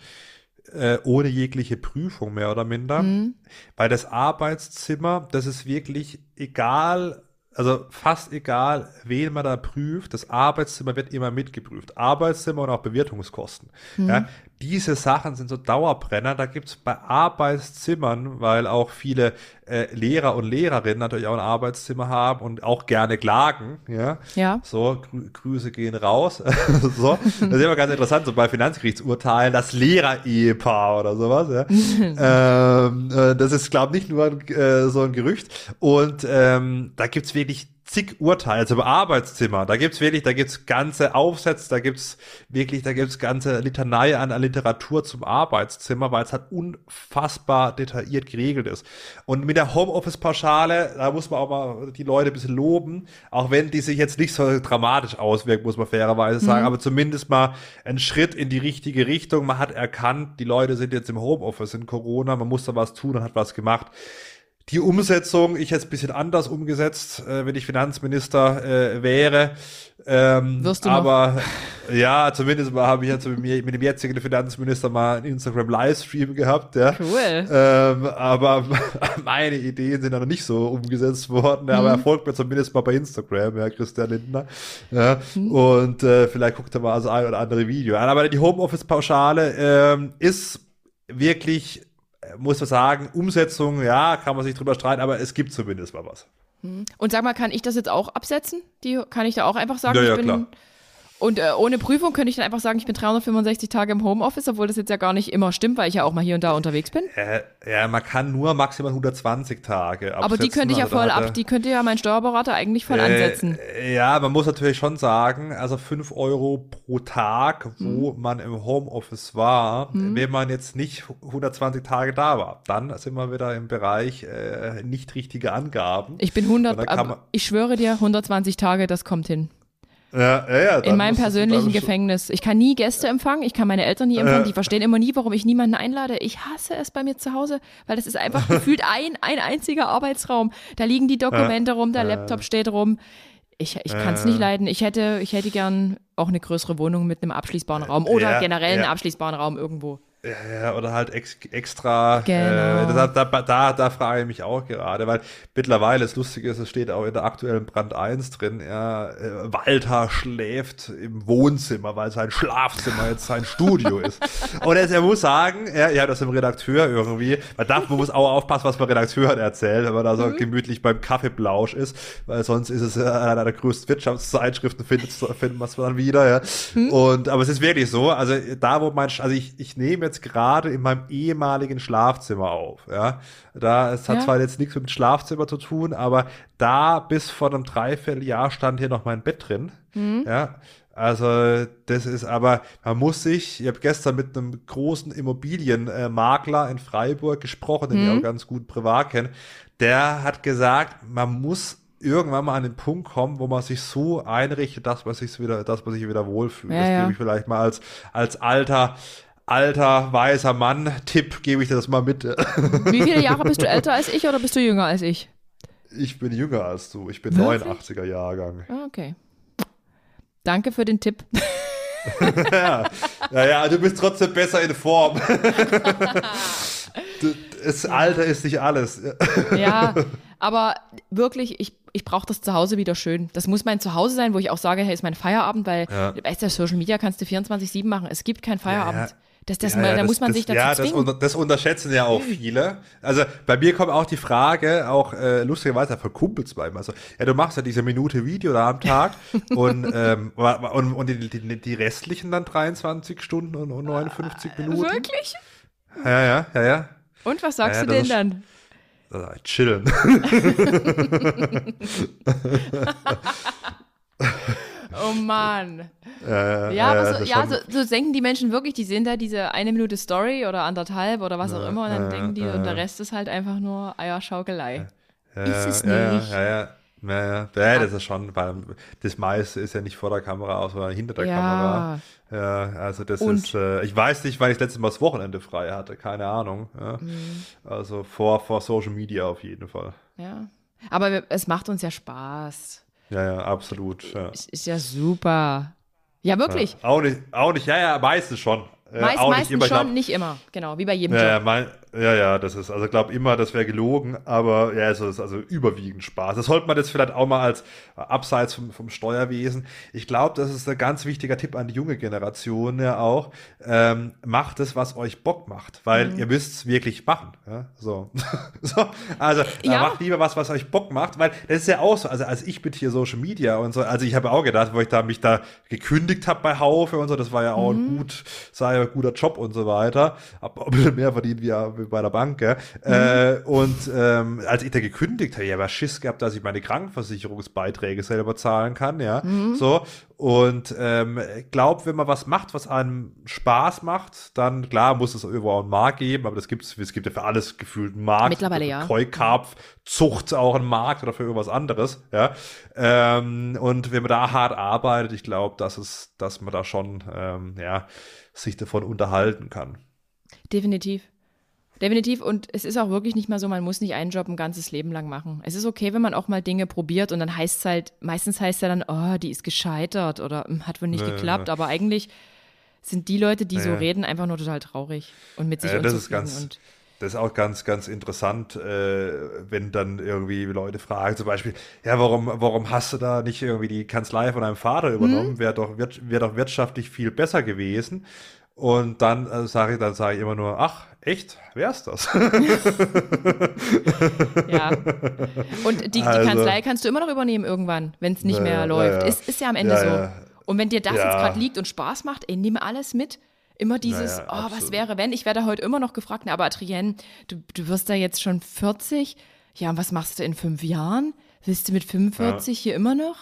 äh, ohne jegliche Prüfung mehr oder minder. Mhm. Weil das Arbeitszimmer, das ist wirklich egal, also fast egal, wen man da prüft, das Arbeitszimmer wird immer mitgeprüft. Arbeitszimmer und auch Bewirtungskosten. Mhm. Ja, diese Sachen sind so Dauerbrenner. Da gibt es bei Arbeitszimmern, weil auch viele äh, Lehrer und Lehrerinnen natürlich auch ein Arbeitszimmer haben und auch gerne klagen. Ja. ja. So, Grü Grüße gehen raus. so. Das ist immer ganz interessant, so bei Finanzgerichtsurteilen, das Lehrer-Ehepaar oder sowas. Ja. ähm, äh, das ist, glaube ich, nicht nur äh, so ein Gerücht. Und ähm, da gibt's wirklich zig Urteile, also im Arbeitszimmer, da gibt's wirklich, da gibt's ganze Aufsätze, da gibt's wirklich, da gibt's ganze Litanei an, an Literatur zum Arbeitszimmer, weil es halt unfassbar detailliert geregelt ist. Und mit der Homeoffice-Pauschale, da muss man auch mal die Leute ein bisschen loben, auch wenn die sich jetzt nicht so dramatisch auswirkt, muss man fairerweise sagen, mhm. aber zumindest mal ein Schritt in die richtige Richtung. Man hat erkannt, die Leute sind jetzt im Homeoffice in Corona, man muss da was tun und hat was gemacht. Die Umsetzung, ich hätte es ein bisschen anders umgesetzt, äh, wenn ich Finanzminister äh, wäre. Ähm, Wirst du aber noch? ja, zumindest mal habe ich jetzt mit, mir, mit dem jetzigen Finanzminister mal einen Instagram-Livestream gehabt. Ja. Cool. Ähm, aber meine Ideen sind dann noch nicht so umgesetzt worden. Mhm. Aber er folgt mir zumindest mal bei Instagram, ja, Christian Lindner. Ja. Mhm. Und äh, vielleicht guckt er mal das ein oder andere Video an. Aber die Homeoffice-Pauschale ähm, ist wirklich muss man sagen, Umsetzung, ja, kann man sich drüber streiten, aber es gibt zumindest mal was. Hm. Und sag mal, kann ich das jetzt auch absetzen? Die, kann ich da auch einfach sagen, ja, ja, ich bin klar. Und äh, ohne Prüfung könnte ich dann einfach sagen, ich bin 365 Tage im Homeoffice, obwohl das jetzt ja gar nicht immer stimmt, weil ich ja auch mal hier und da unterwegs bin. Äh, ja, man kann nur maximal 120 Tage absetzen. Aber die könnte ich ja voll ab, die könnte ja mein Steuerberater eigentlich voll äh, ansetzen. Ja, man muss natürlich schon sagen, also 5 Euro pro Tag, wo hm. man im Homeoffice war, hm. wenn man jetzt nicht 120 Tage da war, dann sind wir wieder im Bereich äh, nicht richtige Angaben. Ich bin 100, ich schwöre dir, 120 Tage, das kommt hin. Ja, ja, ja, in meinem persönlichen Gefängnis. Ich kann nie Gäste empfangen, ich kann meine Eltern nie empfangen, die verstehen immer nie, warum ich niemanden einlade. Ich hasse es bei mir zu Hause, weil das ist einfach gefühlt ein, ein einziger Arbeitsraum. Da liegen die Dokumente rum, der Laptop steht rum. Ich, ich kann es nicht leiden. Ich hätte, ich hätte gern auch eine größere Wohnung mit einem abschließbaren Raum oder generell einen abschließbaren Raum irgendwo. Ja, ja, oder halt ex extra. Genau. Äh, da, da, da, da, frage ich mich auch gerade, weil mittlerweile das Lustige ist, es steht auch in der aktuellen Brand 1 drin, ja, äh, Walter schläft im Wohnzimmer, weil sein Schlafzimmer jetzt sein Studio ist. Und jetzt, er muss sagen, ja, ja, das ist im Redakteur irgendwie, man darf, man muss auch aufpassen, was man Redakteuren erzählt, wenn man da so mhm. gemütlich beim Kaffeeblausch ist, weil sonst ist es äh, einer der größten Wirtschaftszeitschriften, findet, findet man es dann wieder, ja. Mhm. Und, aber es ist wirklich so, also da, wo man, also ich, ich nehme jetzt gerade in meinem ehemaligen Schlafzimmer auf. Ja, da es hat ja. zwar jetzt nichts mit dem Schlafzimmer zu tun, aber da bis vor einem Dreivierteljahr stand hier noch mein Bett drin. Mhm. Ja, also das ist aber, man muss sich, ich habe gestern mit einem großen Immobilienmakler in Freiburg gesprochen, den mhm. ich auch ganz gut privat kenne, der hat gesagt, man muss irgendwann mal an den Punkt kommen, wo man sich so einrichtet, dass man sich wieder, dass man sich wieder wohlfühlt. Ja, das ja. gebe ich vielleicht mal als, als alter alter, weißer Mann, Tipp gebe ich dir das mal mit. Wie viele Jahre bist du älter als ich oder bist du jünger als ich? Ich bin jünger als du. Ich bin Wirklich? 89er Jahrgang. Ah, okay. Danke für den Tipp. ja. ja, ja, du bist trotzdem besser in Form. das Alter ist nicht alles. ja, aber wirklich, ich, ich brauche das zu Hause wieder schön. Das muss mein Zuhause sein, wo ich auch sage, hey, ist mein Feierabend, weil, ja. weißt du, Social Media kannst du 24-7 machen. Es gibt keinen Feierabend. Ja, ja. Das, das, ja, ja, da das, muss man das, sich dazu ja, zwingen. Das, das unterschätzen ja auch viele. Also bei mir kommt auch die Frage, auch äh, lustigerweise von Kumpels bei mir. Also, ja, du machst ja diese Minute Video da am Tag und, ähm, und, und die, die, die, restlichen dann 23 Stunden und, und 59 Minuten. Wirklich? Ja, ja, ja, ja. Und was sagst ja, du denen dann? Äh, chillen. Oh Mann. Äh, ja, aber so, ja so, so, denken die Menschen wirklich, die sehen da diese eine Minute Story oder anderthalb oder was auch immer und dann denken die, und der Rest ist halt einfach nur Eierschaukelei. ist es nicht. Ja, ja, ja, ja. das ist schon, weil das meiste ist ja nicht vor der Kamera, sondern hinter der Kamera. Ja, also das und? ist, äh, ich weiß nicht, wann ich das letzte Mal das Wochenende frei hatte, keine Ahnung. Ja. Mhm. Also vor, vor Social Media auf jeden Fall. Ja, aber es macht uns ja Spaß. Ja, ja, absolut. Ja. Ist, ist ja super. Ja, wirklich. Ja, auch, nicht, auch nicht, ja, ja, meistens schon. Äh, Meist, meistens nicht schon, nicht immer. Genau, wie bei jedem ja, Job. Ja, mein, ja, ja, das ist, also ich glaube immer, das wäre gelogen, aber ja, es ist also überwiegend Spaß. Das sollte man jetzt vielleicht auch mal als äh, abseits vom, vom Steuerwesen. Ich glaube, das ist ein ganz wichtiger Tipp an die junge Generation ja auch. Ähm, macht es, was euch Bock macht, weil mhm. ihr müsst es wirklich machen. Ja? So. so. Also ja. macht lieber was, was euch Bock macht, weil das ist ja auch so, also als ich mit hier Social Media und so, also ich habe auch gedacht, wo ich da mich da gekündigt habe bei Haufe und so, das war ja auch mhm. ein gut, sei ja ein guter Job und so weiter. Aber ein bisschen mehr verdienen wir wie bei der Bank. Ja? Mhm. Äh, und ähm, als ich da gekündigt habe, ich habe Schiss gehabt, dass ich meine Krankenversicherungsbeiträge selber zahlen kann, ja. Mhm. So. Und ähm, glaube, wenn man was macht, was einem Spaß macht, dann klar muss es irgendwo auch einen Markt geben, aber das gibt's, es gibt ja für alles gefühlt einen Markt. Mittlerweile ja. Keukarpf, Zucht auch einen Markt oder für irgendwas anderes, ja. Ähm, und wenn man da hart arbeitet, ich glaube, dass es, dass man da schon ähm, ja, sich davon unterhalten kann. Definitiv. Definitiv. Und es ist auch wirklich nicht mal so, man muss nicht einen Job ein ganzes Leben lang machen. Es ist okay, wenn man auch mal Dinge probiert und dann heißt es halt, meistens heißt es ja dann, oh, die ist gescheitert oder hm, hat wohl nicht nee, geklappt. Aber eigentlich sind die Leute, die nee. so reden, einfach nur total traurig und mit sich ja, das ist ganz, das ist auch ganz, ganz interessant, äh, wenn dann irgendwie Leute fragen, zum Beispiel, ja, warum, warum hast du da nicht irgendwie die Kanzlei von deinem Vater übernommen? Mhm. Wäre doch, wär, wär doch wirtschaftlich viel besser gewesen. Und dann äh, sage ich, dann sage ich immer nur, ach, echt? Wer ist das? ja. Und die, also, die, Kanzlei kannst du immer noch übernehmen irgendwann, wenn es nicht mehr läuft. Ja. Ist, ist ja am Ende so. Und wenn dir das jetzt gerade liegt und Spaß macht, ey, nimm alles mit. Immer dieses, naja, oh, was wäre, wenn? Ich werde heute immer noch gefragt, na, aber Adrienne, du, du wirst da jetzt schon 40. Ja, und was machst du in fünf Jahren? Willst du mit 45 ja. hier immer noch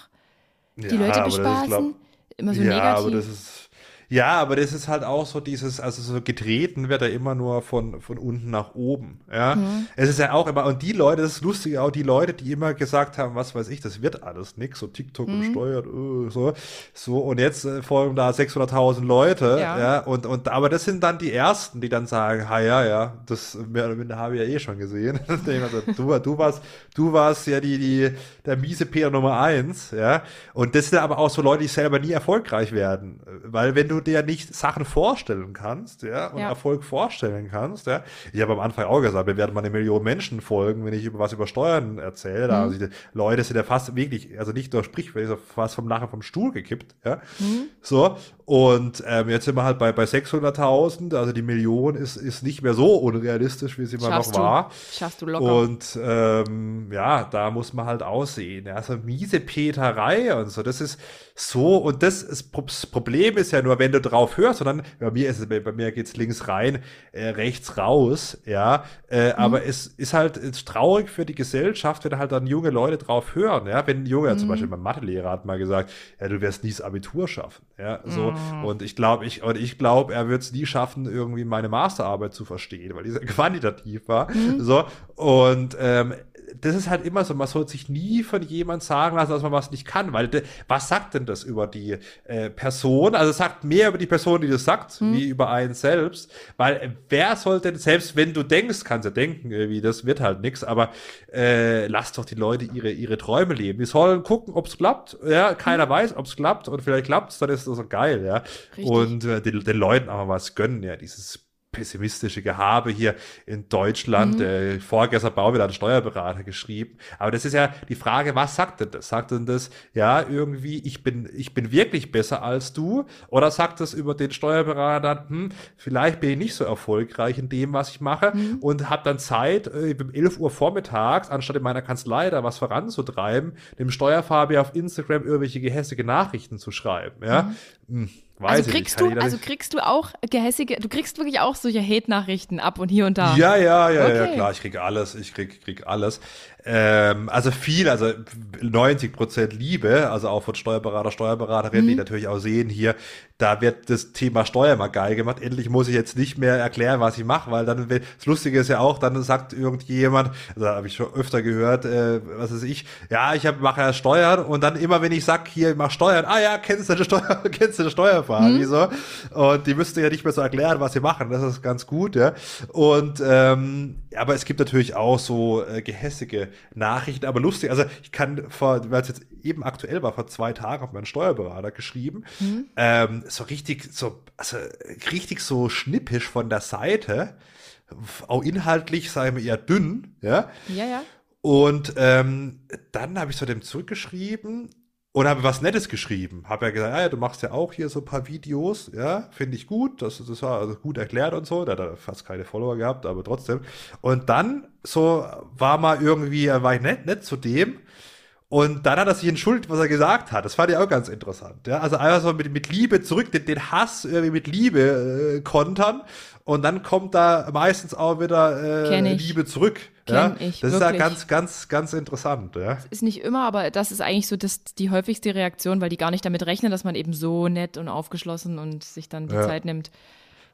die ja, Leute bespaßen? Glaub, immer so ja, negativ. Aber das ist, ja, aber das ist halt auch so dieses, also so getreten wird er immer nur von, von unten nach oben. Ja, mhm. es ist ja auch immer, und die Leute, das ist lustig, auch die Leute, die immer gesagt haben, was weiß ich, das wird alles nix, so TikTok mhm. gesteuert, uh, so, so, und jetzt äh, folgen da 600.000 Leute, ja. ja, und, und, aber das sind dann die Ersten, die dann sagen, ha, ja, ja, das mehr oder weniger habe ich ja eh schon gesehen. also, du, du warst, du warst ja die, die, der miese Peter Nummer eins, ja, und das sind aber auch so Leute, die selber nie erfolgreich werden, weil wenn du du dir nicht Sachen vorstellen kannst, ja, und ja. Erfolg vorstellen kannst, ja. Ich habe am Anfang auch gesagt, wir werden mal eine Million Menschen folgen, wenn ich über was über Steuern erzähle. Mhm. Also die Leute sind ja fast wirklich, also nicht nur sprichwörtlich, fast vom nachher vom Stuhl gekippt, ja. Mhm. So. Und ähm, jetzt sind wir halt bei, bei 600.000, also die Million ist, ist nicht mehr so unrealistisch, wie sie immer noch war. Schaffst du locker. Und ähm, ja, da muss man halt aussehen. Ja, so miese Peterei und so, das ist so, und das, ist, das Problem ist ja nur, wenn du drauf hörst, sondern bei mir ist es, bei mir geht's links rein, äh, rechts raus, ja, äh, mhm. aber es ist halt ist traurig für die Gesellschaft, wenn halt dann junge Leute drauf hören, ja, wenn ein Junge, mhm. zum Beispiel mein Mathelehrer hat mal gesagt, ja, du wirst nie das Abitur schaffen, ja, so, mhm. Und ich glaube, ich, und ich glaube, er wird es nie schaffen, irgendwie meine Masterarbeit zu verstehen, weil die sehr quantitativ war, mhm. so, und ähm, das ist halt immer so, man soll sich nie von jemand sagen lassen, dass man was nicht kann, weil de, was sagt denn das über die äh, Person? Also es sagt mehr über die Person, die das sagt, hm. wie über einen selbst, weil äh, wer soll denn, selbst wenn du denkst, kannst du denken, irgendwie, das wird halt nichts, aber äh, lass doch die Leute ihre, ihre Träume leben. Die sollen gucken, ob es klappt, ja, keiner hm. weiß, ob es klappt und vielleicht klappt es, dann ist das so geil, ja. Richtig. Und äh, den, den Leuten aber was gönnen, ja, dieses pessimistische Gehabe hier in Deutschland. Mhm. Äh, vorgestern Bau wieder ein Steuerberater geschrieben. Aber das ist ja die Frage, was sagt denn das? Sagt denn das, ja, irgendwie, ich bin, ich bin wirklich besser als du? Oder sagt das über den Steuerberater, hm, vielleicht bin ich nicht so erfolgreich in dem, was ich mache mhm. und habe dann Zeit, äh, um 11 Uhr vormittags, anstatt in meiner Kanzlei da was voranzutreiben, dem Steuerfabier auf Instagram irgendwelche gehässige Nachrichten zu schreiben, ja? Mhm. Weiß also kriegst du, also kriegst du auch gehässige, du kriegst wirklich auch solche Hate-Nachrichten ab und hier und da. Ja, ja, ja, okay. ja, klar, ich krieg alles, ich krieg, krieg alles. Ähm, also viel, also 90 Prozent Liebe, also auch von Steuerberater, Steuerberaterinnen, mhm. die natürlich auch sehen hier, da wird das Thema Steuer mal geil gemacht. Endlich muss ich jetzt nicht mehr erklären, was ich mache, weil dann, das Lustige ist ja auch, dann sagt irgendjemand, also habe ich schon öfter gehört, äh, was ist ich, ja, ich hab, mache ja Steuern und dann immer, wenn ich sag, hier, ich mach Steuern, ah ja, kennst du eine Steuer, kennst du eine Steuerfrage, mhm. so. Und die müsste ja nicht mehr so erklären, was sie machen, das ist ganz gut, ja. Und, ähm, aber es gibt natürlich auch so äh, gehässige Nachrichten, aber lustig. Also ich kann vor, weil es jetzt eben aktuell war, vor zwei Tagen auf meinen Steuerberater geschrieben, mhm. ähm, so richtig, so, also richtig so schnippisch von der Seite, auch inhaltlich, sagen wir eher dünn, ja. Ja, ja. Und ähm, dann habe ich so dem zurückgeschrieben, und habe was Nettes geschrieben. Habe ja gesagt, ah, ja, du machst ja auch hier so ein paar Videos, ja, finde ich gut. Das, das war also gut erklärt und so. Da hat er fast keine Follower gehabt, aber trotzdem. Und dann so war mal irgendwie, war ich nett, nett zu dem. Und dann hat er sich entschuldigt, was er gesagt hat. Das fand ich auch ganz interessant. Ja? Also einfach so mit, mit Liebe zurück, den, den Hass irgendwie mit Liebe äh, kontern. Und dann kommt da meistens auch wieder äh, Liebe zurück. Ja? Ich, das wirklich. ist ja ganz, ganz, ganz interessant. Ja? ist nicht immer, aber das ist eigentlich so das, die häufigste Reaktion, weil die gar nicht damit rechnen, dass man eben so nett und aufgeschlossen und sich dann die ja. Zeit nimmt.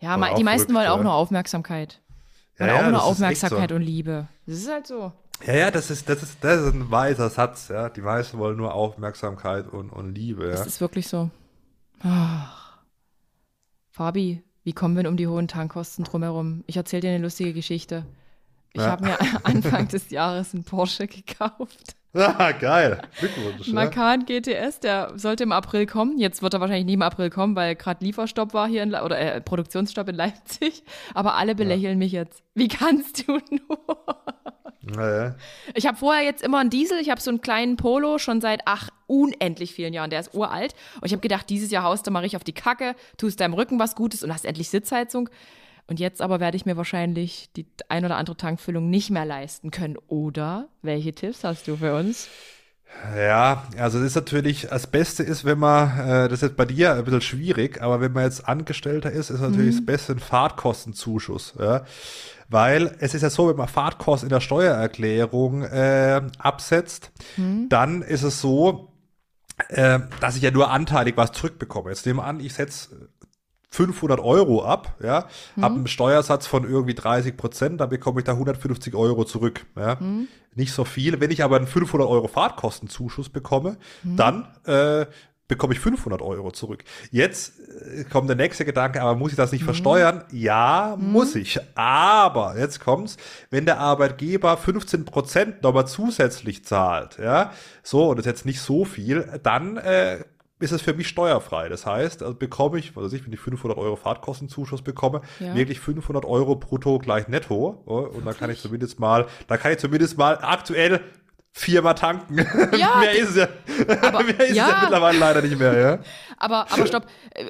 Ja, die meisten wollen auch nur Aufmerksamkeit. Wollen ja, auch nur Aufmerksamkeit so. und Liebe. Das ist halt so. Ja, ja, das ist, das ist, das ist ein weiser Satz, ja. Die meisten wollen nur Aufmerksamkeit und, und Liebe, ja. Das ist wirklich so. Ach. Fabi, wie kommen wir denn um die hohen Tankkosten drumherum? Ich erzähle dir eine lustige Geschichte. Ich ja. habe mir Anfang des Jahres einen Porsche gekauft. Ah, geil. Glückwunsch. Macan GTS, der sollte im April kommen. Jetzt wird er wahrscheinlich nie im April kommen, weil gerade Lieferstopp war hier in, oder äh, Produktionsstopp in Leipzig. Aber alle belächeln ja. mich jetzt. Wie kannst du nur? Naja. Ich habe vorher jetzt immer einen Diesel, ich habe so einen kleinen Polo schon seit ach unendlich vielen Jahren, der ist uralt und ich habe gedacht, dieses Jahr haust du mal richtig auf die Kacke, tust deinem Rücken was Gutes und hast endlich Sitzheizung. Und jetzt aber werde ich mir wahrscheinlich die ein oder andere Tankfüllung nicht mehr leisten können. Oder welche Tipps hast du für uns? Ja, also das ist natürlich, das Beste ist, wenn man, äh, das ist jetzt bei dir ein bisschen schwierig, aber wenn man jetzt Angestellter ist, ist natürlich mhm. das Beste ein Fahrtkostenzuschuss. Ja? Weil es ist ja so, wenn man Fahrtkosten in der Steuererklärung äh, absetzt, mhm. dann ist es so, äh, dass ich ja nur anteilig was zurückbekomme. Jetzt nehmen wir an, ich setze 500 Euro ab, ja, mhm. habe einen Steuersatz von irgendwie 30 Prozent, dann bekomme ich da 150 Euro zurück. Ja. Mhm. Nicht so viel. Wenn ich aber einen 500 Euro Fahrtkostenzuschuss bekomme, mhm. dann äh, bekomme ich 500 Euro zurück. Jetzt äh, kommt der nächste Gedanke, aber muss ich das nicht mhm. versteuern? Ja, mhm. muss ich. Aber, jetzt kommt's, wenn der Arbeitgeber 15 Prozent nochmal zusätzlich zahlt, ja, so, und das ist jetzt nicht so viel, dann äh, ist es für mich steuerfrei. Das heißt, also bekomme ich, was weiß ich, wenn ich 500 Euro Fahrtkostenzuschuss bekomme, ja. wirklich 500 Euro brutto gleich netto. Und dann kann ich zumindest mal, da kann ich zumindest mal aktuell viermal tanken. Ja, mehr ist es ja, aber, mehr ist ja. ja mittlerweile leider nicht mehr, ja. Aber, aber stopp.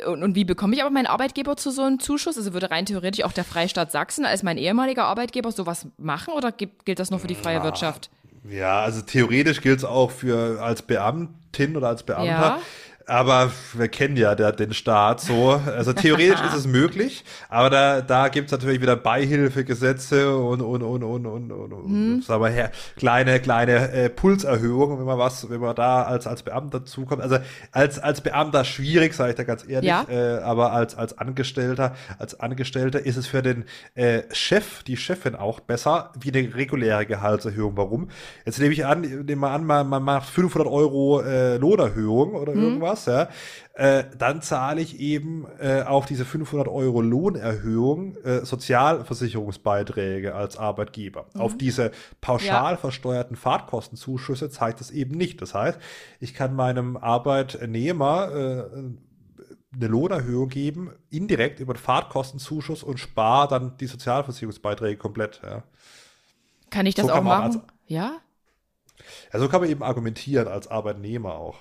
Und, und, wie bekomme ich aber meinen Arbeitgeber zu so einem Zuschuss? Also würde rein theoretisch auch der Freistaat Sachsen als mein ehemaliger Arbeitgeber sowas machen oder gilt, gilt das nur für die freie ja. Wirtschaft? Ja, also theoretisch gilt es auch für als Beamtin oder als Beamter. Ja. Aber wir kennen ja der, den Staat so. Also theoretisch ist es möglich, aber da, da gibt es natürlich wieder Beihilfegesetze und, und, und, und, und, und, hm. sagen wir her, kleine, kleine äh, Pulserhöhungen, wenn man was, wenn man da als, als Beamter zukommt. Also als, als Beamter schwierig, sage ich da ganz ehrlich, ja. äh, aber als, als Angestellter, als Angestellter ist es für den äh, Chef, die Chefin auch besser, wie eine reguläre Gehaltserhöhung. Warum? Jetzt nehme ich an, nehme mal an, man, man macht 500 Euro äh, Lohnerhöhung oder hm. irgendwas ja, äh, dann zahle ich eben äh, auf diese 500 Euro Lohnerhöhung äh, Sozialversicherungsbeiträge als Arbeitgeber. Mhm. Auf diese pauschal ja. versteuerten Fahrtkostenzuschüsse zeigt es eben nicht. Das heißt, ich kann meinem Arbeitnehmer äh, eine Lohnerhöhung geben, indirekt über den Fahrtkostenzuschuss und spare dann die Sozialversicherungsbeiträge komplett. Ja. Kann ich das so auch machen? Als, ja? Ja, so kann man eben argumentieren als Arbeitnehmer auch.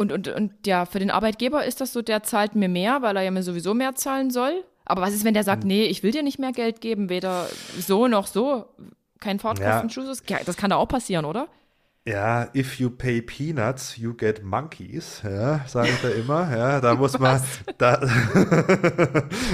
Und, und, und ja, für den Arbeitgeber ist das so, der zahlt mir mehr, weil er ja mir sowieso mehr zahlen soll. Aber was ist, wenn der sagt, hm. nee, ich will dir nicht mehr Geld geben, weder so noch so, kein Fahrtkostenschuss? Ja. Das kann da auch passieren, oder? Ja, if you pay peanuts, you get monkeys, ja, sage ich da immer. Ja, da muss man. Da, das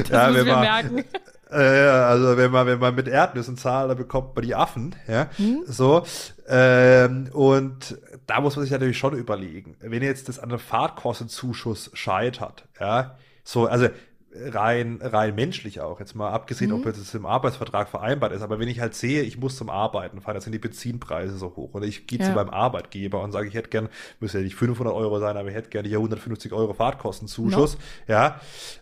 ja, müssen wir man, merken. Äh, also wenn man, wenn man mit Erdnüssen zahlt, dann bekommt man die Affen, ja. Hm? So. Ähm, und da muss man sich natürlich schon überlegen, wenn jetzt das an einem Fahrtkostenzuschuss scheitert, ja, so, also rein, rein menschlich auch, jetzt mal abgesehen, mhm. ob es im Arbeitsvertrag vereinbart ist, aber wenn ich halt sehe, ich muss zum Arbeiten fahren, dann sind die Benzinpreise so hoch oder ich gehe ja. zu meinem Arbeitgeber und sage, ich hätte gern, müsste ja nicht 500 Euro sein, aber ich hätte gerne hier 150 Euro Fahrtkostenzuschuss, no. ja,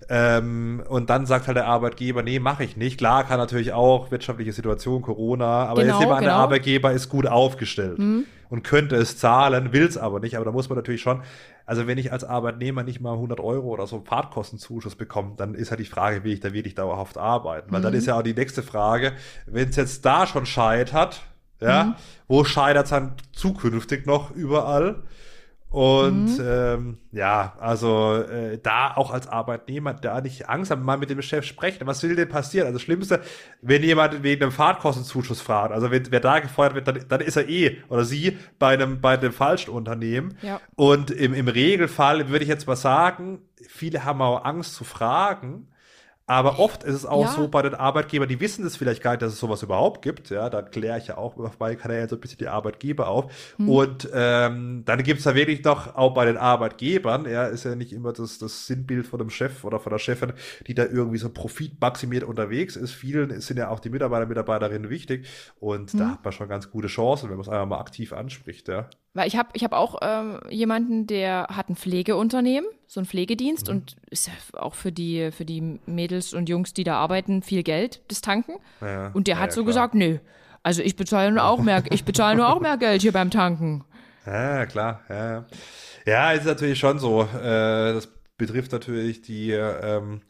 ähm, und dann sagt halt der Arbeitgeber, nee, mache ich nicht. Klar kann natürlich auch wirtschaftliche Situation, Corona, aber genau, jetzt wir genau. der Arbeitgeber ist gut aufgestellt. Mhm und könnte es zahlen, will es aber nicht. Aber da muss man natürlich schon, also wenn ich als Arbeitnehmer nicht mal 100 Euro oder so Fahrtkostenzuschuss bekomme, dann ist halt die Frage, will ich da wirklich dauerhaft arbeiten? Weil mhm. dann ist ja auch die nächste Frage, wenn es jetzt da schon scheitert, ja, mhm. wo scheitert es dann zukünftig noch überall? Und mhm. ähm, ja, also äh, da auch als Arbeitnehmer da nicht Angst haben, mal mit dem Chef sprechen. Was will denn passieren? Also das Schlimmste, wenn jemand wegen einem Fahrtkostenzuschuss fährt, also wenn wer da gefeuert wird, dann, dann ist er eh oder sie bei einem bei einem falschen Unternehmen. Ja. Und im, im Regelfall würde ich jetzt mal sagen, viele haben auch Angst zu fragen. Aber oft ist es auch ja. so bei den Arbeitgebern, die wissen das vielleicht gar nicht, dass es sowas überhaupt gibt. Ja, da kläre ich ja auch auf meinen Kanälen so ein bisschen die Arbeitgeber auf. Hm. Und ähm, dann gibt es da wirklich doch auch bei den Arbeitgebern, ja, ist ja nicht immer das, das Sinnbild von dem Chef oder von der Chefin, die da irgendwie so profitmaximiert unterwegs ist. Vielen sind ja auch die Mitarbeiter, Mitarbeiterinnen wichtig. Und hm. da hat man schon ganz gute Chancen, wenn man es einfach mal aktiv anspricht, ja. Weil ich habe ich hab auch ähm, jemanden, der hat ein Pflegeunternehmen, so ein Pflegedienst mhm. und ist auch für die, für die Mädels und Jungs, die da arbeiten, viel Geld, das Tanken. Ja, und der ja, hat so klar. gesagt, nö, also ich bezahle nur auch mehr, ich bezahle nur auch mehr Geld hier beim Tanken. Ja, klar, ja. Ja, ist natürlich schon so. Äh, das betrifft natürlich die ähm,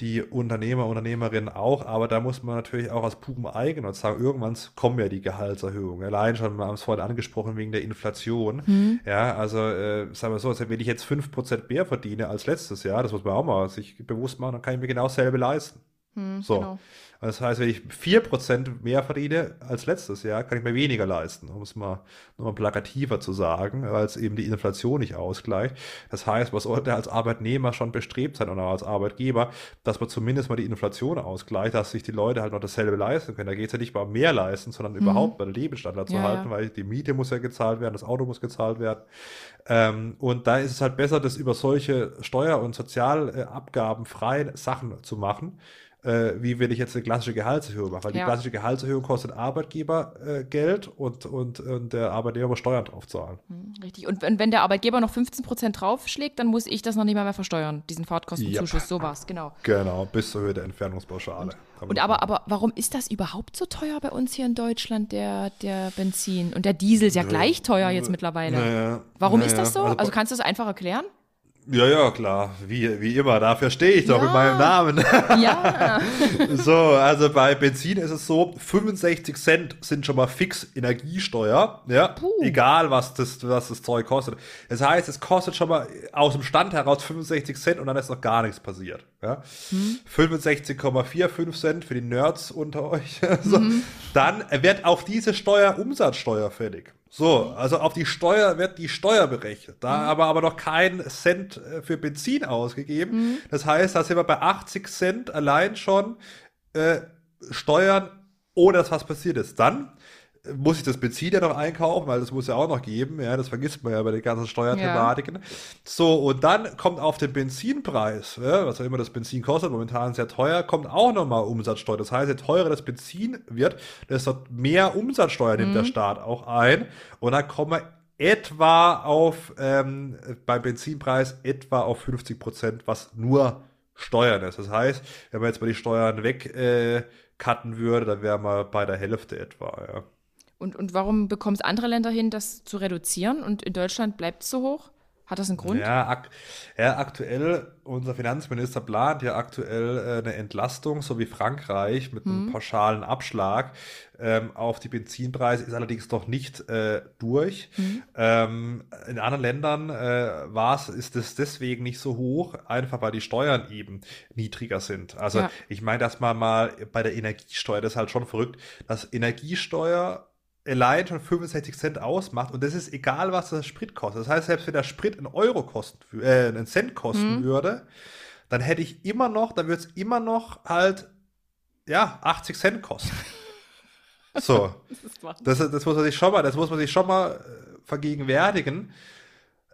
die Unternehmer, Unternehmerinnen auch, aber da muss man natürlich auch als Puben eigen und sagen, irgendwann kommen ja die Gehaltserhöhungen. Allein schon, wir haben es vorhin angesprochen, wegen der Inflation. Mhm. Ja, also äh, sagen wir so, wenn ich jetzt 5% mehr verdiene als letztes Jahr, das muss man auch mal sich bewusst machen, dann kann ich mir genau dasselbe leisten. Mhm, so. Genau. Das heißt, wenn ich 4% mehr verdiene als letztes Jahr, kann ich mir weniger leisten, um es mal nochmal plakativer zu sagen, weil es eben die Inflation nicht ausgleicht. Das heißt, man sollte als Arbeitnehmer schon bestrebt sein oder als Arbeitgeber, dass man zumindest mal die Inflation ausgleicht, dass sich die Leute halt noch dasselbe leisten können. Da geht es ja nicht mal um mehr leisten, sondern mhm. überhaupt mal den Lebensstandard ja, zu halten, weil die Miete muss ja gezahlt werden, das Auto muss gezahlt werden. Ähm, und da ist es halt besser, das über solche Steuer- und Sozialabgabenfreien Sachen zu machen äh, wie will ich jetzt eine klassische Gehaltserhöhung machen? Weil ja. die klassische Gehaltserhöhung kostet Arbeitgeber äh, Geld und, und, und der Arbeitnehmer muss Steuern drauf zahlen. Hm, richtig. Und wenn, wenn der Arbeitgeber noch 15 Prozent draufschlägt, dann muss ich das noch nicht mal mehr versteuern, diesen Fahrtkostenzuschuss, yep. sowas, genau. Genau, bis zur Höhe der Entfernungspauschale. Und, und aber, aber warum ist das überhaupt so teuer bei uns hier in Deutschland, der, der Benzin? Und der Diesel ist ja gleich teuer jetzt mittlerweile. Naja, warum naja, ist das so? Also, also kannst du das einfach erklären? Ja, ja, klar. Wie, wie immer. Dafür stehe ich doch ja. in meinem Namen. Ja. so, also bei Benzin ist es so, 65 Cent sind schon mal fix Energiesteuer. Ja. Puh. Egal, was das, was das Zeug kostet. Das heißt, es kostet schon mal aus dem Stand heraus 65 Cent und dann ist noch gar nichts passiert. Ja. Hm. 65,45 Cent für die Nerds unter euch. so. Mhm. Dann wird auf diese Steuer Umsatzsteuer fällig. So, also auf die Steuer wird die Steuer berechnet. Da mhm. aber aber noch kein Cent äh, für Benzin ausgegeben. Mhm. Das heißt, da sind wir bei 80 Cent allein schon äh, Steuern, ohne dass was passiert ist. Dann muss ich das Benzin ja noch einkaufen, weil das muss ja auch noch geben. Ja, das vergisst man ja bei den ganzen Steuerthematiken. Ja. So, und dann kommt auf den Benzinpreis, ja, was auch immer das Benzin kostet, momentan sehr teuer, kommt auch nochmal Umsatzsteuer. Das heißt, je teurer das Benzin wird, desto mehr Umsatzsteuer nimmt mhm. der Staat auch ein. Und dann kommen wir etwa auf, ähm, beim Benzinpreis etwa auf 50 Prozent, was nur Steuern ist. Das heißt, wenn man jetzt mal die Steuern weg, äh, cutten würde, dann wären wir bei der Hälfte etwa, ja. Und, und warum bekommen es andere Länder hin, das zu reduzieren und in Deutschland bleibt es so hoch? Hat das einen Grund? Ja, ak ja, aktuell, unser Finanzminister plant ja aktuell äh, eine Entlastung, so wie Frankreich, mit einem hm. pauschalen Abschlag ähm, auf die Benzinpreise, ist allerdings noch nicht äh, durch. Hm. Ähm, in anderen Ländern äh, war's, ist es deswegen nicht so hoch, einfach weil die Steuern eben niedriger sind. Also ja. ich meine, dass man mal bei der Energiesteuer, das ist halt schon verrückt, dass Energiesteuer allein schon 65 Cent ausmacht und das ist egal, was der Sprit kostet. Das heißt, selbst wenn der Sprit einen Euro kosten, äh, einen Cent kosten mhm. würde, dann hätte ich immer noch, dann würde es immer noch halt, ja, 80 Cent kosten. so. das, das, muss man sich schon mal, das muss man sich schon mal äh, vergegenwärtigen.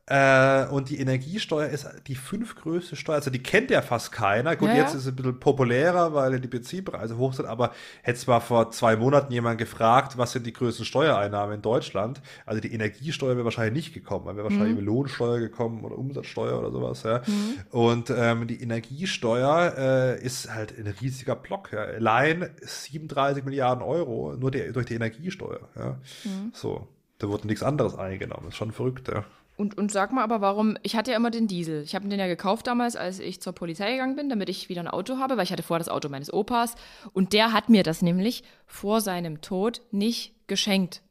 Äh, und die Energiesteuer ist die fünftgrößte Steuer. Also die kennt ja fast keiner. Gut, ja. jetzt ist es ein bisschen populärer, weil die Benzinpreise hoch sind. Aber hätte zwar vor zwei Monaten jemand gefragt, was sind die größten Steuereinnahmen in Deutschland? Also die Energiesteuer wäre wahrscheinlich nicht gekommen. Dann wäre wahrscheinlich mhm. Lohnsteuer gekommen oder Umsatzsteuer oder sowas. Ja. Mhm. Und ähm, die Energiesteuer äh, ist halt ein riesiger Block. Ja. Allein 37 Milliarden Euro nur die, durch die Energiesteuer. Ja. Mhm. So, da wurde nichts anderes eingenommen. Das ist schon verrückt, ja. Und, und sag mal aber, warum, ich hatte ja immer den Diesel. Ich habe den ja gekauft damals, als ich zur Polizei gegangen bin, damit ich wieder ein Auto habe, weil ich hatte vorher das Auto meines Opas. Und der hat mir das nämlich vor seinem Tod nicht geschenkt.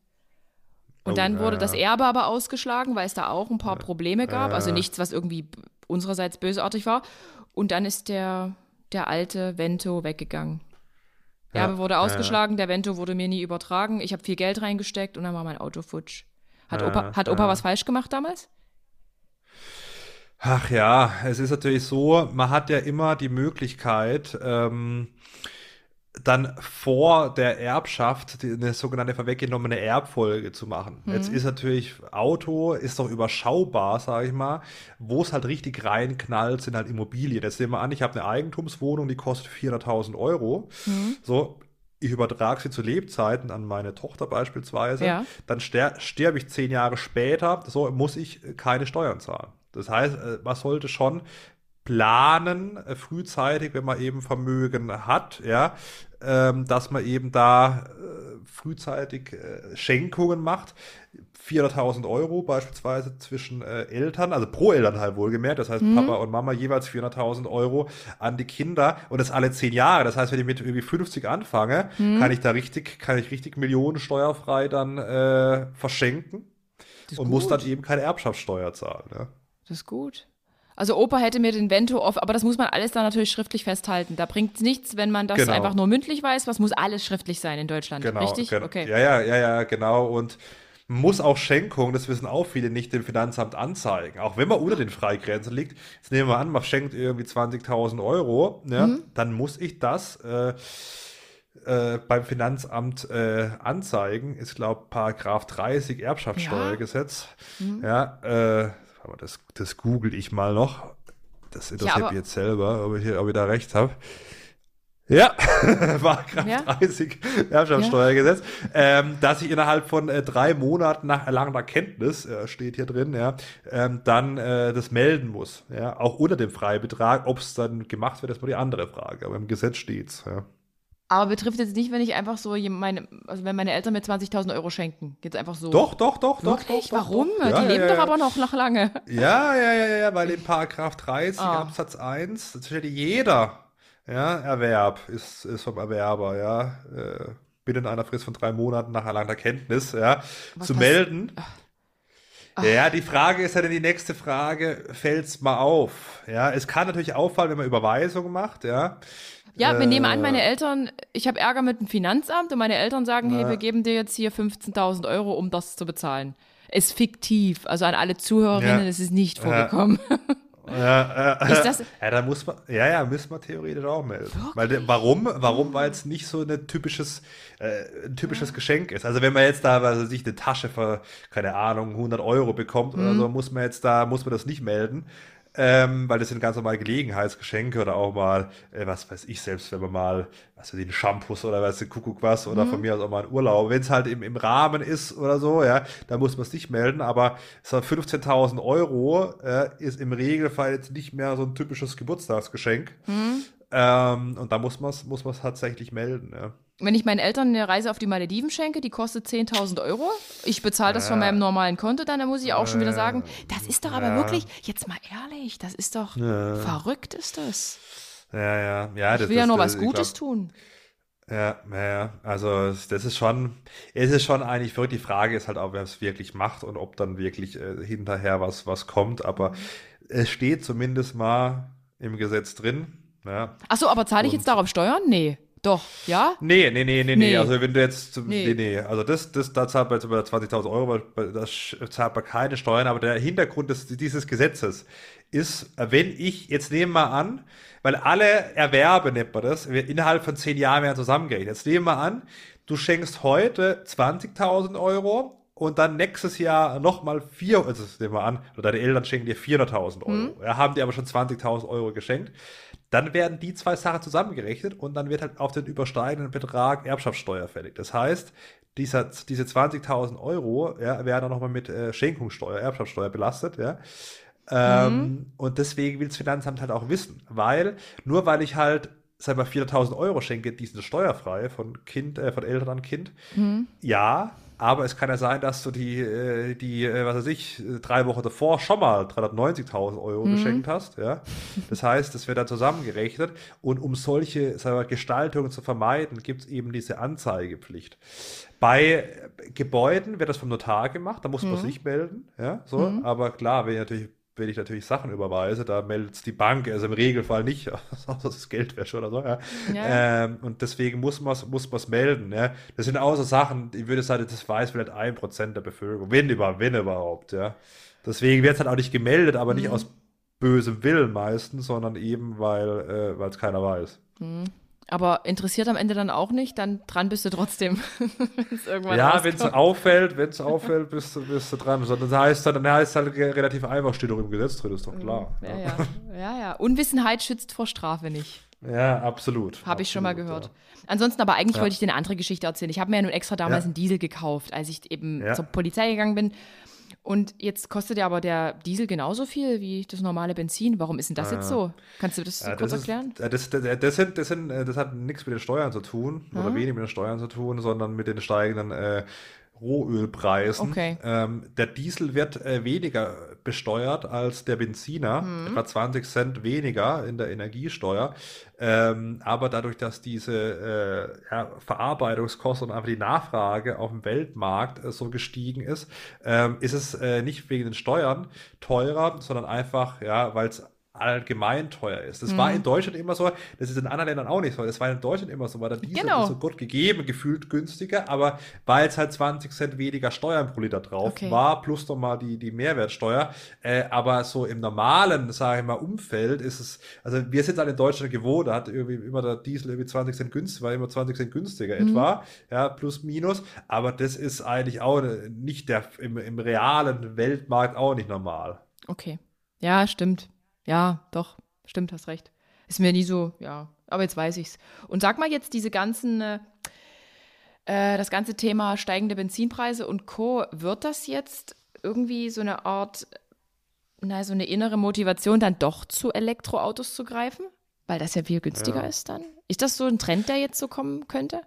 Und Oh, dann wurde ja. das Erbe aber ausgeschlagen, weil es da auch ein paar Probleme gab. Ja, Also nichts, was irgendwie unsererseits bösartig war. Und dann ist der, der alte Vento weggegangen. Ja, Erbe wurde ausgeschlagen, der Vento wurde mir nie übertragen. Ich habe viel Geld reingesteckt und dann war mein Auto futsch. Hat Ja, Opa, hat Opa ja. was falsch gemacht damals? Ach ja, es ist natürlich so, man hat ja immer die Möglichkeit, ähm, dann vor der Erbschaft die, eine sogenannte vorweggenommene Erbfolge zu machen. Jetzt ist natürlich Auto, ist doch überschaubar, sage ich mal. Wo es halt richtig reinknallt, sind halt Immobilien. Jetzt nehmen wir an, ich habe eine Eigentumswohnung, die kostet 400.000 Euro. So, ich übertrage sie zu Lebzeiten an meine Tochter beispielsweise. Ja. Dann ster sterbe ich zehn Jahre später, so muss ich äh, keine Steuern zahlen. Das heißt, äh, man sollte schon planen, äh, frühzeitig, wenn man eben Vermögen hat, ja, ähm, dass man eben da äh, frühzeitig äh, Schenkungen macht. 400.000 Euro beispielsweise zwischen äh, Eltern, also pro Elternteil wohlgemerkt, das heißt Papa und Mama jeweils 400.000 Euro an die Kinder und das alle zehn Jahre. Das heißt, wenn ich mit irgendwie 50 anfange, kann ich da richtig, kann ich richtig Millionen steuerfrei dann äh, verschenken und muss gut. dann eben keine Erbschaftssteuer zahlen. Ja. Das ist gut. Also Opa hätte mir den Vento auf, aber das muss man alles dann natürlich schriftlich festhalten. Da bringt es nichts, wenn man das Genau. einfach nur mündlich weiß. Was muss alles schriftlich sein in Deutschland? Genau, Richtig? gen- Okay. Ja, ja, ja, ja, genau. Und muss auch Schenkungen, das wissen auch viele nicht, dem Finanzamt anzeigen. Auch wenn man unter den Freigrenzen liegt. Jetzt nehmen wir an, man schenkt irgendwie 20.000 Euro, ja, Mhm. dann muss ich das äh, äh, beim Finanzamt äh, anzeigen. Ist, glaube Paragraph 30 Erbschaftssteuergesetz. Mhm. Ja, äh, aber das, das google ich mal noch. Das interessiert aber- mich jetzt selber, ob ich, ob ich da recht habe. Ja, Paragraph Ja. 30 Erbschaftssteuergesetz, ähm, dass ich innerhalb von äh, drei Monaten nach erlangener Kenntnis, äh, steht hier drin, ja, ähm, dann äh, das melden muss. Ja, auch unter dem Freibetrag, ob es dann gemacht wird, ist mal die andere Frage. Aber im Gesetz steht's. Ja. Aber betrifft jetzt nicht, wenn ich einfach so meine, also wenn meine Eltern mir 20.000 Euro schenken. Jetzt einfach so. Doch, doch, doch, doch, Wirklich? doch, doch. Warum? doch. Die Ja, leben ja, doch ja. aber noch, noch lange. Ja, ja, ja, ja, weil in Paragraph 30 Ah. Absatz 1 das steht jeder ja, Erwerb ist, ist vom Erwerber, ja, äh, binnen einer Frist von drei Monaten nach erlangter Kenntnis, ja, Was zu melden. Ja, die Frage ist ja dann die nächste Frage, fällt's mal auf? Ja, es kann natürlich auffallen, wenn man Überweisungen macht, ja. Ja, wir nehmen an, Äh. meine Eltern, ich habe Ärger mit dem Finanzamt und meine Eltern sagen, hey, wir geben dir jetzt hier 15.000 Euro, um das zu bezahlen. Ist fiktiv, also an alle Zuhörerinnen, Ja. es ist nicht Ja. vorgekommen. Ja, äh, Ist das- ja, da muss man, ja, ja, müssen wir theoretisch auch melden. Weil, warum? Warum? Weil es nicht so eine typisches, äh, ein typisches Geschenk ist. Also wenn man jetzt da, also sich eine Tasche für, keine Ahnung, 100 Euro bekommt oder so, muss man jetzt da, muss man das nicht melden. Ähm, weil das sind ganz normal Gelegenheitsgeschenke oder auch mal, äh, was weiß ich selbst, wenn man mal, was weiß ich, ein Shampoos oder was, Kuckuck was oder von mir aus auch mal ein Urlaub. Wenn es halt im, im Rahmen ist oder so, ja, da muss man es nicht melden, aber so 15.000 Euro äh, ist im Regelfall jetzt nicht mehr so ein typisches Geburtstagsgeschenk. Ähm, und da muss man es muss man's tatsächlich melden, ja. Wenn ich meinen Eltern eine Reise auf die Malediven schenke, die kostet 10.000 Euro, ich bezahle das von Ja. meinem normalen Konto, dann, dann muss ich auch schon wieder sagen, das ist doch aber Ja. wirklich, jetzt mal ehrlich, das ist doch, Ja. verrückt ist das. Ja, ja, ja. Ich will ja nur was Gutes tun. Ja, ja, ja. Also das ist schon, es ist schon eigentlich verrückt. Die Frage ist halt auch, wer es wirklich macht und ob dann wirklich äh, hinterher was, was kommt. Aber es steht zumindest mal im Gesetz drin. Ja. Achso, aber zahle ich jetzt darauf Steuern? Nee. Doch, ja? Nee, nee, nee, nee, nee. Also wenn du jetzt, Nee. nee, nee. Also das, das, da zahlt man jetzt über 20.000 Euro, weil- weil das sch- zahlt man keine Steuern. Aber der Hintergrund des, dieses Gesetzes ist, wenn ich, jetzt nehmen wir an, weil alle Erwerbe, nennt man das, innerhalb von zehn Jahren werden zusammengerechnet. Jetzt nehmen wir an, du schenkst heute 20.000 Euro und dann nächstes Jahr nochmal vier, also nehmen wir an, oder deine Eltern schenken dir 400.000 Euro. Ja, haben dir aber schon 20.000 Euro geschenkt. Dann werden die zwei Sachen zusammengerechnet und dann wird halt auf den übersteigenden Betrag Erbschaftssteuer fällig. Das heißt, dieser, diese 20.000 Euro ja, werden dann nochmal mit äh, Schenkungssteuer, Erbschaftssteuer belastet. Ja. Ähm, Und deswegen will das Finanzamt halt auch wissen, weil nur weil ich halt sag mal 400.000 Euro schenke, die sind steuerfrei von Kind, äh, von Eltern an Kind, ja, aber es kann ja sein, dass du die, äh, die äh, was weiß ich, drei Wochen davor schon mal 390.000 Euro mhm. geschenkt hast. Ja? Das heißt, das wird dann zusammengerechnet und um solche wir, Gestaltungen zu vermeiden, gibt es eben diese Anzeigepflicht. Bei Gebäuden wird das vom Notar gemacht, da muss man mhm. sich melden. Ja? So, mhm. Aber klar, wenn ich natürlich wenn ich natürlich Sachen überweise, da meldet es die Bank, also im Regelfall nicht, außer das ist Geldwäsche oder so. Ja. ja. Ähm, und deswegen muss man es muss melden. Ja. Das sind so Sachen, ich würde sagen, das weiß vielleicht ein Prozent der Bevölkerung, wenn, über, wenn überhaupt. Ja. Deswegen wird es halt auch nicht gemeldet, aber mhm. nicht aus bösem Willen meistens, sondern eben, weil äh, es keiner weiß. Mhm. Aber interessiert am Ende dann auch nicht, dann dran bist du trotzdem. ja, wenn es auffällt, wenn es auffällt, bist du, bist du dran. Das heißt dann, dann heißt halt relativ einfach, steht doch im Gesetz drin, ist doch klar. Ja, ja. ja, ja. Unwissenheit schützt vor Strafe nicht. Ja, absolut. Habe ich schon mal gehört. Ja. Ansonsten aber eigentlich ja. wollte ich dir eine andere Geschichte erzählen. Ich habe mir ja nun extra damals ja. einen Diesel gekauft, als ich eben zur Polizei gegangen bin und jetzt kostet ja aber der Diesel genauso viel wie das normale Benzin. Warum ist denn das jetzt so? Kannst du das ja, kurz das erklären? Ist, das, das, das, sind, das, sind, das hat nichts mit den Steuern zu tun oder ah. wenig mit den Steuern zu tun, sondern mit den steigenden äh, Rohölpreisen. Okay. Ähm, der Diesel wird äh, weniger besteuert als der Benziner, mhm. etwa 20 Cent weniger in der Energiesteuer. Ähm, aber dadurch, dass diese äh, ja, Verarbeitungskosten und einfach die Nachfrage auf dem Weltmarkt äh, so gestiegen ist, ähm, ist es äh, nicht wegen den Steuern teurer, sondern einfach, ja, weil es allgemein teuer ist. Das mhm. war in Deutschland immer so, das ist in anderen Ländern auch nicht so. Das war in Deutschland immer so, war der Diesel genau. so gut gegeben, gefühlt günstiger, aber weil es halt 20 Cent weniger Steuern pro Liter drauf okay. war, plus nochmal die, die Mehrwertsteuer. Äh, aber so im normalen, sage ich mal, Umfeld ist es, also wir sind halt in Deutschland gewohnt, da hat irgendwie immer der Diesel irgendwie 20 Cent günstiger, war immer 20 Cent günstiger mhm. etwa, ja, plus minus. Aber das ist eigentlich auch nicht der, im, im realen Weltmarkt auch nicht normal. Okay. Ja, stimmt. Ja, doch, stimmt, hast recht. Ist mir nie so, ja, aber jetzt weiß ich's. Und sag mal jetzt diese ganzen, äh, äh, das ganze Thema steigende Benzinpreise und Co. Wird das jetzt irgendwie so eine Art, na, so eine innere Motivation, dann doch zu Elektroautos zu greifen? Weil das ja viel günstiger ja. ist dann? Ist das so ein Trend, der jetzt so kommen könnte?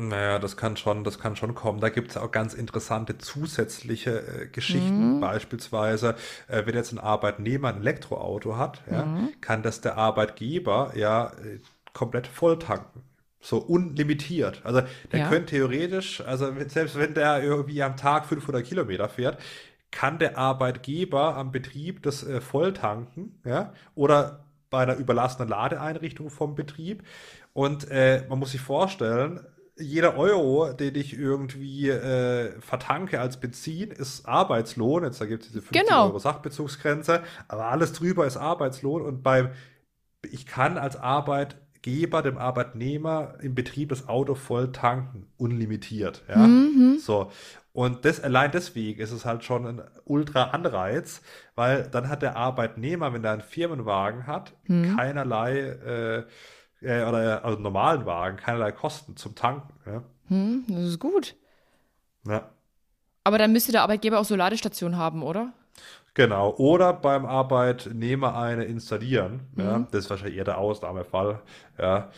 Naja, das kann schon, das kann schon kommen. Da gibt es auch ganz interessante zusätzliche äh, Geschichten. Mhm. Beispielsweise, äh, wenn jetzt ein Arbeitnehmer ein Elektroauto hat, ja, mhm. kann das der Arbeitgeber ja äh, komplett voll tanken. So unlimitiert. Also der ja. könnte theoretisch, also selbst wenn der irgendwie am Tag 500 Kilometer fährt, kann der Arbeitgeber am Betrieb das äh, volltanken, ja, oder bei einer überlassenen Ladeeinrichtung vom Betrieb. Und äh, man muss sich vorstellen, jeder Euro, den ich irgendwie äh, vertanke als Benzin, ist Arbeitslohn. Jetzt gibt es diese 50 genau. Euro Sachbezugsgrenze, aber alles drüber ist Arbeitslohn und beim ich kann als Arbeitgeber dem Arbeitnehmer im Betrieb das Auto voll tanken, unlimitiert. Ja? Mhm. So. Und das, allein deswegen ist es halt schon ein ultra Anreiz, weil dann hat der Arbeitnehmer, wenn er einen Firmenwagen hat, mhm. keinerlei äh, äh, oder also normalen Wagen keinerlei Kosten zum Tanken. Ja? Hm, das ist gut. Ja. Aber dann müsste der Arbeitgeber auch so Ladestationen haben, oder? Genau. Oder beim Arbeitnehmer eine installieren. Mhm. Ja? Das ist wahrscheinlich eher der Ausnahmefall. Ja.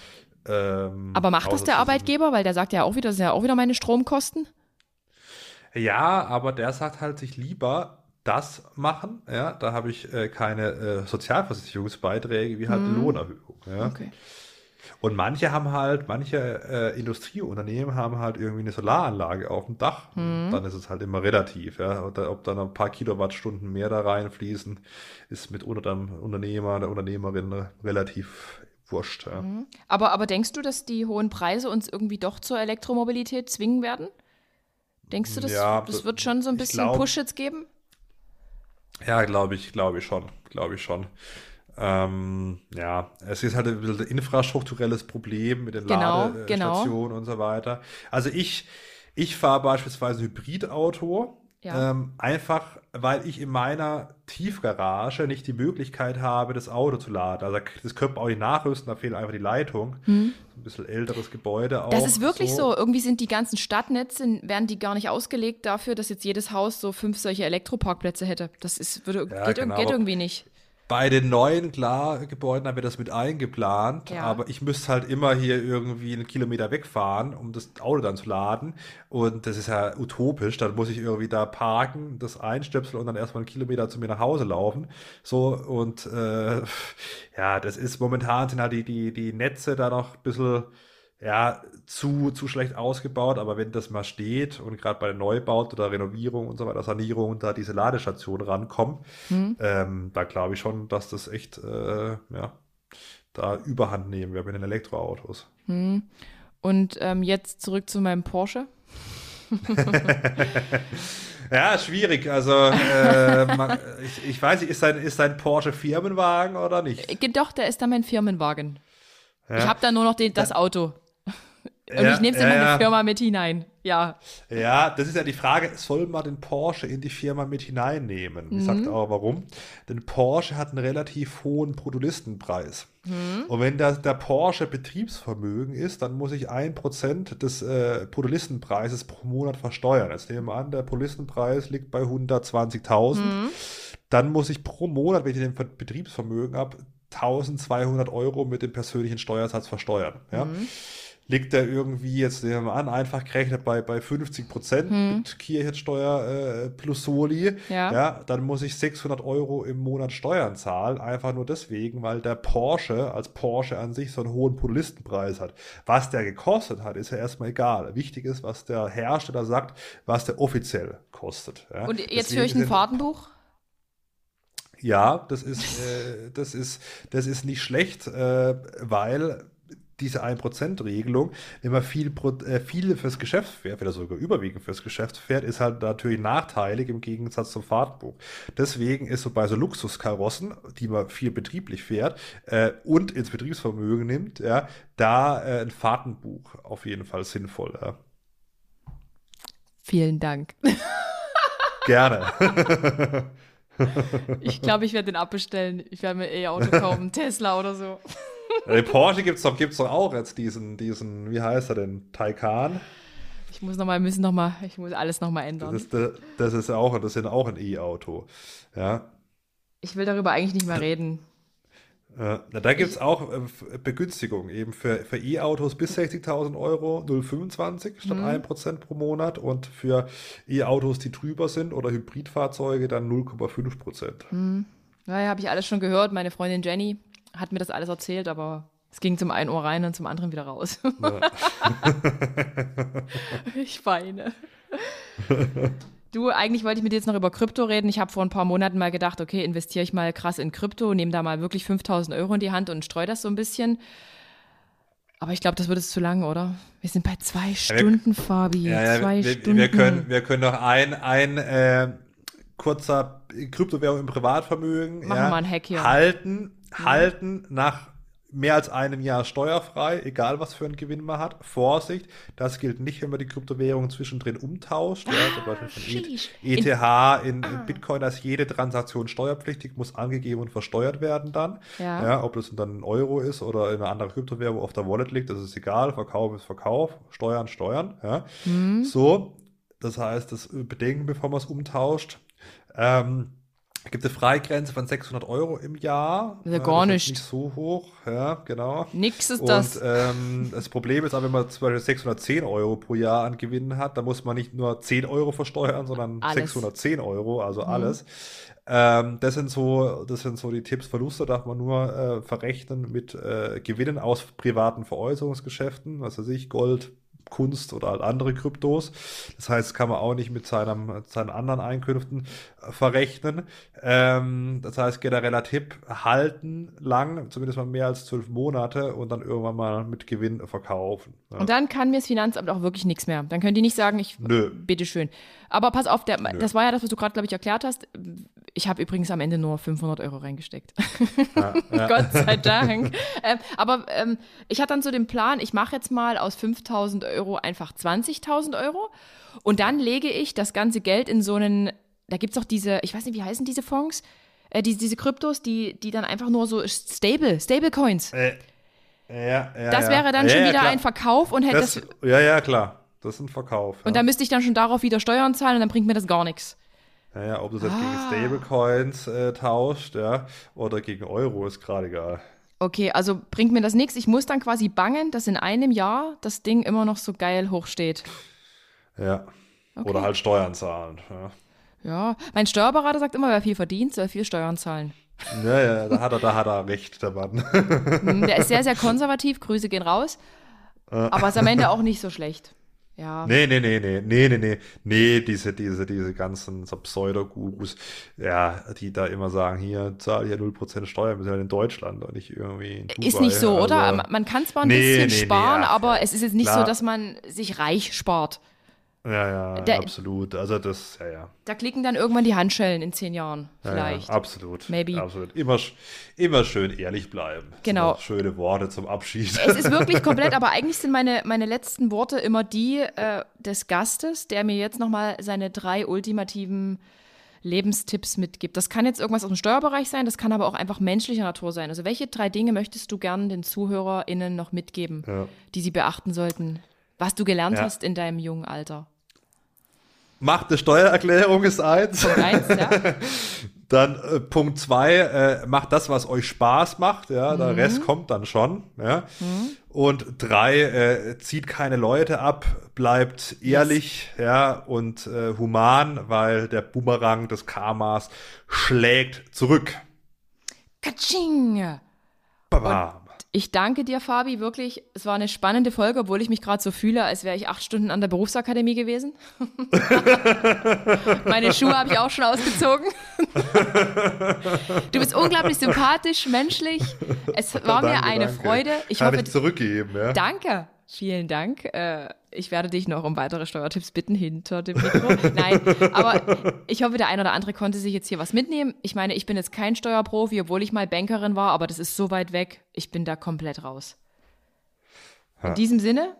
Ähm, Aber macht das der Arbeitgeber? Weil der sagt ja auch wieder, das sind ja auch wieder meine Stromkosten. Ja, aber der sagt halt sich lieber das machen. Ja, da habe ich äh, keine äh, Sozialversicherungsbeiträge wie halt mhm. Lohnerhöhung. Ja. Okay. Und manche haben halt, manche äh, Industrieunternehmen haben halt irgendwie eine Solaranlage auf dem Dach. Mhm. Dann ist es halt immer relativ. Ja. Ob dann ein paar Kilowattstunden mehr da reinfließen, ist mit unter dem Unternehmer, der Unternehmerin relativ wurscht. Ja. Mhm. Aber, aber denkst du, dass die hohen Preise uns irgendwie doch zur Elektromobilität zwingen werden? Denkst du, das, ja, das wird schon so ein bisschen glaub, Push jetzt geben? Ja, glaube ich, glaube ich schon. Glaube ich schon. Ähm, ja, es ist halt ein bisschen ein infrastrukturelles Problem mit den genau, Ladestationen genau. und so weiter. Also ich, ich fahre beispielsweise Hybridauto, ja. ähm, einfach weil ich in meiner Tiefgarage nicht die Möglichkeit habe, das Auto zu laden. Also das könnte man auch nicht nachrüsten, da fehlt einfach die Leitung. Hm. Ein bisschen älteres Gebäude auch. Das ist wirklich so. so. Irgendwie sind die ganzen Stadtnetze, werden die gar nicht ausgelegt dafür, dass jetzt jedes Haus so fünf solche Elektroparkplätze hätte. Das ist, würde, ja, geht, genau. geht irgendwie nicht. Bei den neuen, klar, Gebäuden haben wir das mit eingeplant, Ja. aber ich müsste halt immer hier irgendwie einen Kilometer wegfahren, um das Auto dann zu laden. Und das ist ja utopisch. Dann muss ich irgendwie da parken, das einstöpseln und dann erstmal einen Kilometer zu mir nach Hause laufen. So, und äh, ja, das ist momentan sind halt die, die, die Netze da noch ein bisschen ja, zu, zu schlecht ausgebaut, aber wenn das mal steht und gerade bei den Neubauten oder Renovierung und so weiter, Sanierung, da diese Ladestationen rankommen, ähm, da glaube ich schon, dass das echt, äh, ja, da Überhand nehmen wir mit den Elektroautos. Und ähm, jetzt zurück zu meinem Porsche. Ja, schwierig. Also, äh, man, ich, ich weiß nicht, ist dein, ist dein Porsche Firmenwagen oder nicht? Äh, Doch, da ist da mein Firmenwagen. Ja. Ich habe da nur noch den, das Auto. Und Ja, ich nehme es in ja, meine. Firma mit hinein. Ja. Ja, das ist ja die Frage, soll man den Porsche in die Firma mit hineinnehmen? Ich sag auch warum. Denn Porsche hat einen relativ hohen Produktlistenpreis. Und wenn das, der Porsche Betriebsvermögen ist, dann muss ich ein Prozent des äh, Produktlistenpreises pro Monat versteuern. Jetzt nehmen wir an, der Produktlistenpreis liegt bei 120.000. Dann muss ich pro Monat, wenn ich den Ver- Betriebsvermögen habe, 1200 Euro mit dem persönlichen Steuersatz versteuern. Ja? Liegt er irgendwie jetzt nehmen wir mal an, einfach gerechnet bei, bei 50 Prozent mit Kirchensteuer äh, plus Soli, Ja. dann muss ich 600 Euro im Monat Steuern zahlen, einfach nur deswegen, weil der Porsche als Porsche an sich so einen hohen Polistenpreis hat. Was der gekostet hat, ist ja erstmal egal. Wichtig ist, was der Hersteller sagt, was der offiziell kostet. Ja? Und jetzt Deswegen höre ich ein Fahrtenbuch. ja, das ist, äh, das ist, das ist nicht schlecht, äh, weil diese 1%-Regelung, wenn man viel, äh, fürs Geschäft fährt, oder sogar überwiegend fürs Geschäft fährt, ist halt natürlich nachteilig im Gegensatz zum Fahrtenbuch. Deswegen ist so bei so Luxuskarossen, die man viel betrieblich fährt äh, und ins Betriebsvermögen nimmt, ja, da äh, ein Fahrtenbuch auf jeden Fall sinnvoll. Ja. Vielen Dank. Gerne. Ich glaube, ich werde den abbestellen. Ich werde mir eh Auto kaufen, Tesla oder so. Den Porsche gibt's doch, gibt's doch auch jetzt diesen, diesen, wie heißt er denn, Taycan? Ich muss noch mal, müssen noch mal, ich muss alles noch mal ändern. Das ist, das ist auch, das ist auch ein E-Auto. Ja. Ich will darüber eigentlich nicht mehr reden. Äh, na, da gibt es auch äh, Begünstigungen eben für, für E-Autos bis 60.000 Euro 0,25 statt 1% pro Monat und für E-Autos, die drüber sind oder Hybridfahrzeuge dann 0,5%. Naja, habe ich alles schon gehört. Meine Freundin Jenny hat mir das alles erzählt, aber es ging zum einen Ohr rein und zum anderen wieder raus. ich weine. Du, eigentlich wollte ich mit dir jetzt noch über Krypto reden. Ich habe vor ein paar Monaten mal gedacht, okay, investiere ich mal krass in Krypto, nehme da mal wirklich 5000 Euro in die Hand und streue das so ein bisschen. Aber ich glaube, das wird es zu lang, oder? Wir sind bei zwei Stunden, Fabi. Ja, ja, zwei wir, Stunden. wir, können, wir können noch ein, ein äh, kurzer Kryptowährung im Privatvermögen Machen wir mal einen Hack hier. halten, halten nach mehr als einem Jahr steuerfrei, egal was für einen Gewinn man hat. Vorsicht, das gilt nicht, wenn man die Kryptowährung zwischendrin umtauscht. ja, zum Beispiel von sheesh. ETH in, in Bitcoin, da ist jede Transaktion steuerpflichtig, muss angegeben und versteuert werden dann. Ja. Ja, ob das dann ein Euro ist oder in einer anderen Kryptowährung auf der Wallet liegt, das ist egal. Verkauf ist Verkauf, Steuern, Steuern. Ja. So, das heißt, das bedenken, bevor man es umtauscht. Ähm, gibt eine Freigrenze von 600 Euro im Jahr. Ja gar nicht. nicht so hoch, ja, genau. Nix ist Und das. ähm, das Problem ist auch, wenn man zum Beispiel 610 Euro pro Jahr an Gewinnen hat, dann muss man nicht nur 10 Euro versteuern, sondern Alles. 610 Euro, also alles. Ähm, das sind so, das sind so die Tipps. Verluste darf man nur äh, verrechnen mit äh, Gewinnen aus privaten Veräußerungsgeschäften, was weiß ich, Gold, Kunst oder halt andere Kryptos. Das heißt, kann man auch nicht mit seinem, seinen anderen Einkünften äh, verrechnen. Ähm, das heißt, genereller Tipp, halten lang, zumindest mal mehr als zwölf Monate und dann irgendwann mal mit Gewinn verkaufen. Ja. Und dann kann mir das Finanzamt auch wirklich nichts mehr. Dann können die nicht sagen, ich Nö. bitteschön. Aber pass auf, der, das war ja das, was du gerade, glaube ich, erklärt hast. Ich habe übrigens am Ende nur 500 Euro reingesteckt. Gott sei Dank. ähm, aber ähm, ich hatte dann so den Plan, ich mache jetzt mal aus 5000 Euro einfach 20.000 Euro und dann lege ich das ganze Geld in so einen, da gibt es auch diese, ich weiß nicht, wie heißen diese Fonds? Äh, die, diese Kryptos, die, die dann einfach nur so stable, stable Coins. Äh, ja, ja, Das ja. wäre dann ja, schon ja, wieder klar. ein Verkauf und hätte Das, das ja, ja, klar. Das ist ein Verkauf. Und da müsste ich dann schon darauf wieder Steuern zahlen und dann bringt mir das gar nichts. Naja, ob du das jetzt gegen Stablecoins äh, tauscht, ja, oder gegen Euro, ist gerade egal. Okay, also bringt mir das nichts. Ich muss dann quasi bangen, dass in einem Jahr das Ding immer noch so geil hochsteht. Ja. Oder halt Steuern zahlen. Ja. Ja, mein Steuerberater sagt immer, wer viel verdient, soll viel Steuern zahlen. Ja, ja, da hat er, da hat er recht, der Mann. Hm, Der ist sehr, sehr konservativ, Grüße gehen raus. Aber ist am Ende auch nicht so schlecht. Ja. Nee, nee, nee, nee, nee, nee, nee, nee, diese, diese, diese ganzen so Pseudo-Gurus, ja, die da immer sagen, hier, zahl hier 0% Steuern, wir sind halt in Deutschland und nicht irgendwie in Dubai. Ist nicht so, also, oder? Man- kann zwar ein Nee, bisschen nee, nee, sparen, ach, aber es ist jetzt nicht klar. so, dass man sich reich spart. Ja, ja, Der- absolut. Also das, ja, ja. Da klicken dann irgendwann die Handschellen in zehn Jahren. Ja, Vielleicht. Ja, absolut. Maybe. Absolut. Immer, immer schön ehrlich bleiben. Genau. Schöne Worte zum Abschied. Es ist wirklich komplett, aber eigentlich sind meine, meine letzten Worte immer die äh, des Gastes, der mir jetzt nochmal seine drei ultimativen Lebenstipps mitgibt. Das kann jetzt irgendwas aus dem Steuerbereich sein, das kann aber auch einfach menschlicher Natur sein. Also welche drei Dinge möchtest du gern den ZuhörerInnen noch mitgeben, Ja. die sie beachten sollten? Was du gelernt Ja. hast in deinem jungen Alter. Macht eine Steuererklärung ist eins. Punkt eins, ja? Dann äh, Punkt zwei, äh, macht das, was euch Spaß macht, ja, der Rest kommt dann schon, ja. Und drei, äh, zieht keine Leute ab, bleibt ehrlich, ja, und äh, human, weil der Boomerang des Karmas schlägt zurück. Katsching! Bam. Ich danke dir, Fabi, wirklich. Es war eine spannende Folge, obwohl ich mich gerade so fühle, als wäre ich acht Stunden an der Berufsakademie gewesen. Meine Schuhe habe ich auch schon ausgezogen. du bist unglaublich sympathisch, menschlich. Es war mir Danke, eine danke. Freude. Ich Kann hoffe, ich zurückgeben, ja. danke. Vielen Dank. Äh, Ich werde dich noch um weitere Steuertipps bitten hinter dem Mikro. Nein, aber ich hoffe, der ein oder andere konnte sich jetzt hier was mitnehmen. Ich meine, ich bin jetzt kein Steuerprofi, obwohl ich mal Bankerin war, aber das ist so weit weg. Ich bin da komplett raus. In diesem Sinne,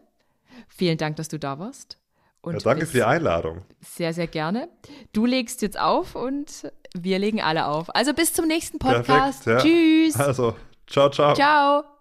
vielen Dank, dass du da warst. Und Ja, danke für die Einladung. Sehr, sehr gerne. Du legst jetzt auf und wir legen alle auf. Also bis zum nächsten Podcast. Perfekt, ja. Tschüss. Also, ciao, ciao. Ciao.